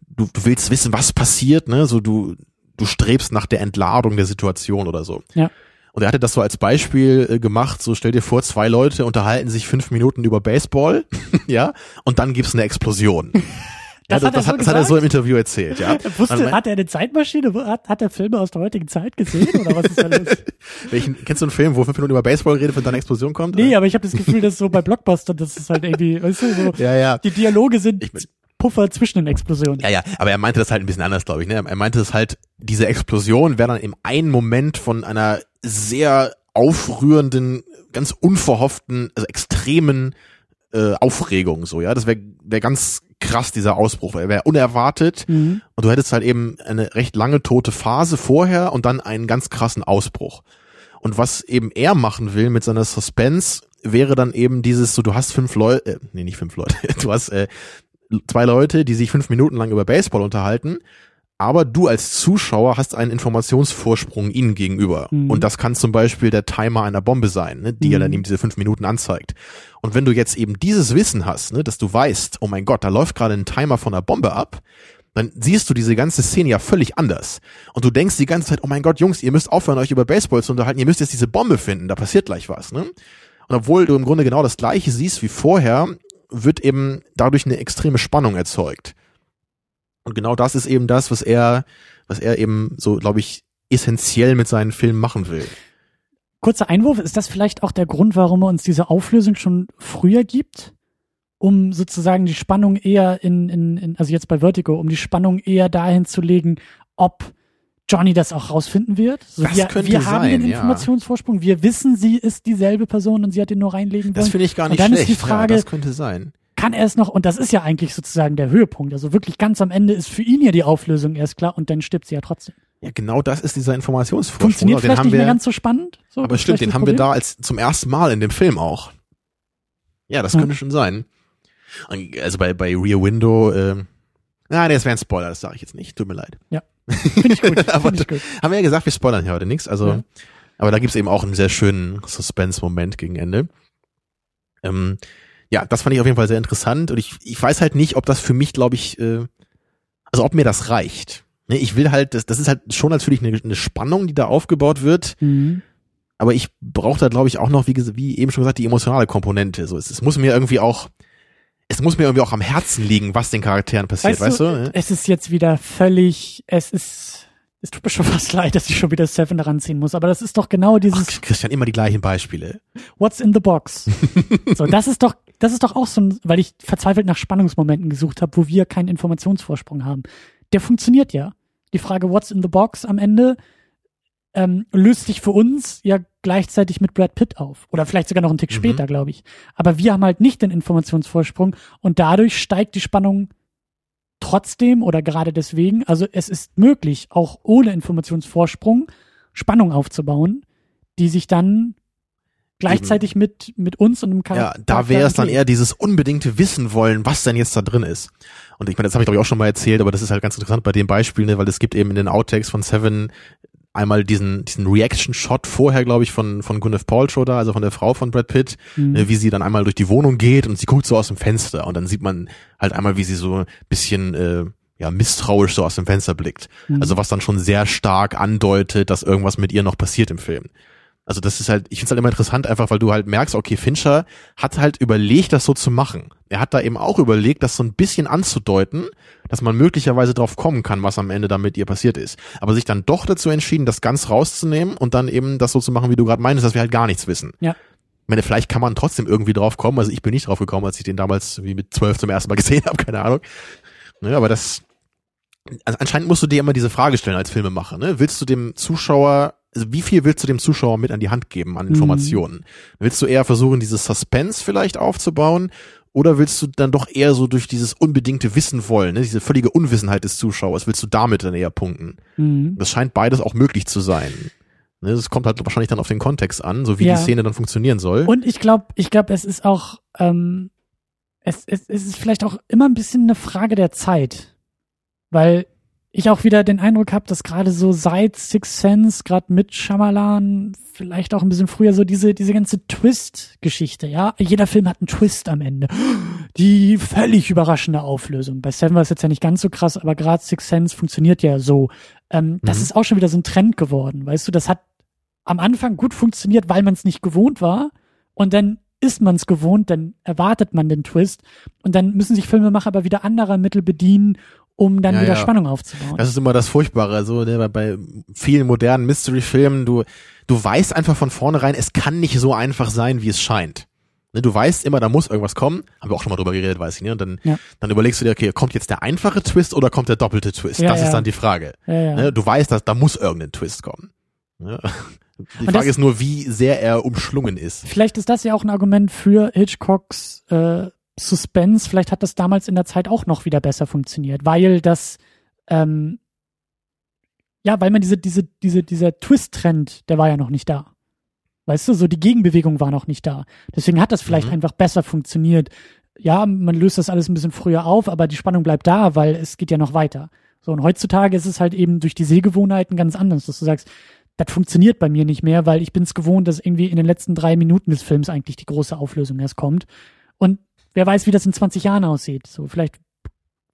du, du willst wissen, was passiert, ne? So du, du strebst nach der Entladung der Situation oder so.
Ja.
Und er hatte das so als Beispiel äh, gemacht, so stell dir vor, zwei Leute unterhalten sich fünf Minuten über Baseball, ja, und dann gibt's eine Explosion. Das, ja, das, hat, das, hat, das hat, er so im Interview erzählt, ja.
Wusste, also, hat er eine Zeitmaschine? Hat, hat er Filme aus der heutigen Zeit gesehen oder was ist da los?
Welchen, kennst du einen Film, wo fünf Minuten über Baseball redet, wenn dann eine Explosion kommt?
Nee, aber ich habe das Gefühl, dass so bei Blockbuster, das ist halt irgendwie, weißt du, so,
ja, ja.
die Dialoge sind ich, Puffer zwischen den Explosionen.
Ja, ja, aber er meinte das halt ein bisschen anders, glaube ich. Ne? Er meinte es halt, diese Explosion wäre dann im einen Moment von einer sehr aufrührenden, ganz unverhofften, also extremen äh, Aufregung so, ja. Das wäre wär ganz krass, dieser Ausbruch. Er wäre unerwartet mhm. und du hättest halt eben eine recht lange tote Phase vorher und dann einen ganz krassen Ausbruch. Und was eben er machen will mit seiner Suspense, wäre dann eben dieses so, du hast fünf Leute, äh, nee, nicht fünf Leute, du hast äh, zwei Leute, die sich fünf Minuten lang über Baseball unterhalten, aber du als Zuschauer hast einen Informationsvorsprung ihnen gegenüber. Mhm. Und das kann zum Beispiel der Timer einer Bombe sein, ne, die mhm. ja dann eben diese fünf Minuten anzeigt. Und wenn du jetzt eben dieses Wissen hast, ne, dass du weißt, oh mein Gott, da läuft gerade ein Timer von einer Bombe ab, dann siehst du diese ganze Szene ja völlig anders. Und du denkst die ganze Zeit, oh mein Gott, Jungs, ihr müsst aufhören, euch über Baseball zu unterhalten, ihr müsst jetzt diese Bombe finden, da passiert gleich was. Ne? Und obwohl du im Grunde genau das gleiche siehst wie vorher, wird eben dadurch eine extreme Spannung erzeugt. Und genau das ist eben das, was er, was er eben so, glaube ich, essentiell mit seinen Filmen machen will.
Kurzer Einwurf, ist das vielleicht auch der Grund, warum er uns diese Auflösung schon früher gibt? Um sozusagen die Spannung eher in, in, in also jetzt bei Vertigo, um die Spannung eher dahin zu legen, ob Johnny das auch rausfinden wird. So,
das
wir,
könnte
wir
sein,
haben den Informationsvorsprung, ja. wir wissen, sie ist dieselbe Person und sie hat ihn nur reinlegen wollen.
Das finde ich gar nicht
und dann
schlecht.
Ist die Frage,
ja, das könnte sein.
Kann er es noch, und das ist ja eigentlich sozusagen der Höhepunkt, also wirklich ganz am Ende ist für ihn ja die Auflösung erst klar und dann stirbt sie ja trotzdem.
Ja, genau das ist dieser Informationsvorsprung.
Funktioniert den vielleicht nicht wir, mehr ganz so spannend. So,
aber stimmt, den haben Problem? wir da als zum ersten Mal in dem Film auch. Ja, das könnte schon sein. Also bei, bei Rear Window, äh, na, das wäre ein Spoiler, das sage ich jetzt nicht. Tut mir leid.
Ja. Finde ich gut.
aber
ich gut.
haben wir ja gesagt, wir spoilern hier heute nichts. Also, ja. aber da gibt's eben auch einen sehr schönen Suspense-Moment gegen Ende. Ähm, ja, das fand ich auf jeden Fall sehr interessant und ich, ich weiß halt nicht, ob das für mich, glaube ich, äh, also ob mir das reicht. Ne, ich will halt, das, das ist halt schon natürlich eine, eine Spannung, die da aufgebaut wird. Mhm. Aber ich brauche da, glaube ich, auch noch, wie, wie eben schon gesagt, die emotionale Komponente. So, es, es muss mir irgendwie auch, es muss mir irgendwie auch am Herzen liegen, was den Charakteren passiert, weißt, weißt du? du ne?
Es ist jetzt wieder völlig, es ist, es tut mir schon fast leid, dass ich schon wieder Seven ranziehen muss, aber das ist doch genau dieses.
Ach, Christian, immer die gleichen Beispiele.
What's in the box? so, das ist doch, das ist doch auch so ein, weil ich verzweifelt nach Spannungsmomenten gesucht habe, wo wir keinen Informationsvorsprung haben. Der funktioniert ja. Die Frage What's in the box am Ende ähm, löst sich für uns ja gleichzeitig mit Brad Pitt auf. Oder vielleicht sogar noch einen Tick mhm. später, glaube ich. Aber wir haben halt nicht den Informationsvorsprung und dadurch steigt die Spannung trotzdem oder gerade deswegen. Also es ist möglich, auch ohne Informationsvorsprung Spannung aufzubauen, die sich dann gleichzeitig mit mit uns und dem
Charakter. Ja, da wäre es dann eher dieses unbedingte Wissen wollen, was denn jetzt da drin ist. Und ich meine, das habe ich glaube ich auch schon mal erzählt, aber das ist halt ganz interessant bei dem Beispiel, ne, weil es gibt eben in den Outtakes von Seven einmal diesen, diesen Reaction-Shot vorher, glaube ich, von, von Gwyneth Paltrow da, also von der Frau von Brad Pitt, mhm. äh, wie sie dann einmal durch die Wohnung geht und sie guckt so aus dem Fenster und dann sieht man halt einmal, wie sie so ein bisschen, äh, ja, misstrauisch so aus dem Fenster blickt.
Mhm.
Also was dann schon sehr stark andeutet, dass irgendwas mit ihr noch passiert im Film. Also das ist halt, ich finde es halt immer interessant, einfach weil du halt merkst, okay, Fincher hat halt überlegt, das so zu machen. Er hat da eben auch überlegt, das so ein bisschen anzudeuten, dass man möglicherweise drauf kommen kann, was am Ende da mit ihr passiert ist. Aber sich dann doch dazu entschieden, das ganz rauszunehmen und dann eben das so zu machen, wie du gerade meinst, dass wir halt gar nichts wissen.
Ja.
Ich meine, vielleicht kann man trotzdem irgendwie drauf kommen. Also ich bin nicht drauf gekommen, als ich den damals wie mit zwölf zum ersten Mal gesehen habe, keine Ahnung. Ne, aber das, also anscheinend musst du dir immer diese Frage stellen als Filmemacher. Ne? Willst du dem Zuschauer, also wie viel willst du dem Zuschauer mit an die Hand geben an Informationen? Mhm. Willst du eher versuchen, dieses Suspense vielleicht aufzubauen? Oder willst du dann doch eher so durch dieses unbedingte Wissen wollen, ne? diese völlige Unwissenheit des Zuschauers, willst du damit dann eher punkten? Mhm. Das scheint beides auch möglich zu sein. Ne? Das kommt halt wahrscheinlich dann auf den Kontext an, so wie ja. die Szene dann funktionieren soll.
Und ich glaube, ich glaube, es ist auch, ähm, es, es, es ist vielleicht auch immer ein bisschen eine Frage der Zeit. Weil ich auch wieder den Eindruck habe, dass gerade so seit Six Sense, gerade mit Shyamalan, vielleicht auch ein bisschen früher so diese diese ganze Twist-Geschichte, ja, jeder Film hat einen Twist am Ende, die völlig überraschende Auflösung. Bei Seven war es jetzt ja nicht ganz so krass, aber gerade Six Sense funktioniert ja so. Ähm, mhm. Das ist auch schon wieder so ein Trend geworden, weißt du? Das hat am Anfang gut funktioniert, weil man es nicht gewohnt war, und dann ist man es gewohnt, dann erwartet man den Twist und dann müssen sich Filmemacher aber wieder anderer Mittel bedienen, um dann ja, wieder ja. Spannung aufzubauen.
Das ist immer das Furchtbare, so ne, bei vielen modernen Mystery-Filmen, du, du weißt einfach von vornherein, es kann nicht so einfach sein, wie es scheint. Ne, du weißt immer, da muss irgendwas kommen. Haben wir auch schon mal drüber geredet, weiß ich, ne? Und dann, ja. dann überlegst du dir, okay, kommt jetzt der einfache Twist oder kommt der doppelte Twist? das ist dann die Frage. Ne, du weißt, dass da muss irgendein Twist kommen. Die Frage ist nur, wie sehr er umschlungen ist.
Vielleicht ist das ja auch ein Argument für Hitchcocks äh, Suspense, vielleicht hat das damals in der Zeit auch noch wieder besser funktioniert, weil das, ähm, ja, weil man diese, diese, diese, dieser Twist-Trend, der war ja noch nicht da. Weißt du, so die Gegenbewegung war noch nicht da. Deswegen hat das vielleicht mhm. einfach besser funktioniert. Ja, man löst das alles ein bisschen früher auf, aber die Spannung bleibt da, weil es geht ja noch weiter. So, und heutzutage ist es halt eben durch die Sehgewohnheiten ganz anders, dass du sagst, das funktioniert bei mir nicht mehr, weil ich bin es gewohnt, dass irgendwie in den letzten drei Minuten des Films eigentlich die große Auflösung erst kommt. Und wer weiß, wie das in 20 Jahren aussieht. So, vielleicht,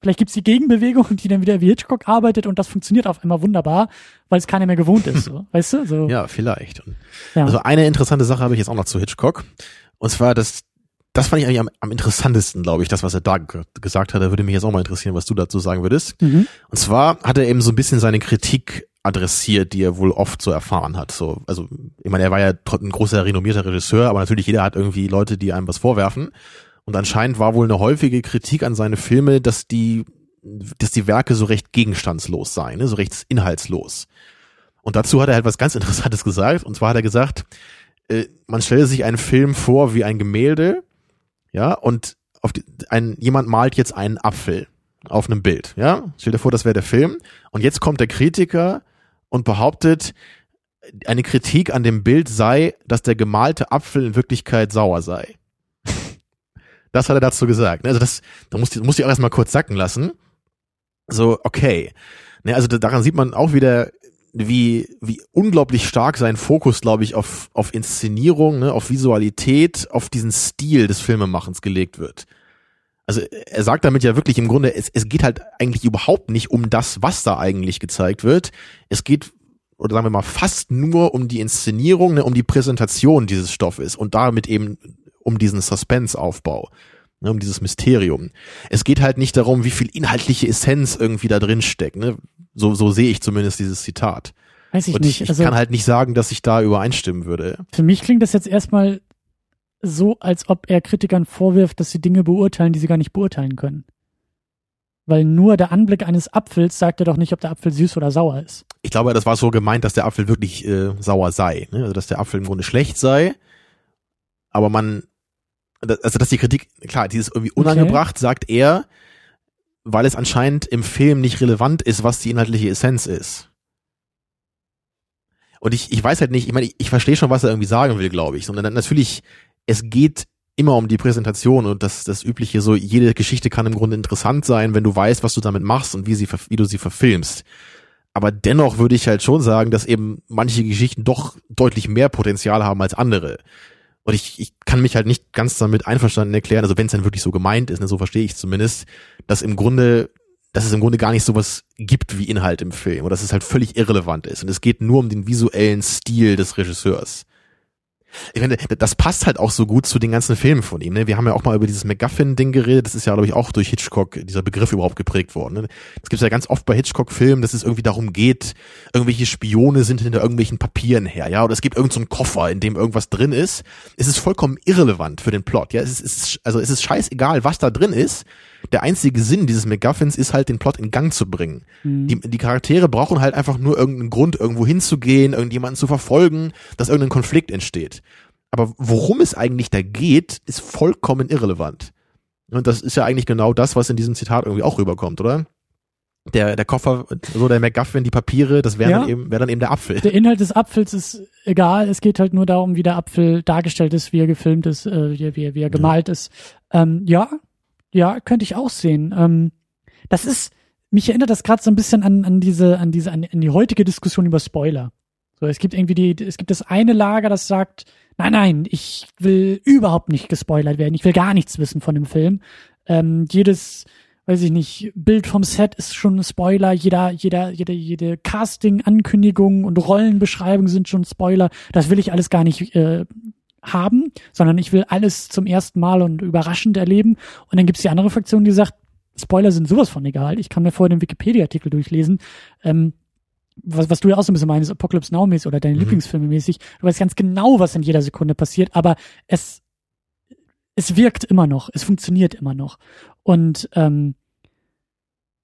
vielleicht gibt's die Gegenbewegung, die dann wieder wie Hitchcock arbeitet und das funktioniert auf einmal wunderbar, weil es keiner mehr gewohnt ist. So. Weißt du? So.
Ja, vielleicht. Ja. Also eine interessante Sache habe ich jetzt auch noch zu Hitchcock. Und zwar, das, das fand ich eigentlich am, am interessantesten, glaube ich, das, was er da gesagt hat. Da würde mich jetzt auch mal interessieren, was du dazu sagen würdest. Mhm. Und zwar hat er eben so ein bisschen seine Kritik adressiert, die er wohl oft so erfahren hat. So, also ich meine, er war ja ein großer renommierter Regisseur, aber natürlich jeder hat irgendwie Leute, die einem was vorwerfen. Und anscheinend war wohl eine häufige Kritik an seine Filme, dass die, dass die Werke so recht gegenstandslos seien, ne? so recht inhaltslos. Und dazu hat er halt was ganz Interessantes gesagt. Und zwar hat er gesagt, äh, man stelle sich einen Film vor wie ein Gemälde, ja, und auf die, ein, jemand malt jetzt einen Apfel auf einem Bild, ja. Stell dir vor, das wäre der Film. Und jetzt kommt der Kritiker und behauptet, eine Kritik an dem Bild sei, dass der gemalte Apfel in Wirklichkeit sauer sei. Das hat er dazu gesagt. Also das, da muss ich, muss ich auch erstmal kurz sacken lassen. So, okay. Ne, also daran sieht man auch wieder, wie, wie unglaublich stark sein Fokus, glaube ich, auf, auf Inszenierung, ne, auf Visualität, auf diesen Stil des Filmemachens gelegt wird. Also er sagt damit ja wirklich im Grunde, es, es geht halt eigentlich überhaupt nicht um das, was da eigentlich gezeigt wird. Es geht, oder sagen wir mal, fast nur um die Inszenierung, ne, um die Präsentation dieses Stoffes und damit eben um diesen Suspense-Aufbau, ne, um dieses Mysterium. Es geht halt nicht darum, wie viel inhaltliche Essenz irgendwie da drin steckt. Ne? So, so sehe ich zumindest dieses Zitat.
Weiß ich
Und
nicht.
Ich, ich also, kann halt nicht sagen, dass ich da übereinstimmen würde.
Für mich klingt das jetzt erstmal so, als ob er Kritikern vorwirft, dass sie Dinge beurteilen, die sie gar nicht beurteilen können. Weil nur der Anblick eines Apfels sagt ja doch nicht, ob der Apfel süß oder sauer ist.
Ich glaube, das war so gemeint, dass der Apfel wirklich äh, sauer sei. Ne? Also dass der Apfel im Grunde schlecht sei. Aber man also dass die Kritik, klar, die ist irgendwie unangebracht, okay. sagt er, weil es anscheinend im Film nicht relevant ist, was die inhaltliche Essenz ist. Und ich, ich weiß halt nicht, ich meine, ich, ich verstehe schon, was er irgendwie sagen will, glaube ich. Sondern natürlich, es geht immer um die Präsentation und das, das übliche so, jede Geschichte kann im Grunde interessant sein, wenn du weißt, was du damit machst und wie sie, wie du sie verfilmst. Aber dennoch würde ich halt schon sagen, dass eben manche Geschichten doch deutlich mehr Potenzial haben als andere. Und ich, ich kann mich halt nicht ganz damit einverstanden erklären, also wenn es dann wirklich so gemeint ist, ne, so verstehe ich zumindest, dass im Grunde dass es im Grunde gar nicht sowas gibt wie Inhalt im Film oder dass es halt völlig irrelevant ist und es geht nur um den visuellen Stil des Regisseurs. Ich finde, das passt halt auch so gut zu den ganzen Filmen von ihm. Ne? Wir haben ja auch mal über dieses MacGuffin-Ding geredet. Das ist ja, glaube ich, auch durch Hitchcock dieser Begriff überhaupt geprägt worden. Ne? Das gibt es ja ganz oft bei Hitchcock-Filmen, dass es irgendwie darum geht, irgendwelche Spione sind hinter irgendwelchen Papieren her, ja, oder es gibt irgendeinen so Koffer, in dem irgendwas drin ist. Es ist vollkommen irrelevant für den Plot, ja. Es ist, es ist, also es ist scheißegal, was da drin ist. Der einzige Sinn dieses MacGuffins ist halt, den Plot in Gang zu bringen. Mhm. Die, die Charaktere brauchen halt einfach nur irgendeinen Grund, irgendwo hinzugehen, irgendjemanden zu verfolgen, dass irgendein Konflikt entsteht. Aber worum es eigentlich da geht, ist vollkommen irrelevant. Und das ist ja eigentlich genau das, was in diesem Zitat irgendwie auch rüberkommt, oder? Der, der Koffer, so der MacGuffin, die Papiere, das wäre ja. dann eben, wäre dann eben der Apfel.
Der Inhalt des Apfels ist egal. Es geht halt nur darum, wie der Apfel dargestellt ist, wie er gefilmt ist, äh, wie, wie, wie er gemalt ja. ist. Ähm, ja, ja, könnte ich auch sehen. Ähm, das ist, mich erinnert das gerade so ein bisschen an, an diese, an diese, an, an die heutige Diskussion über Spoiler. So, es gibt irgendwie die, es gibt das eine Lager, das sagt, nein, nein, ich will überhaupt nicht gespoilert werden, ich will gar nichts wissen von dem Film. Ähm, jedes, weiß ich nicht, Bild vom Set ist schon ein Spoiler, jeder, jeder, jede, jede Casting-Ankündigung und Rollenbeschreibung sind schon Spoiler. Das will ich alles gar nicht äh, haben, sondern ich will alles zum ersten Mal und überraschend erleben. Und dann gibt's die andere Fraktion, die sagt, Spoiler sind sowas von egal. Ich kann mir vorher den Wikipedia-Artikel durchlesen. Ähm, was, was du ja auch so ein bisschen meinst, Apocalypse Now mäßig oder deine mhm. Lieblingsfilme mäßig. Du weißt ganz genau, was in jeder Sekunde passiert, aber es, es wirkt immer noch, es funktioniert immer noch. Und ähm,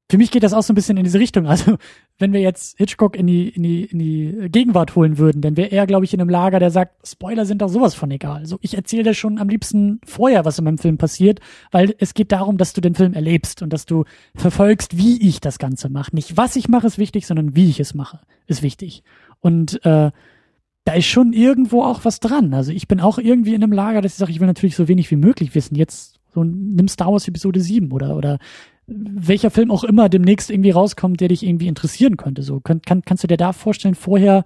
für mich geht das auch so ein bisschen in diese Richtung. Also, wenn wir jetzt Hitchcock in die, in die, in die Gegenwart holen würden, dann wäre er, glaube ich, in einem Lager, der sagt, Spoiler sind doch sowas von egal. So, ich erzähle dir schon am liebsten vorher, was in meinem Film passiert, weil es geht darum, dass du den Film erlebst und dass du verfolgst, wie ich das Ganze mache. Nicht was ich mache ist wichtig, sondern wie ich es mache, ist wichtig. Und äh, da ist schon irgendwo auch was dran. Also ich bin auch irgendwie in einem Lager, dass ich sage, ich will natürlich so wenig wie möglich wissen. Jetzt so nimm Star Wars Episode 7 oder oder welcher Film auch immer demnächst irgendwie rauskommt, der dich irgendwie interessieren könnte. So kann, kann, kannst du dir da vorstellen, vorher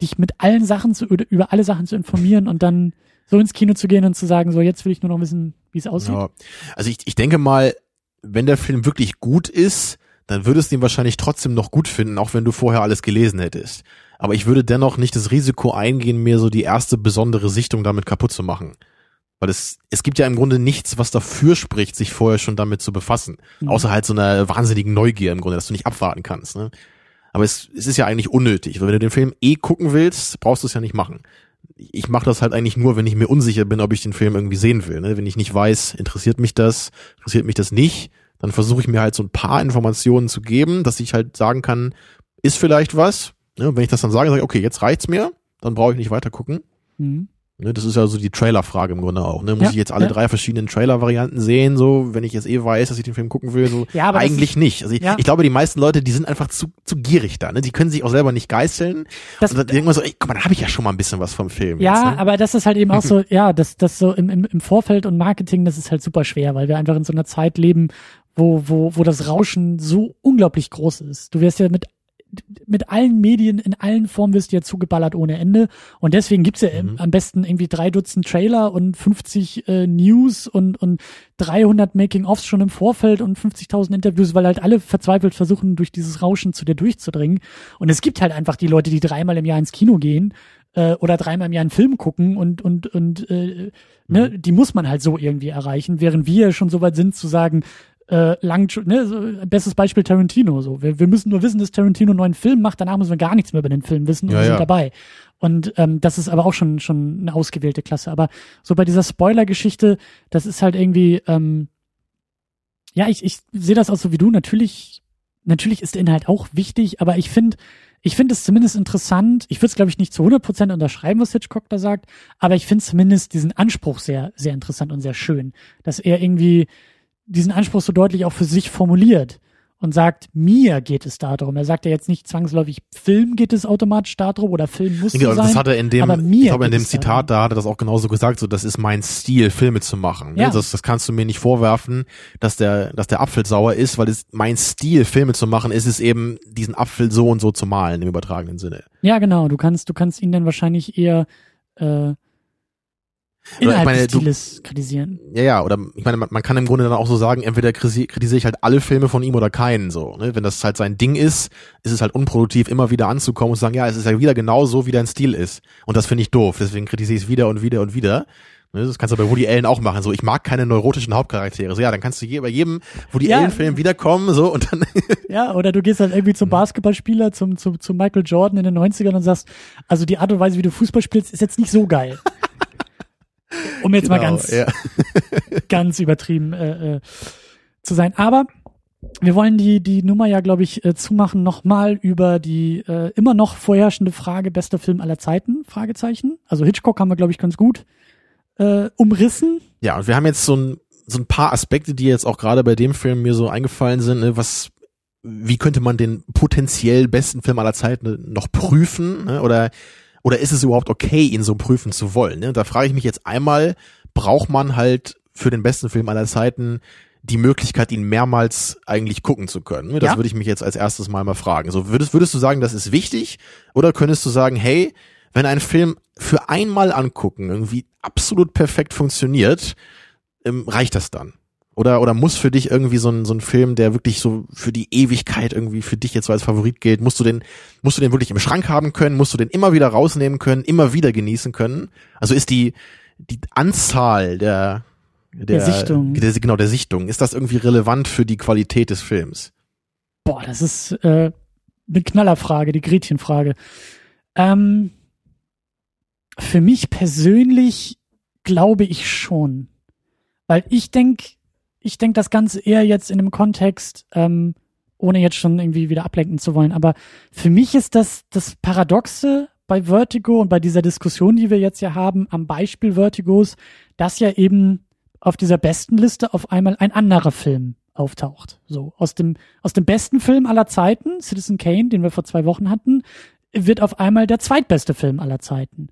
dich mit allen Sachen zu über alle Sachen zu informieren und dann so ins Kino zu gehen und zu sagen, so jetzt will ich nur noch wissen, wie es aussieht. Ja.
Also ich, ich denke mal, wenn der Film wirklich gut ist, dann würdest du ihn wahrscheinlich trotzdem noch gut finden, auch wenn du vorher alles gelesen hättest. Aber ich würde dennoch nicht das Risiko eingehen, mir so die erste besondere Sichtung damit kaputt zu machen. Weil es, es gibt ja im Grunde nichts, was dafür spricht, sich vorher schon damit zu befassen. Mhm. Außer halt so einer wahnsinnigen Neugier im Grunde, dass du nicht abwarten kannst. Ne? Aber es, es ist ja eigentlich unnötig. Weil wenn du den Film eh gucken willst, brauchst du es ja nicht machen. Ich mache das halt eigentlich nur, wenn ich mir unsicher bin, ob ich den Film irgendwie sehen will. Ne? Wenn ich nicht weiß, interessiert mich das, interessiert mich das nicht, dann versuche ich mir halt so ein paar Informationen zu geben, dass ich halt sagen kann, ist vielleicht was. Ne? Und wenn ich das dann sage, sage ich, okay, jetzt reicht's mir, dann brauche ich nicht weiter gucken. Mhm. Ne, das ist ja so die Trailer-Frage im Grunde auch. Ne? Muss ja, ich jetzt alle ja. drei verschiedenen Trailer-Varianten sehen, so wenn ich jetzt eh weiß, dass ich den Film gucken will? So ja, aber eigentlich ist, nicht. Also ich, ja. ich, glaube, die meisten Leute, die sind einfach zu, zu gierig da. Ne? Die können sich auch selber nicht geißeln. Das, und man so, ey, guck mal, da habe ich ja schon mal ein bisschen was vom Film.
Ja, jetzt, ne? aber das ist halt eben auch so, ja, das, das so im, im, im Vorfeld und Marketing, das ist halt super schwer, weil wir einfach in so einer Zeit leben, wo, wo, wo das Rauschen so unglaublich groß ist. Du wirst ja mit mit allen Medien in allen Formen wirst du ja zugeballert ohne Ende. Und deswegen gibt's ja mhm. am besten irgendwie drei Dutzend Trailer und 50 äh, News und, und 300 Making-ofs schon im Vorfeld und 50.000 Interviews, weil halt alle verzweifelt versuchen, durch dieses Rauschen zu dir durchzudringen. Und es gibt halt einfach die Leute, die dreimal im Jahr ins Kino gehen äh, oder dreimal im Jahr einen Film gucken und, und, und äh, ne, mhm. die muss man halt so irgendwie erreichen, während wir schon so weit sind zu sagen, äh, lang, ne, so, bestes Beispiel Tarantino, so. Wir, wir müssen nur wissen, dass Tarantino einen neuen Film macht, danach müssen wir gar nichts mehr über den Film wissen und ja, wir sind ja. dabei. Und ähm, das ist aber auch schon, schon eine ausgewählte Klasse. Aber so bei dieser Spoiler-Geschichte, das ist halt irgendwie, ähm, ja, ich, ich sehe das auch so wie du. Natürlich, natürlich ist der Inhalt auch wichtig, aber ich finde, ich finde es zumindest interessant. Ich würde es, glaube ich, nicht zu 100% unterschreiben, was Hitchcock da sagt, aber ich finde zumindest diesen Anspruch sehr, sehr interessant und sehr schön, dass er irgendwie diesen Anspruch so deutlich auch für sich formuliert und sagt, mir geht es darum. Er sagt ja jetzt nicht zwangsläufig, Film geht es automatisch darum oder Film muss genau, sein.
Das hat er in dem, ich glaube, in dem Zitat, darum. da hat er das auch genauso gesagt, so, das ist mein Stil, Filme zu machen. Ne? Ja. Das, das kannst du mir nicht vorwerfen, dass der, dass der Apfel sauer ist, weil es mein Stil, Filme zu machen, ist es eben, diesen Apfel so und so zu malen, im übertragenen Sinne.
Ja, genau. Du kannst, du kannst ihn dann wahrscheinlich eher, äh, innerhalb
meine,
des
du-
Stiles kritisieren.
Ja, ja, oder ich meine, man, man kann im Grunde dann auch so sagen, entweder kritisiere ich halt alle Filme von ihm oder keinen so. Ne? Wenn das halt sein Ding ist, ist es halt unproduktiv, immer wieder anzukommen und zu sagen, ja, es ist ja wieder genau so, wie dein Stil ist. Und das finde ich doof, deswegen kritisiere ich es wieder und wieder und wieder. Ne? Das kannst du bei Woody Allen auch machen. So, ich mag keine neurotischen Hauptcharaktere. So, ja, dann kannst du je, bei jedem Woody
Ja.
Allen-Film wiederkommen, so, und dann,
Ja, oder du gehst halt irgendwie zum Basketballspieler, zum, zum, zum Michael Jordan in den 90ern und sagst, also die Art und Weise, wie du Fußball spielst, ist jetzt nicht so geil. Um jetzt mal
Genau,
ganz,
ja.
ganz übertrieben äh, äh, zu sein. Aber wir wollen die, die Nummer ja, glaube ich, äh, zumachen, nochmal über die äh, immer noch vorherrschende Frage, bester Film aller Zeiten, Fragezeichen. Also Hitchcock haben wir, glaube ich, ganz gut äh, umrissen.
Ja, und wir haben jetzt so ein, so ein paar Aspekte, die jetzt auch gerade bei dem Film mir so eingefallen sind, ne, was, wie könnte man den potenziell besten Film aller Zeiten noch prüfen, ne, oder, oder ist es überhaupt okay, ihn so prüfen zu wollen, ne? Da frage ich mich jetzt einmal, braucht man halt für den besten Film aller Zeiten die Möglichkeit, ihn mehrmals eigentlich gucken zu können? Ne? Das
Ja.
würde ich mich jetzt als erstes mal mal fragen. So, würdest, würdest du sagen, das ist wichtig? Oder könntest du sagen, hey, wenn ein Film für einmal angucken irgendwie absolut perfekt funktioniert, ähm, reicht das dann? Oder, oder muss für dich irgendwie so ein, so ein Film, der wirklich so für die Ewigkeit irgendwie für dich jetzt so als Favorit gilt, musst du den, musst du den wirklich im Schrank haben können, musst du den immer wieder rausnehmen können, immer wieder genießen können? Also ist die, die Anzahl der, der,
Der Sichtungen.
Der, genau, der Sichtung, ist das irgendwie relevant für die Qualität des Films?
Boah, das ist äh, eine Knallerfrage, die Gretchenfrage. Ähm, für mich persönlich glaube ich schon. Weil ich denk, ich denk das Ganze eher jetzt in einem Kontext, ähm, ohne jetzt schon irgendwie wieder ablenken zu wollen, aber für mich ist das das Paradoxe bei Vertigo und bei dieser Diskussion, die wir jetzt ja haben, am Beispiel Vertigos, dass ja eben auf dieser besten Liste auf einmal ein anderer Film auftaucht. So, aus dem, aus dem besten Film aller Zeiten, Citizen Kane, den wir vor zwei Wochen hatten, wird auf einmal der zweitbeste Film aller Zeiten.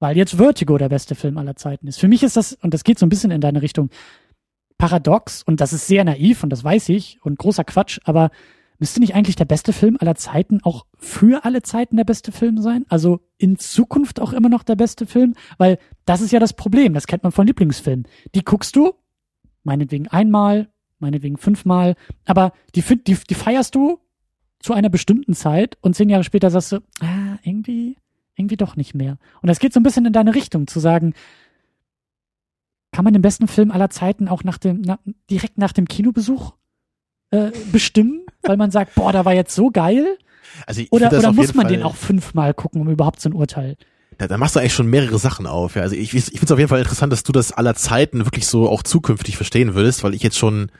Weil jetzt Vertigo der beste Film aller Zeiten ist. Für mich ist das, und das geht so ein bisschen in deine Richtung, paradox, und das ist sehr naiv, und das weiß ich, und großer Quatsch, aber müsste nicht eigentlich der beste Film aller Zeiten auch für alle Zeiten der beste Film sein? Also in Zukunft auch immer noch der beste Film? Weil das ist ja das Problem, das kennt man von Lieblingsfilmen. Die guckst du, meinetwegen einmal, meinetwegen fünfmal, aber die, die, die feierst du zu einer bestimmten Zeit und zehn Jahre später sagst du, ah, irgendwie, irgendwie doch nicht mehr. Und das geht so ein bisschen in deine Richtung, zu sagen, kann man den besten Film aller Zeiten auch nach dem, na, direkt nach dem Kinobesuch äh, bestimmen, weil man sagt, boah, da war jetzt so geil?
Also ich
Oder, oder muss man
Fall,
den auch fünfmal gucken, um überhaupt so ein Urteil?
Da, da machst du eigentlich schon mehrere Sachen auf. Ja. Also ich, ich finde es auf jeden Fall interessant, dass du das aller Zeiten wirklich so auch zukünftig verstehen würdest, weil ich jetzt schon,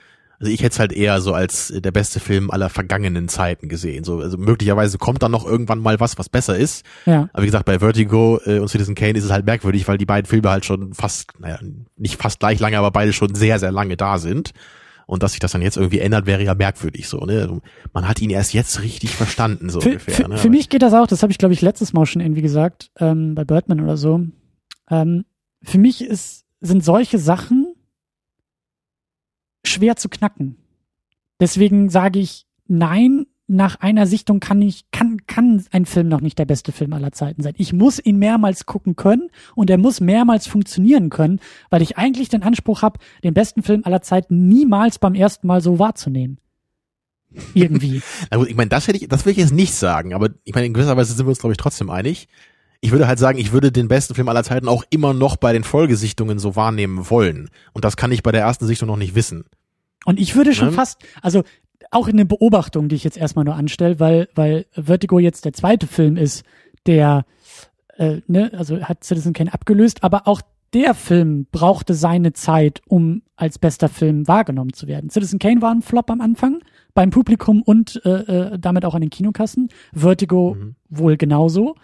also ich hätte es halt eher so als äh, der beste Film aller vergangenen Zeiten gesehen. So, also möglicherweise kommt dann noch irgendwann mal was, was besser ist.
Ja.
Aber wie gesagt, bei Vertigo äh, und Citizen Kane ist es halt merkwürdig, weil die beiden Filme halt schon fast, naja, nicht fast gleich lange, aber beide schon sehr, sehr lange da sind. Und dass sich das dann jetzt irgendwie ändert, wäre ja merkwürdig so. Ne? Also Man hat ihn erst jetzt richtig verstanden, so
Für,
ungefähr.
für,
ne?
für mich geht das auch, das habe ich glaube ich letztes Mal schon irgendwie gesagt, ähm, bei Birdman oder so. Ähm, für mich ist, sind solche Sachen schwer zu knacken. Deswegen sage ich nein, nach einer Sichtung kann ich, kann, kann ein Film noch nicht der beste Film aller Zeiten sein. Ich muss ihn mehrmals gucken können und er muss mehrmals funktionieren können, weil ich eigentlich den Anspruch habe, den besten Film aller Zeiten niemals beim ersten Mal so wahrzunehmen. Irgendwie.
Na gut, ich meine, das hätte ich, das will ich jetzt nicht sagen, aber ich meine, in gewisser Weise sind wir uns, glaube ich, trotzdem einig. Ich würde halt sagen, ich würde den besten Film aller Zeiten auch immer noch bei den Folgesichtungen so wahrnehmen wollen. Und das kann ich bei der ersten Sichtung noch nicht wissen.
Und ich würde schon
Ne?
fast, also auch in eine Beobachtung, die ich jetzt erstmal nur anstelle, weil, weil Vertigo jetzt der zweite Film ist, der, äh, ne, also hat Citizen Kane abgelöst, aber auch der Film brauchte seine Zeit, um als bester Film wahrgenommen zu werden. Citizen Kane war ein Flop am Anfang, beim Publikum und äh, äh, damit auch an den Kinokassen. Vertigo
Mhm.
wohl genauso.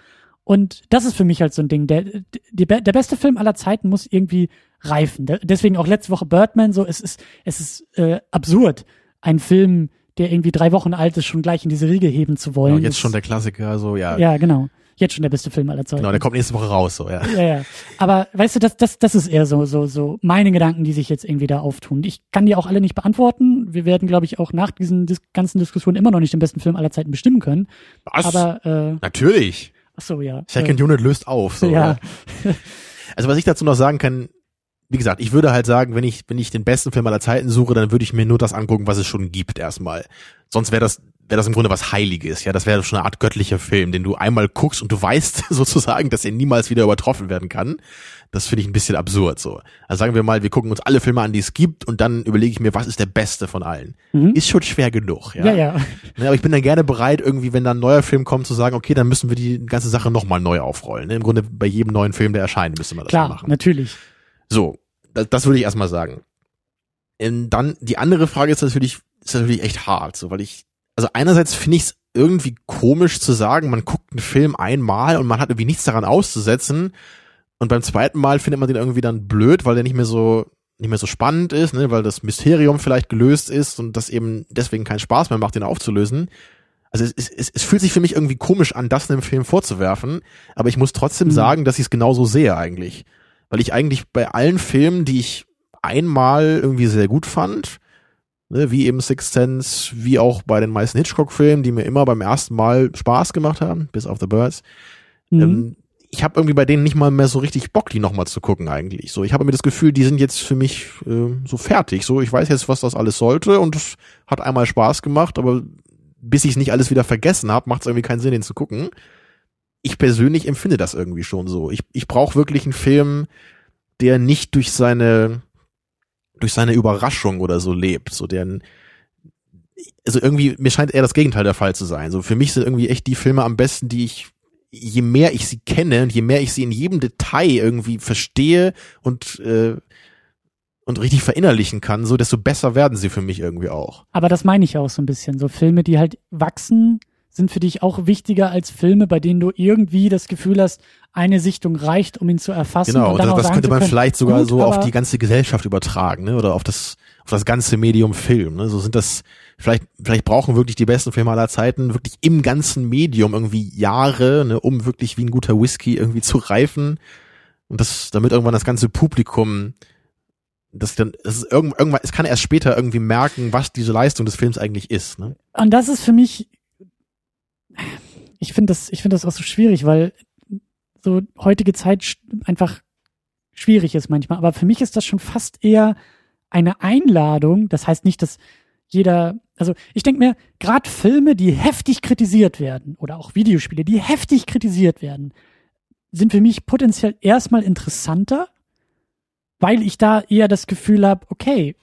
Und das ist für mich halt so ein Ding. Der, der, der beste Film aller Zeiten muss irgendwie reifen. De- Deswegen auch letzte Woche Birdman so. Es ist, es ist äh, absurd, einen Film, der irgendwie drei Wochen alt ist, schon gleich in diese Riege heben zu wollen.
Genau, jetzt
Das-
schon der Klassiker, so, ja.
Ja, genau. Jetzt schon der beste Film aller Zeiten.
Genau, der kommt nächste Woche raus, so, ja.
Ja, ja. Aber weißt du, das, das, das ist eher so, so, so meine Gedanken, die sich jetzt irgendwie da auftun. Ich kann die auch alle nicht beantworten. Wir werden, glaube ich, auch nach diesen dis ganzen Diskussionen immer noch nicht den besten Film aller Zeiten bestimmen können.
Was?
Aber, äh,
Natürlich.
Ach so, ja.
Second Unit löst auf, so.
ja.
Also was ich dazu noch sagen kann, wie gesagt, ich würde halt sagen, wenn ich, wenn ich den besten Film aller Zeiten suche, dann würde ich mir nur das angucken, was es schon gibt erstmal. Sonst wäre das, wäre das im Grunde was Heiliges. Ja, das wäre schon eine Art göttlicher Film, den du einmal guckst und du weißt sozusagen, dass er niemals wieder übertroffen werden kann. Das finde ich ein bisschen absurd so. Also sagen wir mal, wir gucken uns alle Filme an, die es gibt und dann überlege ich mir, was ist der beste von allen. Mhm. Ist schon schwer genug. Ja,
ja. ja.
ja aber ich bin dann gerne bereit, irgendwie, wenn da ein neuer Film kommt, zu sagen, okay, dann müssen wir die ganze Sache nochmal neu aufrollen. Ne? Im Grunde bei jedem neuen Film, der erscheint, müsste man das
Klar,
machen.
natürlich.
So, das, das würde ich erstmal sagen. Und dann die andere Frage ist natürlich, ist natürlich echt hart, so weil ich, also einerseits finde ich es irgendwie komisch zu sagen, man guckt einen Film einmal und man hat irgendwie nichts daran auszusetzen und beim zweiten Mal findet man den irgendwie dann blöd, weil der nicht mehr so nicht mehr so spannend ist, ne, weil das Mysterium vielleicht gelöst ist und das eben deswegen keinen Spaß mehr macht, den aufzulösen. Also es, es, es fühlt sich für mich irgendwie komisch an, das einem Film vorzuwerfen, aber ich muss trotzdem mhm. sagen, dass ich es genauso sehe eigentlich weil ich eigentlich bei allen Filmen, die ich einmal irgendwie sehr gut fand, ne, wie eben Sixth Sense, wie auch bei den meisten Hitchcock-Filmen, die mir immer beim ersten Mal Spaß gemacht haben, bis auf The Birds, mhm. ähm, ich habe irgendwie bei denen nicht mal mehr so richtig Bock, die nochmal zu gucken eigentlich. So, ich habe mir das Gefühl, die sind jetzt für mich äh, so fertig. So, ich weiß jetzt, was das alles sollte und es hat einmal Spaß gemacht, aber bis ich es nicht alles wieder vergessen habe, macht es irgendwie keinen Sinn, den zu gucken ich persönlich empfinde das irgendwie schon so. Ich, ich brauche wirklich einen Film, der nicht durch seine durch seine Überraschung oder so lebt, so der also irgendwie mir scheint eher das Gegenteil der Fall zu sein. So für mich sind irgendwie echt die Filme am besten, die ich je mehr ich sie kenne und je mehr ich sie in jedem Detail irgendwie verstehe und äh, und richtig verinnerlichen kann, so desto besser werden sie für mich irgendwie auch.
Aber das meine ich auch so ein bisschen. So Filme, die halt wachsen sind für dich auch wichtiger als Filme, bei denen du irgendwie das Gefühl hast, eine Sichtung reicht, um ihn zu erfassen.
Genau,
und das,
das könnte man
können,
vielleicht sogar gut, so auf die ganze Gesellschaft übertragen, ne? Oder auf das, auf das ganze Medium Film. Ne? So sind das, vielleicht, vielleicht brauchen wirklich die besten Filme aller Zeiten wirklich im ganzen Medium irgendwie Jahre, ne, um wirklich wie ein guter Whisky irgendwie zu reifen. Und das, damit irgendwann das ganze Publikum das dann, das ist irgendwann, es kann erst später irgendwie merken, was diese Leistung des Films eigentlich ist. Ne?
Und das ist für mich ich finde das, ich finde das auch so schwierig, weil so heutige Zeit einfach schwierig ist manchmal. Aber für mich ist das schon fast eher eine Einladung. Das heißt nicht, dass jeder, also ich denke mir, gerade Filme, die heftig kritisiert werden oder auch Videospiele, die heftig kritisiert werden, sind für mich potenziell erstmal interessanter, weil ich da eher das Gefühl habe, okay,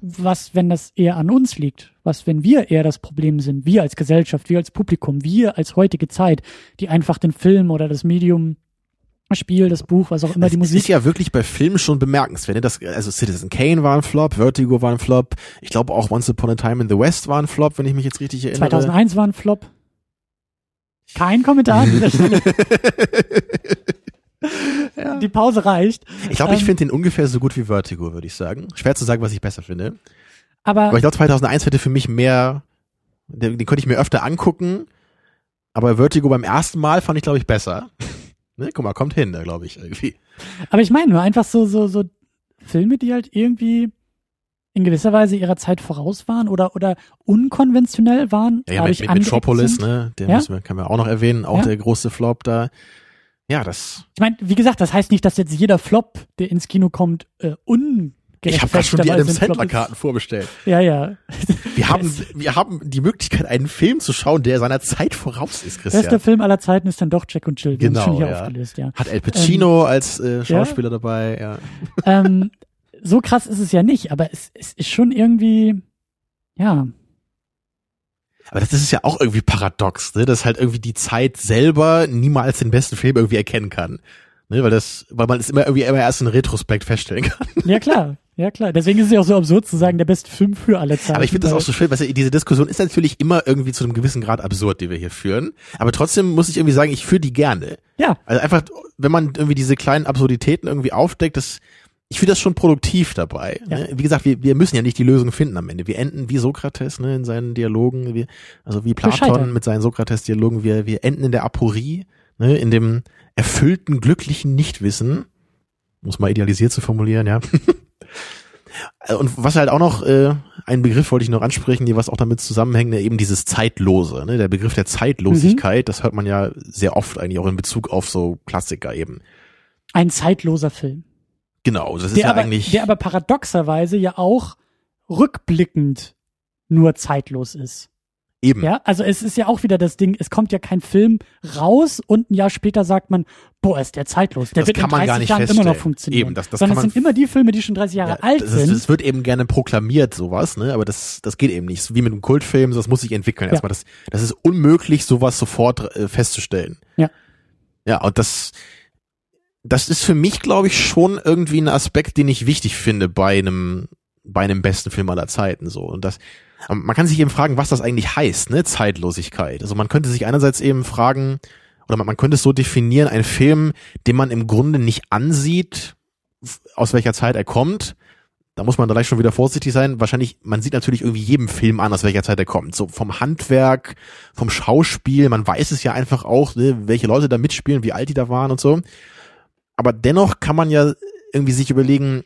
was, wenn das eher an uns liegt? Was, wenn wir eher das Problem sind? Wir als Gesellschaft, wir als Publikum, wir als heutige Zeit, die einfach den Film oder das Medium Spiel, das Buch, was auch immer,
das
die Musik.
ist ja wirklich bei Filmen schon bemerkenswert. Ne? Das, also Citizen Kane war ein Flop, Vertigo war ein Flop. Ich glaube auch Once Upon a Time in the West war ein Flop, wenn ich mich jetzt richtig erinnere.
2001 war ein Flop. Kein Kommentar an dieser Stelle. ja. Die Pause reicht.
Ich glaube, ich ähm, finde den ungefähr so gut wie Vertigo, würde ich sagen. Schwer zu sagen, was ich besser finde.
Aber,
aber ich glaube, 2001 hätte für mich mehr, den, den konnte ich mir öfter angucken. Aber Vertigo beim ersten Mal fand ich, glaube ich, besser. ne? Guck mal, kommt hin, da glaube ich irgendwie.
Aber ich meine nur einfach so, so, so Filme, die halt irgendwie in gewisser Weise ihrer Zeit voraus waren oder oder unkonventionell waren.
Ja, ja mit, mit Metropolis, ne, den ja? müssen wir, können wir auch noch erwähnen, auch ja? der große Flop da. Ja, das.
Ich meine, wie gesagt, das heißt nicht, dass jetzt jeder Flop, der ins Kino kommt, äh, un
ich habe schon die Adam Sandler Karten vorbestellt.
Ja, ja.
Wir haben, wir haben die Möglichkeit, einen Film zu schauen, der seiner Zeit voraus ist, Christian.
Bester Film aller Zeiten ist dann doch Jack und Jill.
Genau, schon hier ja. aufgelöst, ja. Hat El Pacino ähm, als äh, Schauspieler ja? dabei, ja.
Ähm, so krass ist es ja nicht, aber es, es ist schon irgendwie, ja,
aber das ist ja auch irgendwie paradox, ne? dass halt irgendwie die Zeit selber niemals den besten Film irgendwie erkennen kann. Ne? Weil das, weil man es immer irgendwie immer erst in Retrospekt feststellen kann.
Ja, klar. Ja, klar. Deswegen ist es ja auch so absurd zu sagen, der beste Film für alle Zeiten.
Aber ich finde das auch so schön, weil diese Diskussion ist natürlich immer irgendwie zu einem gewissen Grad absurd, die wir hier führen. Aber trotzdem muss ich irgendwie sagen, ich führe die gerne.
Ja.
Also einfach, wenn man irgendwie diese kleinen Absurditäten irgendwie aufdeckt, das, ich finde das schon produktiv dabei. Ja. Ne? Wie gesagt, wir, wir müssen ja nicht die Lösung finden am Ende. Wir enden wie Sokrates ne, in seinen Dialogen, wie, also wie Platon mit seinen Sokrates-Dialogen. Wir, wir enden in der Aporie, ne, in dem erfüllten, glücklichen Nichtwissen. Muss mal idealisiert zu formulieren, ja. Und was halt auch noch, äh, ein Begriff wollte ich noch ansprechen, was auch damit zusammenhängt, eben dieses Zeitlose, ne? der Begriff der Zeitlosigkeit, mhm. das hört man ja sehr oft eigentlich auch in Bezug auf so Klassiker eben.
Ein zeitloser Film.
Genau, das ist ja
aber,
eigentlich.
der aber paradoxerweise ja auch rückblickend nur zeitlos ist.
eben.
Ja, also es ist ja auch wieder das Ding, es kommt ja kein Film raus und ein Jahr später sagt man, boah, ist der zeitlos. Der
Das
wird
kann
in
man
30
gar nicht
Jahren immer noch funktionieren.
Eben, das- das
Sondern
kann
es
man-
sind immer die Filme, die schon 30 Jahre
Ja,
alt
das,
sind.
das wird eben gerne proklamiert, sowas, ne? Aber das, das geht eben nicht. Wie mit einem Kultfilm, das muss sich entwickeln.
Ja.
Erstmal, das, das ist unmöglich, sowas sofort äh, festzustellen.
Ja.
Ja, und das, das ist für mich, glaube ich, schon irgendwie ein Aspekt, den ich wichtig finde bei einem, bei einem besten Film aller Zeiten, so. Und das, aber man kann sich eben fragen, was das eigentlich heißt, ne? Zeitlosigkeit. Also man könnte sich einerseits eben fragen, oder man, man könnte es so definieren, ein Film, den man im Grunde nicht ansieht, aus welcher Zeit er kommt. Da muss man gleich schon wieder vorsichtig sein. Wahrscheinlich, man sieht natürlich irgendwie jedem Film an, aus welcher Zeit er kommt. So vom Handwerk, vom Schauspiel, man weiß es ja einfach auch, ne, welche Leute da mitspielen, wie alt die da waren und so. Aber dennoch kann man ja irgendwie sich überlegen,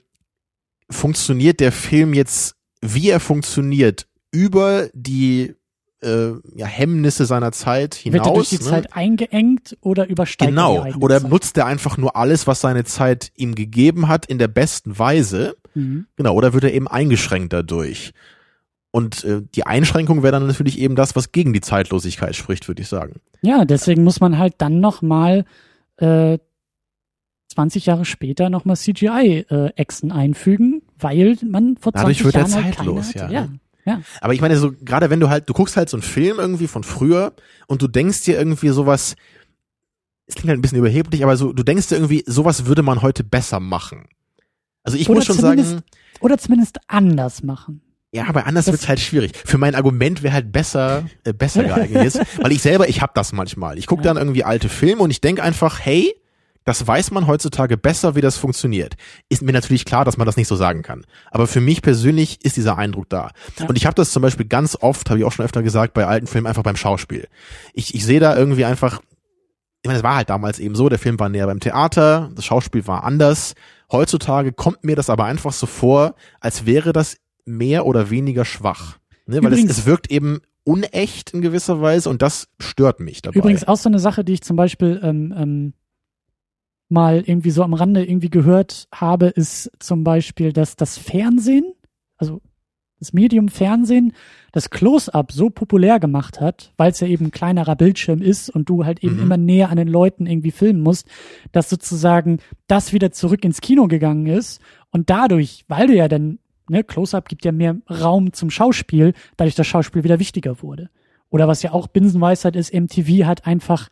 funktioniert der Film jetzt, wie er funktioniert, über die äh, ja, Hemmnisse seiner Zeit hinaus?
wird er durch die
ne?
Zeit eingeengt oder übersteigt er
Genau.
eigene
Oder
Zeit?
nutzt er einfach nur alles, was seine Zeit ihm gegeben hat, in der besten Weise?
Mhm.
Genau. Oder wird er eben eingeschränkt dadurch? Und äh, die Einschränkung wäre dann natürlich eben das, was gegen die Zeitlosigkeit spricht, würde ich sagen.
Ja, deswegen muss man halt dann noch mal äh, 20 Jahre später noch mal CGI-Echsen einfügen, weil man vor 20
Dadurch wird er
Jahren halt
zeitlos, ja,
ja. Ja,
Aber ich meine, so gerade wenn du halt, du guckst halt so einen Film irgendwie von früher und du denkst dir irgendwie sowas, es klingt halt ein bisschen überheblich, aber so, du denkst dir irgendwie, sowas würde man heute besser machen. Also ich
Oder
muss schon sagen,
Oder zumindest anders machen.
Ja, aber anders wird's halt schwierig. Für mein Argument wäre halt besser, äh, besser geeignet jetzt, weil ich selber, ich hab das manchmal. Ich gucke
Ja.
dann irgendwie alte Filme und ich denk einfach, hey, das weiß man heutzutage besser, wie das funktioniert. Ist mir natürlich klar, dass man das nicht so sagen kann. Aber für mich persönlich ist dieser Eindruck da.
Ja.
Und ich habe das zum Beispiel ganz oft, habe ich auch schon öfter gesagt, bei alten Filmen einfach beim Schauspiel. Ich, ich sehe da irgendwie einfach, ich meine, es war halt damals eben so, der Film war näher beim Theater, das Schauspiel war anders. Heutzutage kommt mir das aber einfach so vor, als wäre das mehr oder weniger schwach. Ne? Weil es, es wirkt eben unecht in gewisser Weise und das stört mich dabei.
Übrigens auch so eine Sache, die ich zum Beispiel ähm, ähm, mal irgendwie so am Rande irgendwie gehört habe, ist zum Beispiel, dass das Fernsehen, also das Medium Fernsehen, das Close-up so populär gemacht hat, weil es ja eben ein kleinerer Bildschirm ist und du halt eben
Mhm.
immer näher an den Leuten irgendwie filmen musst, dass sozusagen das wieder zurück ins Kino gegangen ist und dadurch, weil du ja dann, ne, Close-up gibt ja mehr Raum zum Schauspiel, dadurch das Schauspiel wieder wichtiger wurde. Oder was ja auch Binsenweisheit ist, MTV hat einfach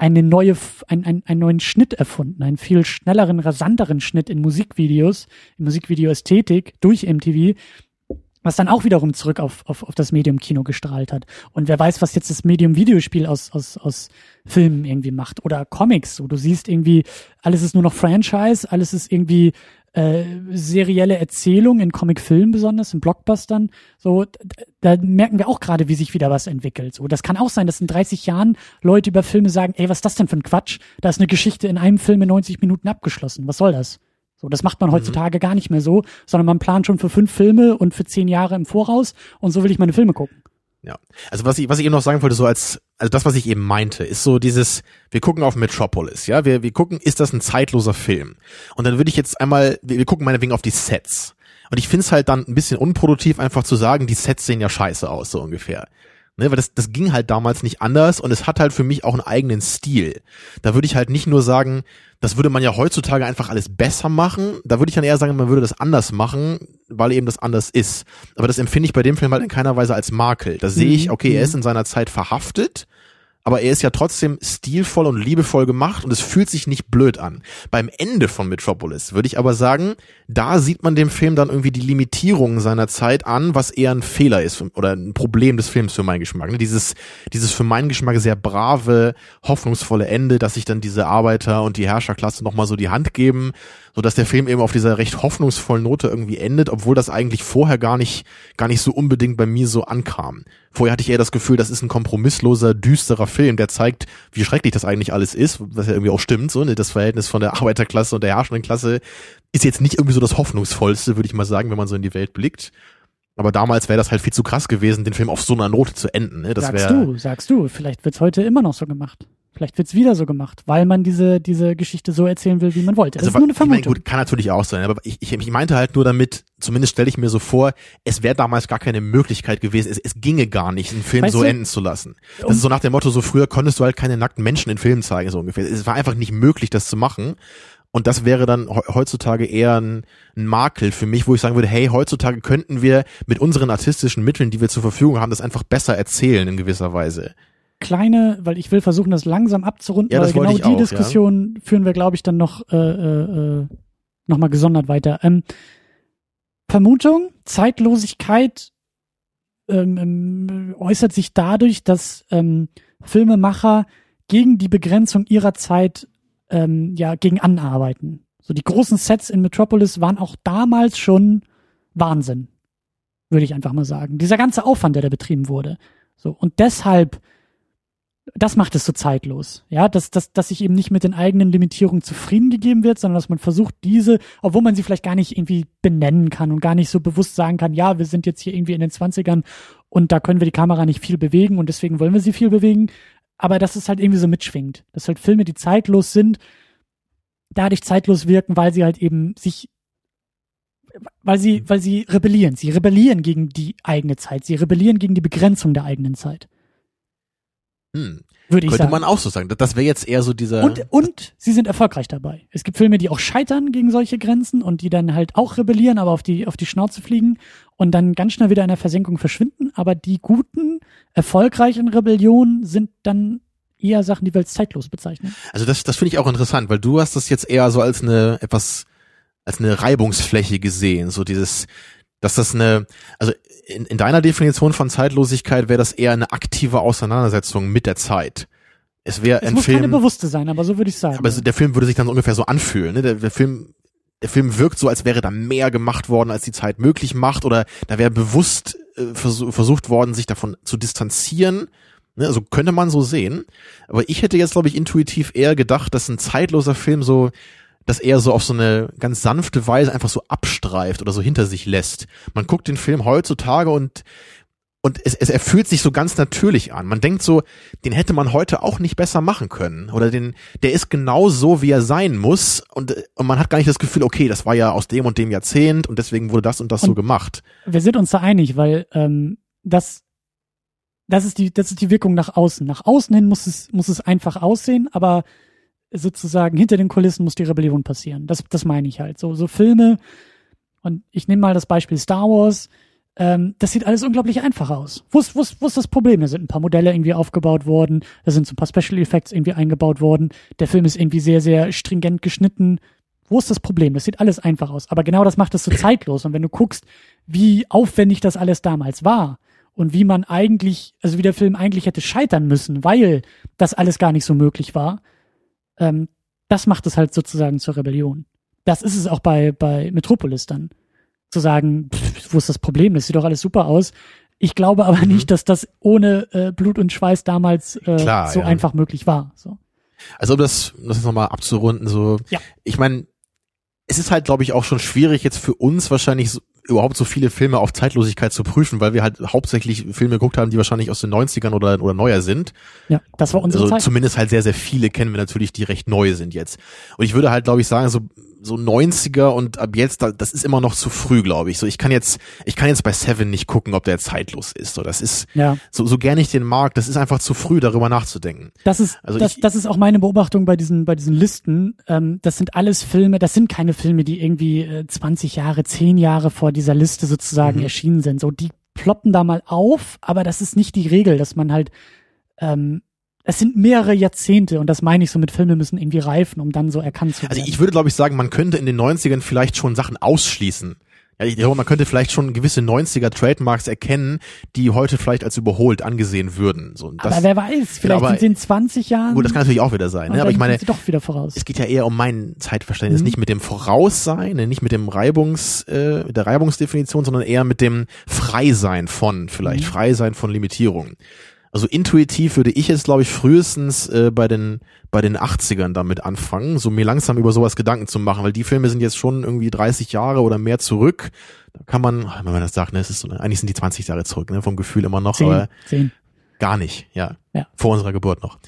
eine neue, ein, ein, einen neuen Schnitt erfunden, einen viel schnelleren, rasanteren Schnitt in Musikvideos, in Musikvideo-Ästhetik durch MTV, was dann auch wiederum zurück auf, auf, auf das Medium Kino gestrahlt hat. Und wer weiß, was jetzt das Medium Videospiel aus, aus, aus Filmen irgendwie macht oder Comics, wo du siehst irgendwie, alles ist nur noch Franchise, alles ist irgendwie äh, serielle Erzählung in Comicfilmen besonders, in Blockbustern. So, d- da merken wir auch gerade, wie sich wieder was entwickelt. So, das kann auch sein, dass in 30 Jahren Leute über Filme sagen, ey, was ist das denn für ein Quatsch? Da ist eine Geschichte in einem Film in 90 Minuten abgeschlossen. Was soll das? So, das macht man heutzutage gar nicht mehr so, sondern man plant schon für fünf Filme und für zehn Jahre im Voraus und so will ich meine Filme gucken.
Ja. Also was ich, was ich eben noch sagen wollte, so als, also das, was ich eben meinte, ist so dieses, wir gucken auf Metropolis, ja, wir, wir gucken, ist das ein zeitloser Film? Und dann würde ich jetzt einmal, wir, wir gucken meinetwegen auf die Sets. Und ich finde es halt dann ein bisschen unproduktiv, einfach zu sagen, die Sets sehen ja scheiße aus, so ungefähr. Ne, weil das, das ging halt damals nicht anders und es hat halt für mich auch einen eigenen Stil. Da würde ich halt nicht nur sagen, das würde man ja heutzutage einfach alles besser machen. Da würde ich dann eher sagen, man würde das anders machen, weil eben das anders ist. Aber das empfinde ich bei dem Film halt in keiner Weise als Makel. Da sehe ich,
Mhm,
okay, er
mhm.
ist in seiner Zeit verhaftet, aber er ist ja trotzdem stilvoll und liebevoll gemacht und es fühlt sich nicht blöd an. Beim Ende von Metropolis würde ich aber sagen, da sieht man dem Film dann irgendwie die Limitierungen seiner Zeit an, was eher ein Fehler ist oder ein Problem des Films für meinen Geschmack. Ne? Dieses, dieses für meinen Geschmack sehr brave, hoffnungsvolle Ende, dass sich dann diese Arbeiter und die Herrscherklasse nochmal so die Hand geben, so dass der Film eben auf dieser recht hoffnungsvollen Note irgendwie endet, obwohl das eigentlich vorher gar nicht, gar nicht so unbedingt bei mir so ankam. Vorher hatte ich eher das Gefühl, das ist ein kompromissloser, düsterer Film, der zeigt, wie schrecklich das eigentlich alles ist, was ja irgendwie auch stimmt, so, ne? Das Verhältnis von der Arbeiterklasse und der herrschenden Klasse ist jetzt nicht irgendwie so das hoffnungsvollste, würde ich mal sagen, wenn man so in die Welt blickt. Aber damals wäre das halt viel zu krass gewesen, den Film auf so einer Note zu enden. Ne? Das
sagst du, sagst du. Vielleicht wird's heute immer noch so gemacht. Vielleicht wird's wieder so gemacht, weil man diese, diese Geschichte so erzählen will, wie man wollte. Das
Also,
ist nur eine
ich meine,
Vermutung.
gut, kann natürlich auch sein, aber ich, ich, ich meinte halt nur damit, zumindest stelle ich mir so vor, es wäre damals gar keine Möglichkeit gewesen, es, es ginge gar nicht, einen Film
Weißt
so
du,
enden zu lassen. Das
um-
ist so nach dem Motto, so früher konntest du halt keine nackten Menschen in Filmen zeigen, so ungefähr. Es war einfach nicht möglich, das zu machen. Und das wäre dann he- heutzutage eher ein, ein Makel für mich, wo ich sagen würde, hey, heutzutage könnten wir mit unseren artistischen Mitteln, die wir zur Verfügung haben, das einfach besser erzählen in gewisser Weise.
Kleine, weil ich will versuchen, das langsam abzurunden,
Ja,
weil
das wollte
genau die
auch, ja.
Diskussion führen wir, glaube ich, dann noch äh, äh, äh, noch mal gesondert weiter. Ähm, Vermutung, Zeitlosigkeit ähm, ähm, äußert sich dadurch, dass ähm, Filmemacher gegen die Begrenzung ihrer Zeit ähm, ja gegen anarbeiten. So die großen Sets in Metropolis waren auch damals schon Wahnsinn, würde ich einfach mal sagen. Dieser ganze Aufwand, der da betrieben wurde. So und deshalb das macht es so zeitlos. Ja, dass, dass, dass sich eben nicht mit den eigenen Limitierungen zufrieden gegeben wird, sondern dass man versucht, diese, obwohl man sie vielleicht gar nicht irgendwie benennen kann und gar nicht so bewusst sagen kann, ja, wir sind jetzt hier irgendwie in den 20ern und da können wir die Kamera nicht viel bewegen und deswegen wollen wir sie viel bewegen. Aber dass es halt irgendwie so mitschwingt. Dass halt Filme, die zeitlos sind, dadurch zeitlos wirken, weil sie halt eben sich weil sie, weil sie rebellieren. Sie rebellieren gegen die eigene Zeit. Sie rebellieren gegen die Begrenzung der eigenen Zeit.
Hm.
Würde ich
Könnte
sagen.
man auch so sagen. Das- wäre jetzt eher so dieser.
Und, und sie sind erfolgreich dabei. Es gibt Filme, die auch scheitern gegen solche Grenzen und die dann halt auch rebellieren, aber auf die, auf die Schnauze fliegen und dann ganz schnell wieder in der Versenkung verschwinden. Aber die guten, erfolgreichen Rebellionen sind dann eher Sachen, die wir als zeitlos bezeichnen.
Also das, das finde ich auch interessant, weil du hast das jetzt eher so als eine etwas als eine Reibungsfläche gesehen, so dieses, dass das eine, also in, in deiner Definition von Zeitlosigkeit wäre das eher eine aktive Auseinandersetzung mit der Zeit. Es wäre
Es
ein
muss keine
Film,
bewusste sein, aber so würde ich sagen.
aber so- der Film würde sich dann ungefähr so anfühlen. Ne? Der, der Film, der Film wirkt so, als wäre da mehr gemacht worden, als die Zeit möglich macht, oder da wäre bewusst äh, versuch, versucht worden, sich davon zu distanzieren. Ne? Also könnte man so sehen. Aber ich hätte jetzt, glaube ich, intuitiv eher gedacht, dass ein zeitloser Film so das eher so auf so eine ganz sanfte Weise einfach so abstreift oder so hinter sich lässt. Man guckt den Film heutzutage und und es, es er fühlt sich so ganz natürlich an. Man denkt so, den hätte man heute auch nicht besser machen können. Oder den, der ist genau so, wie er sein muss. Und, und man hat gar nicht das Gefühl, okay, das war ja aus dem und dem Jahrzehnt und deswegen wurde das und das so
Und-
gemacht.
wir sind uns da einig, weil ähm, das das ist die das ist die Wirkung nach außen. Nach außen hin muss es muss es einfach aussehen, aber sozusagen hinter den Kulissen muss die Rebellion passieren. Das das meine ich halt. So so Filme und ich nehme mal das Beispiel Star Wars. Ähm, das sieht alles unglaublich einfach aus. Wo ist, wo, ist, wo ist das Problem? Da sind ein paar Modelle irgendwie aufgebaut worden, da sind so ein paar Special Effects irgendwie eingebaut worden. Der Film ist irgendwie sehr, sehr stringent geschnitten. Wo ist das Problem? Das sieht alles einfach aus. Aber genau das macht es so zeitlos. Und wenn du guckst, wie aufwendig das alles damals war und wie man eigentlich, also wie der Film eigentlich hätte scheitern müssen, weil das alles gar nicht so möglich war, ähm, das macht es halt sozusagen zur Rebellion. Das ist es auch bei, bei Metropolis dann. Zu sagen, pff, wo ist das Problem? Das sieht doch alles super aus. Ich glaube aber
Mhm.
nicht, dass das ohne äh, Blut und Schweiß damals äh,
Klar,
so
ja.
einfach möglich war. So.
Also um das, um das jetzt nochmal abzurunden, so,
Ja.
ich meine, es ist halt, glaube ich, auch schon schwierig, jetzt für uns wahrscheinlich so, überhaupt so viele Filme auf Zeitlosigkeit zu prüfen, weil wir halt hauptsächlich Filme geguckt haben, die wahrscheinlich aus den 90ern oder, oder neuer sind.
Ja, das war unsere
also
Zeit.
zumindest halt sehr, sehr viele kennen wir natürlich, die recht neu sind jetzt. Und ich würde halt, glaube ich, sagen, so, so 90er und ab jetzt, da- das ist immer noch zu früh, glaube ich. So, ich kann jetzt, ich kann jetzt bei Seven nicht gucken, ob der zeitlos ist. So, das ist,
Ja.
so, so gerne ich den mag, das ist einfach zu früh, darüber nachzudenken.
Das ist,
Also
das,
ich-
das ist auch meine Beobachtung bei diesen, bei diesen Listen. Ähm, das sind alles Filme, das sind keine Filme, die irgendwie äh, 20 Jahre, 10 Jahre vor dieser Liste sozusagen
Mhm.
erschienen sind. So, die ploppen da mal auf, aber das ist nicht die Regel, dass man halt, ähm, es sind mehrere Jahrzehnte und das meine ich so mit Filme müssen irgendwie reifen, um dann so erkannt zu werden.
Also ich würde, glaube ich, sagen, man könnte in den 90ern vielleicht schon Sachen ausschließen. Ja, ich glaube, man könnte vielleicht schon gewisse 90er Trademarks erkennen, die heute vielleicht als überholt angesehen würden. So, das,
aber wer weiß, vielleicht
aber-
sind sie in 20 Jahren.
gut, das kann natürlich auch wieder sein. Ne? Aber ich meine,
doch wieder voraus.
es geht ja eher um mein Zeitverständnis,
Mhm.
nicht mit dem Voraussein, ne, nicht mit dem Reibungs, äh, mit der Reibungsdefinition, sondern eher mit dem Freisein von, vielleicht
Mhm.
Freisein von Limitierungen. Also intuitiv würde ich jetzt, glaube ich, frühestens äh, bei den bei den 80ern damit anfangen, so mir langsam über sowas Gedanken zu machen, weil die Filme sind jetzt schon irgendwie 30 Jahre oder mehr zurück. Da kann man, wenn man das sagt, ne, es ist so, ne, eigentlich sind die 20 Jahre zurück, ne, vom Gefühl immer noch,
Zehn,
aber
zehn.
Gar nicht, ja.
Ja.
Vor unserer Geburt noch.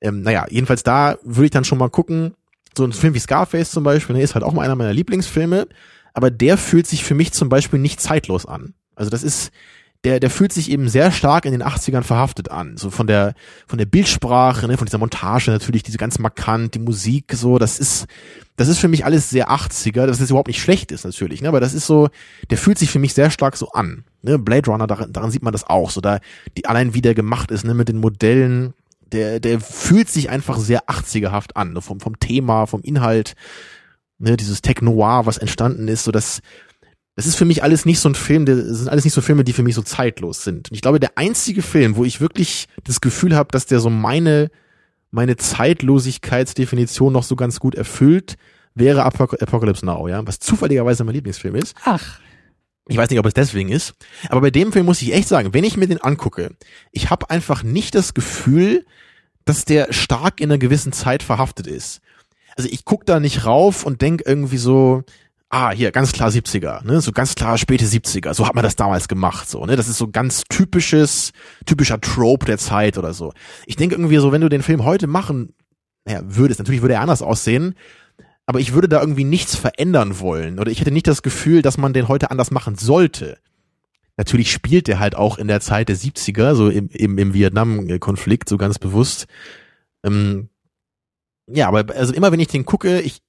Ähm, naja, jedenfalls da würde ich dann schon mal gucken, so ein Film wie Scarface zum Beispiel, der ist halt auch mal einer meiner Lieblingsfilme, aber der fühlt sich für mich zum Beispiel nicht zeitlos an. Also das ist, der, der fühlt sich eben sehr stark in den 80ern verhaftet an. So von der, von der Bildsprache, ne, von dieser Montage natürlich, diese ganz markant, die Musik, so, das ist, das ist für mich alles sehr 80er, dass das überhaupt nicht schlecht ist natürlich, ne, aber das ist so, der fühlt sich für mich sehr stark so an. Ne, Blade Runner, daran, daran sieht man das auch, so da, die allein wie der gemacht ist, ne, mit den Modellen, der, der fühlt sich einfach sehr 80erhaft an, ne, vom, vom Thema, vom Inhalt, ne, dieses Tech-Noir, was entstanden ist, so das, das ist für mich alles nicht so ein Film, das sind alles nicht so Filme, die für mich so zeitlos sind. Und ich glaube, der einzige Film, wo ich wirklich das Gefühl habe, dass der so meine, meine Zeitlosigkeitsdefinition noch so ganz gut erfüllt, wäre Apocalypse Now, ja, was zufälligerweise mein Lieblingsfilm ist.
Ach.
Ich weiß nicht, ob es deswegen ist, aber bei dem Film muss ich echt sagen, wenn ich mir den angucke, ich habe einfach nicht das Gefühl, dass der stark in einer gewissen Zeit verhaftet ist. Also ich guck da nicht rauf und denk irgendwie so, ah, hier, ganz klar 70er, ne, so ganz klar späte 70er, so hat man das damals gemacht, so, ne, das ist so ganz typisches, typischer Trope der Zeit oder so. Ich denke irgendwie so, wenn du den Film heute machen, naja, würdest, natürlich würde er anders aussehen, aber ich würde da irgendwie nichts verändern wollen oder ich hätte nicht das Gefühl, dass man den heute anders machen sollte. Natürlich spielt der halt auch in der Zeit der 70er, so im, im, im Vietnam-Konflikt, so ganz bewusst. Ähm, ja, aber also immer wenn ich den gucke, ich,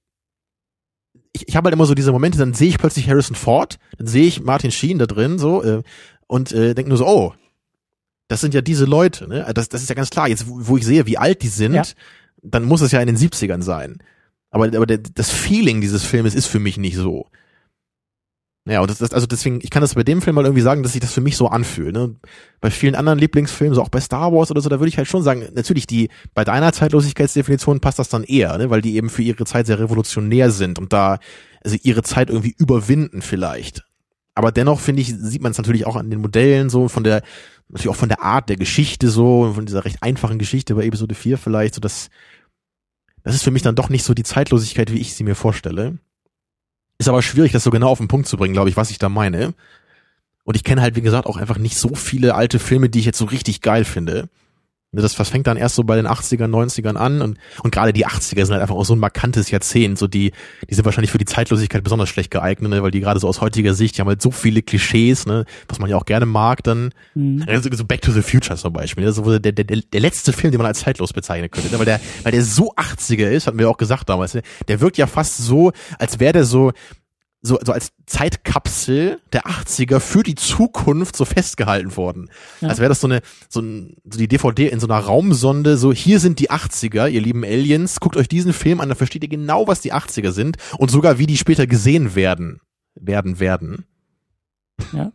ich, ich habe halt immer so diese Momente, dann sehe ich plötzlich Harrison Ford, dann sehe ich Martin Sheen da drin, so, äh, und äh, denke nur so, oh, das sind ja diese Leute, ne? Das, das ist ja ganz klar. Jetzt, wo, wo ich sehe, wie alt die sind, ja. dann muss es ja in den 70ern sein. Aber, aber der, das Feeling dieses Filmes ist für mich nicht so. Ja, und das, das, also deswegen, ich kann das bei dem Film mal irgendwie sagen, dass sich das für mich so anfühlt. Ne? Bei vielen anderen Lieblingsfilmen, so auch bei Star Wars oder so, da würde ich halt schon sagen, natürlich, die, bei deiner Zeitlosigkeitsdefinition passt das dann eher, ne? weil die eben für ihre Zeit sehr revolutionär sind und da also ihre Zeit irgendwie überwinden vielleicht. Aber dennoch finde ich, sieht man es natürlich auch an den Modellen so, von der, natürlich auch von der Art der Geschichte so, von dieser recht einfachen Geschichte bei Episode 4 vielleicht, so dass, das ist für mich dann doch nicht so die Zeitlosigkeit, wie ich sie mir vorstelle. Ist aber schwierig, das so genau auf den Punkt zu bringen, glaube ich, was ich da meine. Und ich kenne halt, wie gesagt, auch einfach nicht so viele alte Filme, die ich jetzt so richtig geil finde. Ne, das, das fängt dann erst so bei den 80ern, 90ern an und, und gerade die 80er sind halt einfach auch so ein markantes Jahrzehnt, so die, die sind wahrscheinlich für die Zeitlosigkeit besonders schlecht geeignet, ne, weil die gerade so aus heutiger Sicht, die haben halt so viele Klischees, ne, was man ja auch gerne mag, dann, mhm. also so Back to the Future zum Beispiel, ne, so der, der, der letzte Film, den man als zeitlos bezeichnen könnte, ne, weil der, weil der so 80er ist, hatten wir auch gesagt damals, ne, der wirkt ja fast so, als wäre der so, so, so als Zeitkapsel der 80er für die Zukunft so festgehalten worden. Ja. Als wäre das so eine, so, ein, so die DVD in so einer Raumsonde, so hier sind die 80er, ihr lieben Aliens, guckt euch diesen Film an, da versteht ihr genau, was die 80er sind und sogar wie die später gesehen werden, werden, werden.
Ja.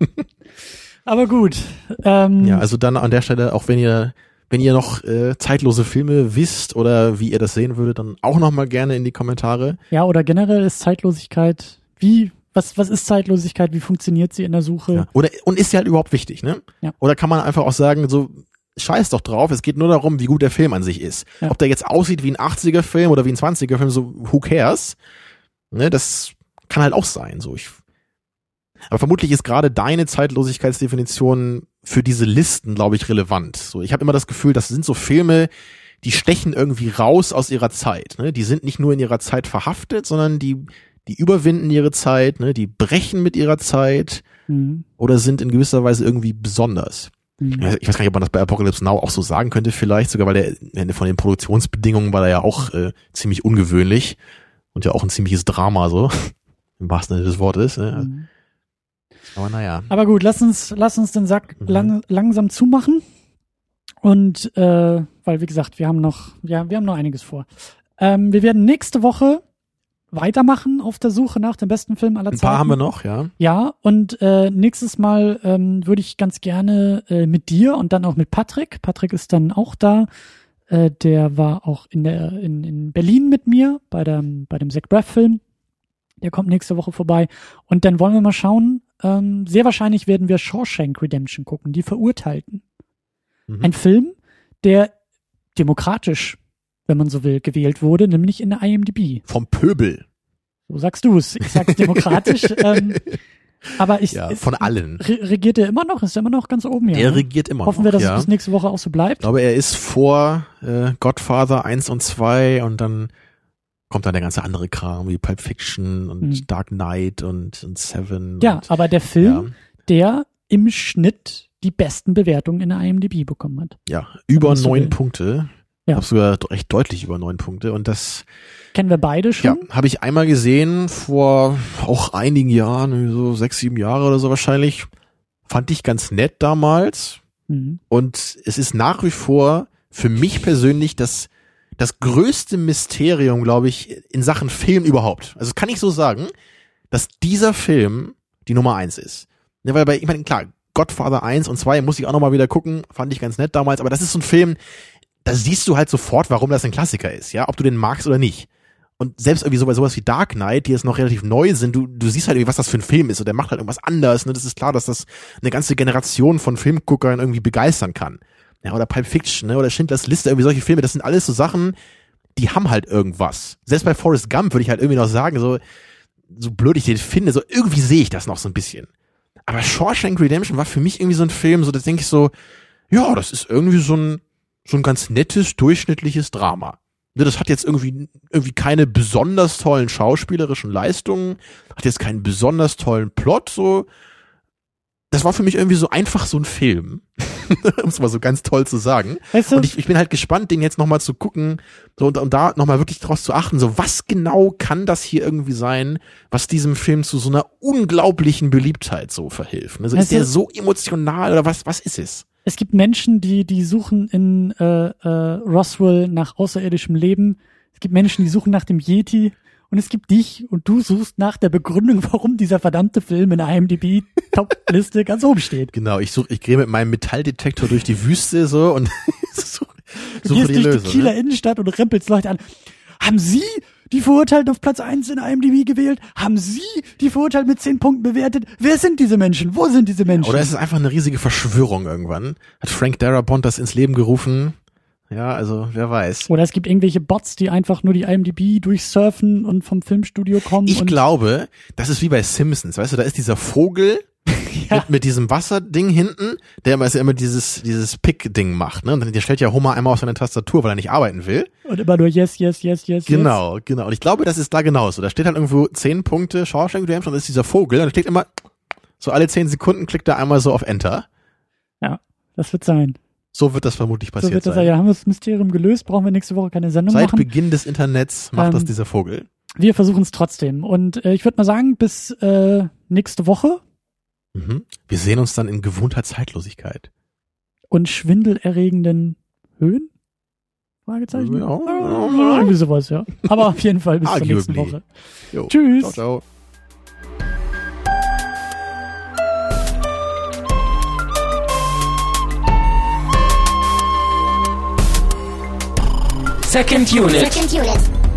Aber gut. Ähm,
ja, also dann an der Stelle, auch wenn ihr wenn ihr noch äh, zeitlose Filme wisst oder wie ihr das sehen würdet, dann auch noch mal gerne in die Kommentare.
Ja, oder generell ist Zeitlosigkeit wie, was, was ist Zeitlosigkeit? Wie funktioniert sie in der Suche? Ja.
Oder, und ist sie halt überhaupt wichtig, ne? Ja. Oder kann man einfach auch sagen, so, scheiß doch drauf, es geht nur darum, wie gut der Film an sich ist. Ja. Ob der jetzt aussieht wie ein 80er-Film oder wie ein 20er-Film, so, who cares? Ne, das kann halt auch sein, so. Ich, aber vermutlich ist gerade deine Zeitlosigkeitsdefinition für diese Listen, glaube ich, relevant. So, ich habe immer das Gefühl, das sind so Filme, die stechen irgendwie raus aus ihrer Zeit. Ne? Die sind nicht nur in ihrer Zeit verhaftet, sondern die die überwinden ihre Zeit, ne, die brechen mit ihrer Zeit mhm. oder sind in gewisser Weise irgendwie besonders. Mhm. Ich weiß gar nicht, ob man das bei Apocalypse Now auch so sagen könnte, vielleicht sogar, weil der von den Produktionsbedingungen war er ja auch äh, ziemlich ungewöhnlich und ja auch ein ziemliches Drama so, im wahrsten Sinne des Wortes. Ne? Mhm. Aber naja.
Aber gut, lass uns, lass uns den Sack mhm. lang, langsam zumachen. Und äh, weil, wie gesagt, wir haben noch, ja, wir haben noch einiges vor. Ähm, wir werden nächste Woche weitermachen auf der Suche nach dem besten Film aller Zeiten.
Ein paar haben wir noch, ja.
Ja, und äh, nächstes Mal ähm, würde ich ganz gerne äh, mit dir und dann auch mit Patrick. Patrick ist dann auch da. Äh, der war auch in der in, in Berlin mit mir bei dem bei dem Zach Braff Film. Der kommt nächste Woche vorbei und dann wollen wir mal schauen. Ähm, sehr wahrscheinlich werden wir Shawshank Redemption gucken, die Verurteilten. Mhm. Ein Film, der demokratisch wenn man so will, gewählt wurde, nämlich in der IMDb.
Vom Pöbel.
So sagst du es. Ich sag's demokratisch. ähm, Aber ich,
Ja, von allen.
Re regiert er immer noch? Ist er immer noch ganz oben? Ja,
Der
ne?
regiert immer
Hoffen
noch.
wir, dass
ja.
es bis nächste Woche auch so
Ich
bleibt.
glaube, er ist vor äh, Godfather 1 und 2 und dann kommt dann der ganze andere Kram wie Pulp Fiction und
Mhm.
Dark Knight und, und Seven.
Ja,
und,
aber der Film,
ja,
der im Schnitt die besten Bewertungen in der IMDb bekommen hat.
ja, über neun. Punkte.
Ja.
Glaube sogar recht deutlich über neun Punkte. Und das
Kennen wir beide
ja,
schon?
habe ich einmal gesehen vor auch einigen Jahren, so sechs, sieben Jahre oder so wahrscheinlich. Fand ich ganz nett damals.
Mhm.
Und es ist nach wie vor für mich persönlich das, das größte Mysterium, glaube ich, in Sachen Film überhaupt. Also kann ich so sagen, dass dieser Film die Nummer eins ist. Ja, weil bei, ich meine, klar, Godfather 1 und 2 muss ich auch nochmal wieder gucken, fand ich ganz nett damals, aber das ist so ein Film, da siehst du halt sofort, warum das ein Klassiker ist, ja, ob du den magst oder nicht. Und selbst irgendwie so bei sowas wie Dark Knight, die jetzt noch relativ neu sind, du, du siehst halt irgendwie, was das für ein Film ist und der macht halt irgendwas anders. Ne? Das ist klar, dass das eine ganze Generation von Filmguckern irgendwie begeistern kann. Ja, oder Pulp Fiction, ne? oder Schindlers Liste, irgendwie solche Filme, das sind alles so Sachen, die haben halt irgendwas. Selbst bei Forrest Gump würde ich halt irgendwie noch sagen, so, so blöd ich den finde, so irgendwie sehe ich das noch so ein bisschen. Aber Shawshank Redemption war für mich irgendwie so ein Film, so da denke ich so, ja, das ist irgendwie so ein, so ein ganz nettes, durchschnittliches Drama. Ne, Das hat jetzt irgendwie, irgendwie keine besonders tollen schauspielerischen Leistungen, hat jetzt keinen besonders tollen Plot, so. Das war für mich irgendwie so einfach so ein Film. um es mal so ganz toll zu sagen.
Weißt du,
Und ich, ich bin halt gespannt, den jetzt nochmal zu gucken so, und, und da nochmal wirklich draus zu achten, so was genau kann das hier irgendwie sein, was diesem Film zu so einer unglaublichen Beliebtheit so verhilft. Also ist
Weißt du-
der so emotional oder was, was ist es?
Es gibt Menschen, die, die suchen in äh, äh, Roswell nach außerirdischem Leben. Es gibt Menschen, die suchen nach dem Yeti. Und es gibt dich und du suchst nach der Begründung, warum dieser verdammte Film in der IMDb Top-Liste ganz oben steht.
Genau, ich suche, ich gehe mit meinem Metalldetektor durch die Wüste so und suche,
Du
suche
gehst
die
durch
Lösung.
die Kieler
ne?
Innenstadt und rempelst Leute an. Haben Sie die Verurteilten auf Platz 1 in IMDb gewählt? Haben Sie die Verurteilten mit 10 Punkten bewertet? Wer sind diese Menschen? Wo sind diese Menschen?
Oder ist es einfach eine riesige Verschwörung irgendwann? Hat Frank Darabont das ins Leben gerufen? Ja, also wer weiß.
Oder es gibt irgendwelche Bots, die einfach nur die IMDb durchsurfen und vom Filmstudio kommen.
Ich glaube, das ist wie bei Simpsons, weißt du, da ist dieser Vogel
Ja.
mit, mit diesem Wasserding hinten, der immer, immer dieses, dieses Pick-Ding macht, ne? Und dann der stellt ja Homer einmal auf seine Tastatur, weil er nicht arbeiten will.
Und immer nur yes, yes, yes, yes.
Genau, genau. Und ich glaube, das ist da genauso. Da steht halt irgendwo zehn Punkte, Shawshank Redemption, und das ist dieser Vogel, und da klickt immer, so alle zehn Sekunden klickt er einmal so auf Enter.
Yes. Ja, das wird sein.
So wird das vermutlich
So
passiert
wird das
sein.
Ja, haben wir das Mysterium gelöst, brauchen wir nächste Woche keine Sendung
Seit
machen.
Beginn des Internets macht
Ähm,
das dieser Vogel.
Wir versuchen es trotzdem. Und äh, ich würde mal sagen, bis äh, nächste Woche
Mhm. Wir sehen uns dann in gewohnter Zeitlosigkeit.
und schwindelerregenden Höhen? Fragezeichen?
Ja.
Irgendwie sowas, ja. Aber auf jeden Fall bis zur nächsten. Woche.
Jo.
Tschüss.
Ciao, ciao.
Second Unit.
Second unit.